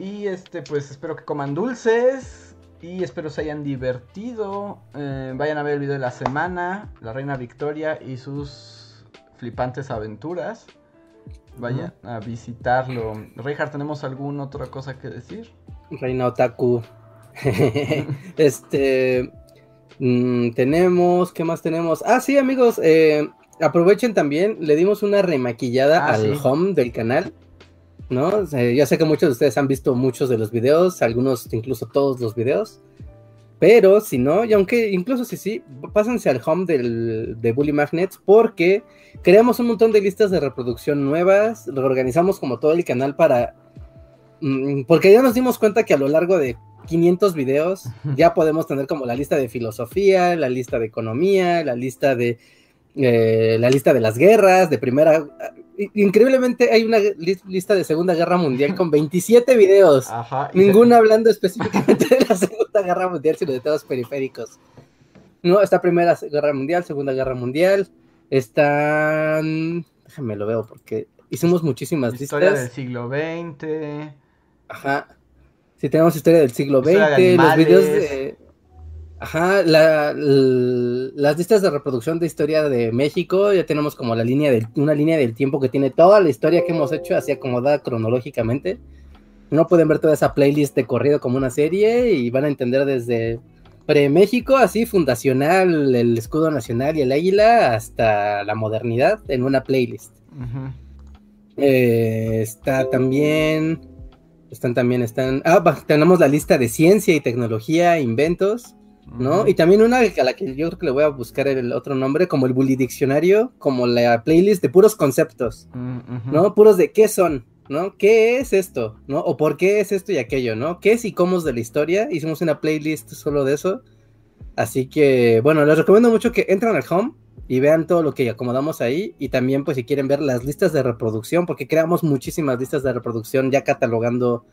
Y este, pues espero que coman dulces y espero se hayan divertido. Eh, vayan a ver el video de la semana, la reina Victoria y sus flipantes aventuras. Vayan a visitarlo. Reinhardt, ¿tenemos alguna otra cosa que decir? Reina Otaku. <laughs> este. mm, tenemos. ¿Qué más tenemos? Ah, sí, amigos. eh, aprovechen también. Le dimos una remaquillada Ah, al sí. home del canal. ¿No? O sea, ya sé que muchos de ustedes han visto muchos de los videos. Algunos, incluso todos los videos. Pero si no, y aunque incluso si sí, pásense al home del, de Bully Magnets porque creamos un montón de listas de reproducción nuevas, reorganizamos como todo el canal para mm, porque ya nos dimos cuenta que a lo largo de 500 videos ya podemos tener como la lista de filosofía, la lista de economía, la lista de eh, la lista de las guerras, de primera increíblemente hay una lista de Segunda Guerra Mundial con <laughs> 27 videos. Ajá, Ninguno hablando específicamente de la Segunda Guerra Mundial, sino de todos periféricos. No, está Primera Guerra Mundial, Segunda Guerra Mundial. Están. Déjame lo veo porque hicimos muchísimas listas. Historia del siglo XX. Ajá. Sí, tenemos historia del siglo XX, los videos de Ajá, la, las listas de reproducción de historia de México, ya tenemos como la línea del, una línea del tiempo que tiene toda la historia que hemos hecho así acomodada cronológicamente. No pueden ver toda esa playlist de corrido como una serie y van a entender desde pre-México, así fundacional, el escudo nacional y el águila, hasta la modernidad en una playlist. Eh, está también, están también, están, ah, tenemos la lista de ciencia y tecnología, inventos ¿no? Y también una a la que yo creo que le voy a buscar el otro nombre, como el Bully Diccionario, como la playlist de puros conceptos, mm, ¿no? Puros de qué son, ¿no? ¿Qué es esto? ¿No? O por qué es esto y aquello, ¿no? ¿Qué es y cómo es de la historia? Hicimos una playlist solo de eso. Así que, bueno, les recomiendo mucho que entren al home y vean todo lo que acomodamos ahí. Y también, pues, si quieren ver las listas de reproducción, porque creamos muchísimas listas de reproducción ya catalogando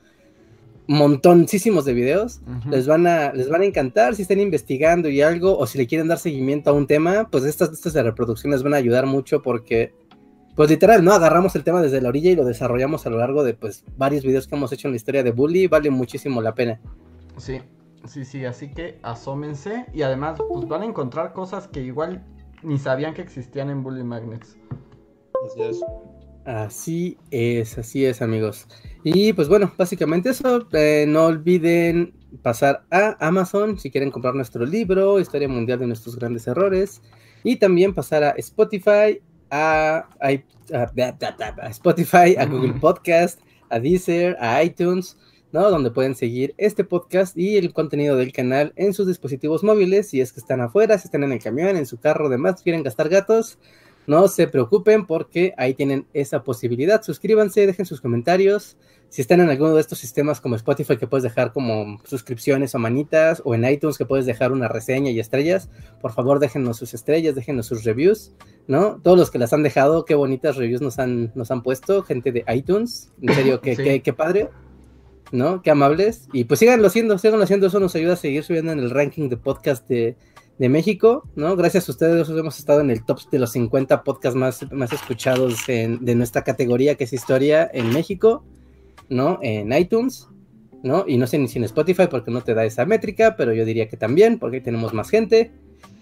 montoncísimos de videos, les, van a, les van a encantar si están investigando y algo, o si le quieren dar seguimiento a un tema, pues estas listas de reproducción les van a ayudar mucho porque, pues literal, ¿no? Agarramos el tema desde la orilla y lo desarrollamos a lo largo de, pues, varios videos que hemos hecho en la historia de Bully, vale muchísimo la pena. Sí, sí, sí, así que asómense y además, pues van a encontrar cosas que igual ni sabían que existían en Bully Magnets. Así es. Así es, así es, amigos. Y pues bueno, básicamente eso. Eh, no olviden pasar a Amazon si quieren comprar nuestro libro, Historia Mundial de nuestros grandes errores. Y también pasar a Spotify, a, Spotify, a Google Podcast, a Deezer, a iTunes, ¿no? Donde pueden seguir este podcast y el contenido del canal en sus dispositivos móviles. Si es que están afuera, si están en el camión, en su carro, demás, quieren gastar gatos no se preocupen porque ahí tienen esa posibilidad. Suscríbanse, dejen sus comentarios. Si están en alguno de estos sistemas como Spotify que puedes dejar como suscripciones o manitas, o en iTunes que puedes dejar una reseña y estrellas, por favor déjenos sus estrellas, déjenos sus reviews, ¿no? Todos los que las han dejado, qué bonitas reviews nos han, nos han puesto, gente de iTunes, en serio, qué, qué padre. ¿no? Qué amables. Y pues síganlo haciendo, síganlo haciendo, eso nos ayuda a seguir subiendo en el ranking de podcast de, de México, ¿no? Gracias a ustedes hemos estado en el top de los 50 podcasts más, más escuchados de nuestra categoría que es historia en México, ¿no? En iTunes, ¿no? Y no sé ni si en Spotify porque no te da esa métrica, pero yo diría que también porque tenemos más gente.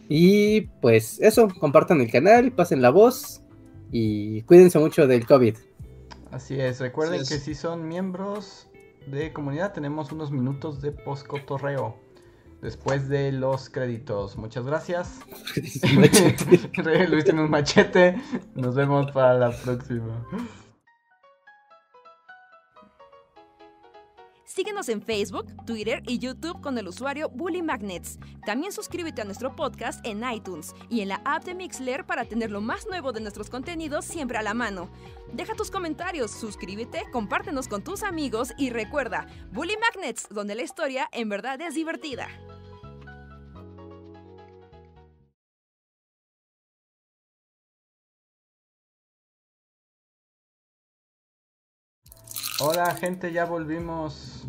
Y pues eso, compartan el canal, pasen la voz y cuídense mucho del COVID. Así es, recuerden que si son miembros de comunidad tenemos unos minutos de post-cotorreo después de los créditos. Muchas gracias. <laughs> Luis tiene <laughs> un machete. Nos vemos para la próxima. Síguenos en Facebook, Twitter y YouTube con el usuario Bully Magnets. También suscríbete a nuestro podcast en iTunes y en la app de Mixler para tener lo más nuevo de nuestros contenidos siempre a la mano. Deja tus comentarios, suscríbete, compártenos con tus amigos y recuerda, Bully Magnets, donde la historia en verdad es divertida. Hola gente, ya volvimos.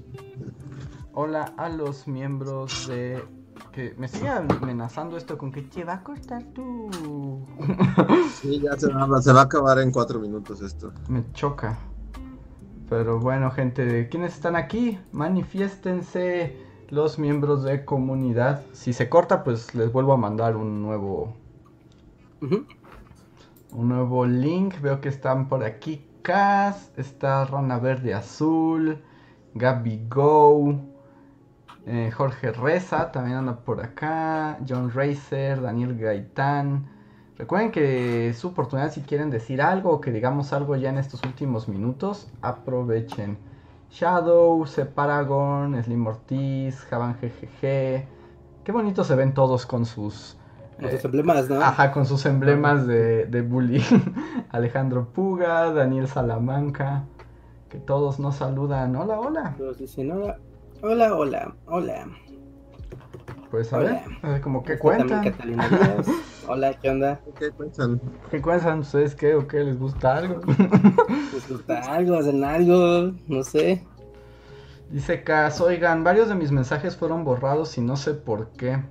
Hola a los miembros de... Que me sigan amenazando esto con que te va a costar tú. <laughs> Sí, ya se va, se va a acabar en cuatro minutos esto. Me choca. Pero bueno, gente, ¿quiénes están aquí? Manifiéstense los miembros de comunidad. Si se corta, pues les vuelvo a mandar un nuevo... Un nuevo link. Veo que están por aquí está Rana Verde Azul, Gaby Go, eh, Jorge Reza también anda por acá, John Racer, Daniel Gaitán. Recuerden que es su oportunidad si quieren decir algo o que digamos algo ya en estos últimos minutos, aprovechen. Shadow, Separagon, Slim Ortiz, Javan GGG. Qué bonito se ven todos con sus con sus emblemas, ¿no? Ajá, con sus emblemas de, de bully. <laughs> Alejandro Puga, Daniel Salamanca. Que todos nos saludan. Hola, hola. Todos dicen, hola, hola, hola, hola. Pues a Hola. ver, como que cuentan. <laughs> Hola, ¿qué onda? ¿Qué cuentan? ¿Qué cuentan ustedes qué o qué les gusta algo? <laughs> ¿Les gusta algo? ¿Hacen algo? No sé. Dice Cas, oigan, varios de mis mensajes fueron borrados y no sé por qué.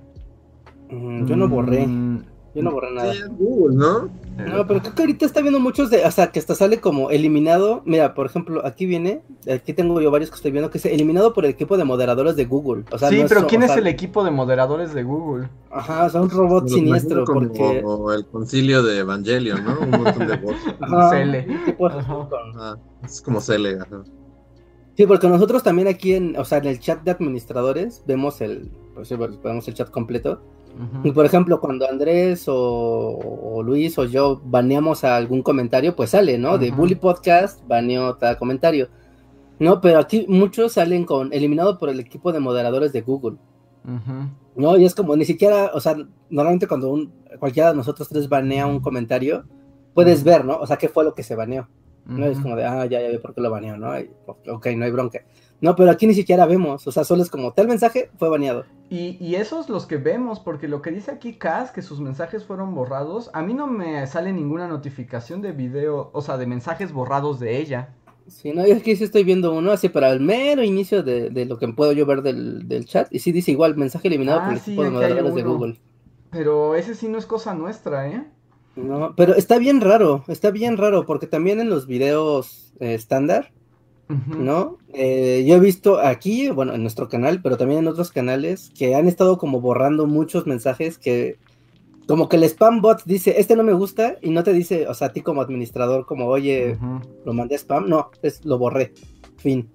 Mm, yo no borré. Mm, Yo no borré nada. Sí, Google, ¿no? eh, No, pero creo que ahorita está viendo muchos de, o sea, que hasta sale como eliminado. Mira, por ejemplo, aquí viene, aquí tengo yo varios que estoy viendo que es eliminado por el equipo de moderadores de Google. O sea, sí, no pero ¿quién es sea, el equipo de moderadores de Google? Ajá, o sea, un robot siniestro, porque. Como el concilio de Evangelion, ¿no? Un montón de. <laughs> Ajá, Cele. Ajá. Ah, es como Cele, ajá. Sí, porque nosotros también aquí en, o sea, en el chat de administradores vemos el, pues sí, vemos el chat completo. Y por ejemplo, cuando Andrés o, o Luis o yo baneamos a algún comentario, pues sale, ¿no? De. Bully Podcast, baneó tal comentario. No, pero aquí muchos salen con eliminado por el equipo de moderadores de Google. No, y es como ni siquiera, o sea, normalmente cuando un, cualquiera de nosotros tres banea un comentario, puedes ver, ¿no? O sea, qué fue lo que se baneó. No es como de, ah, ya, ya vi por qué lo baneó, ¿no? Y, ok, no hay bronca. No, pero aquí ni siquiera vemos, o sea, solo es como, tal mensaje fue baneado. Y, y esos los que vemos, porque lo que dice aquí Cas, que sus mensajes fueron borrados, a mí no me sale ninguna notificación de video, o sea, de mensajes borrados de ella. Sí, no, yo aquí sí estoy viendo uno así para el mero inicio de, de lo que puedo yo ver del, del chat. Y sí dice igual, mensaje eliminado Ah, por el sí, equipo de de. Google. Pero ese sí no es cosa nuestra, ¿eh? No, pero está bien raro, está bien raro, porque también en los videos eh, ¿no? Eh, yo he visto aquí, bueno, en nuestro canal, pero también en otros canales, que han estado como borrando muchos mensajes que, como que el spam bot dice, este no me gusta, y no te dice, o sea, a ti como administrador, como, oye, lo mandé spam, no, es, lo borré, fin.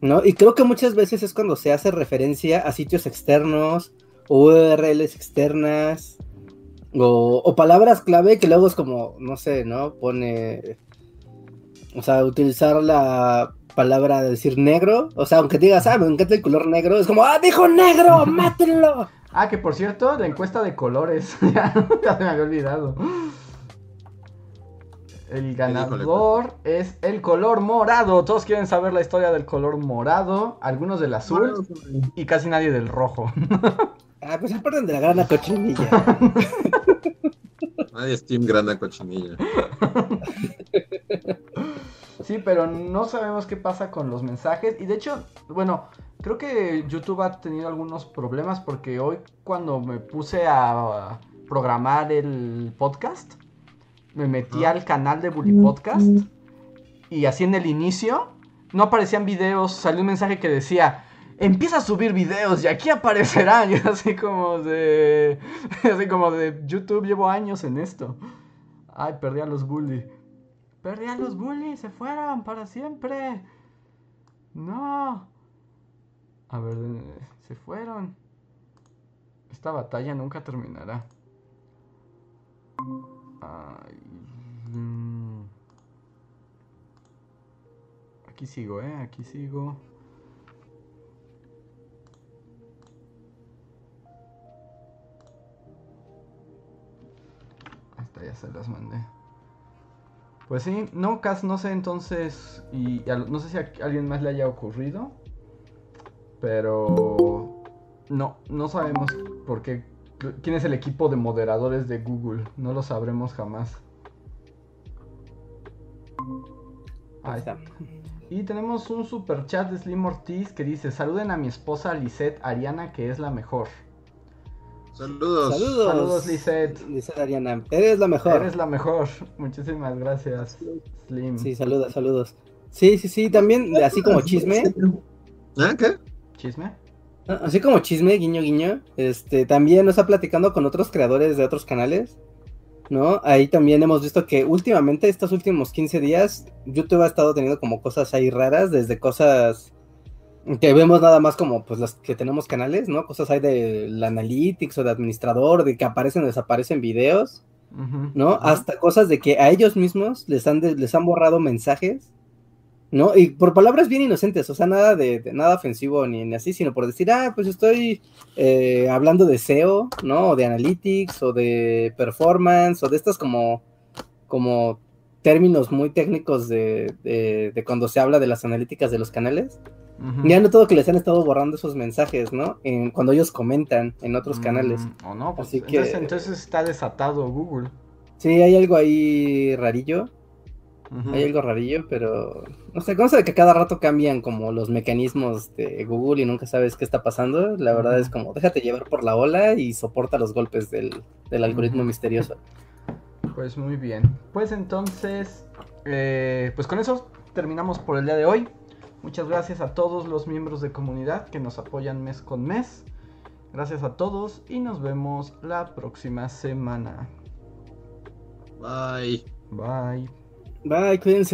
¿No? Y creo que muchas veces es cuando se hace referencia a sitios externos, o URLs externas, o, o palabras clave que luego es como, no sé, ¿no? Pone, o sea, utilizar la palabra de decir negro, o sea, aunque digas, ah, me encanta el color negro, es como, ah, dijo negro, <laughs> mátenlo. Ah, que por cierto, la encuesta de colores, <laughs> ya, se me había olvidado. El ganador es el color morado. Todos quieren saber la historia del color morado, algunos del azul y casi nadie del rojo. <laughs> Ah, pues se parten de la grana cochinilla. Nadie es Team Grana Cochinilla. Sí, pero no sabemos qué pasa con los mensajes. Y de hecho, bueno, creo que YouTube ha tenido algunos problemas porque hoy cuando me puse a programar el podcast, me metí Ah. al canal de Bully Podcast y así en el inicio no aparecían videos, salió un mensaje que decía... Empieza a subir videos y aquí aparecerán. <laughs> Y así como de. <laughs> Así como de YouTube, llevo años en esto. Ay, perdí a los bully. Perdí a los bully, se fueron para siempre. No. A ver, eh, se fueron. Esta batalla nunca terminará. Ay, mm. Aquí sigo, eh, aquí sigo. Hasta ya se las mandé. Pues sí, no, Cas, no sé entonces, y, y a- no sé si a alguien más le haya ocurrido, pero no, no sabemos por qué, quién es el equipo de moderadores de Google, no lo sabremos jamás. Ahí está. y tenemos un super chat de Slim Ortiz que dice, saluden a mi esposa Lisette Ariana que es la mejor. Saludos. Saludos. Saludos Lisette, Ariana, eres la mejor. eres la mejor, muchísimas gracias Slim. Sí, saludos, saludos. Sí, sí, sí, también así como chisme, ¿Ah, qué? ¿Chisme? ¿no? así como chisme, guiño, guiño, este, también nos está platicando con otros creadores de otros canales, ¿no? Ahí también hemos visto que últimamente, estos últimos 15 días, YouTube ha estado teniendo como cosas ahí raras, desde cosas que vemos nada más como pues las que tenemos canales, ¿no? Cosas ahí del analytics o de administrador, de que aparecen o desaparecen videos, Ujú, ¿no? ujú. Hasta cosas de que a ellos mismos les han, de- les han borrado mensajes, ¿no? Y por palabras bien inocentes, o sea, nada de, de- nada ofensivo ni, ni así, sino por decir, ah, pues estoy eh, hablando de SEO, ¿no? O de analytics, o de performance, o de estas como, como términos muy técnicos de, de, de cuando se habla de las analíticas de los canales. Ujú. Ya no todo que les han estado borrando esos mensajes, ¿no? En, cuando ellos comentan en otros canales. Mm, O no, pues Así que- entonces, entonces está desatado Google. Sí, hay algo ahí rarillo. Hay algo rarillo, pero no sé, cosa de que cada rato cambian como los mecanismos de Google y nunca sabes qué está pasando. La verdad es como déjate llevar por la ola y soporta los golpes del, del algoritmo misterioso. <laughs> Pues muy bien. Pues entonces, eh, pues con eso terminamos por el día de hoy. Muchas gracias a todos los miembros de comunidad que nos apoyan mes con mes. Gracias a todos y nos vemos la próxima semana. Bye. Bye. Bye, cuídense.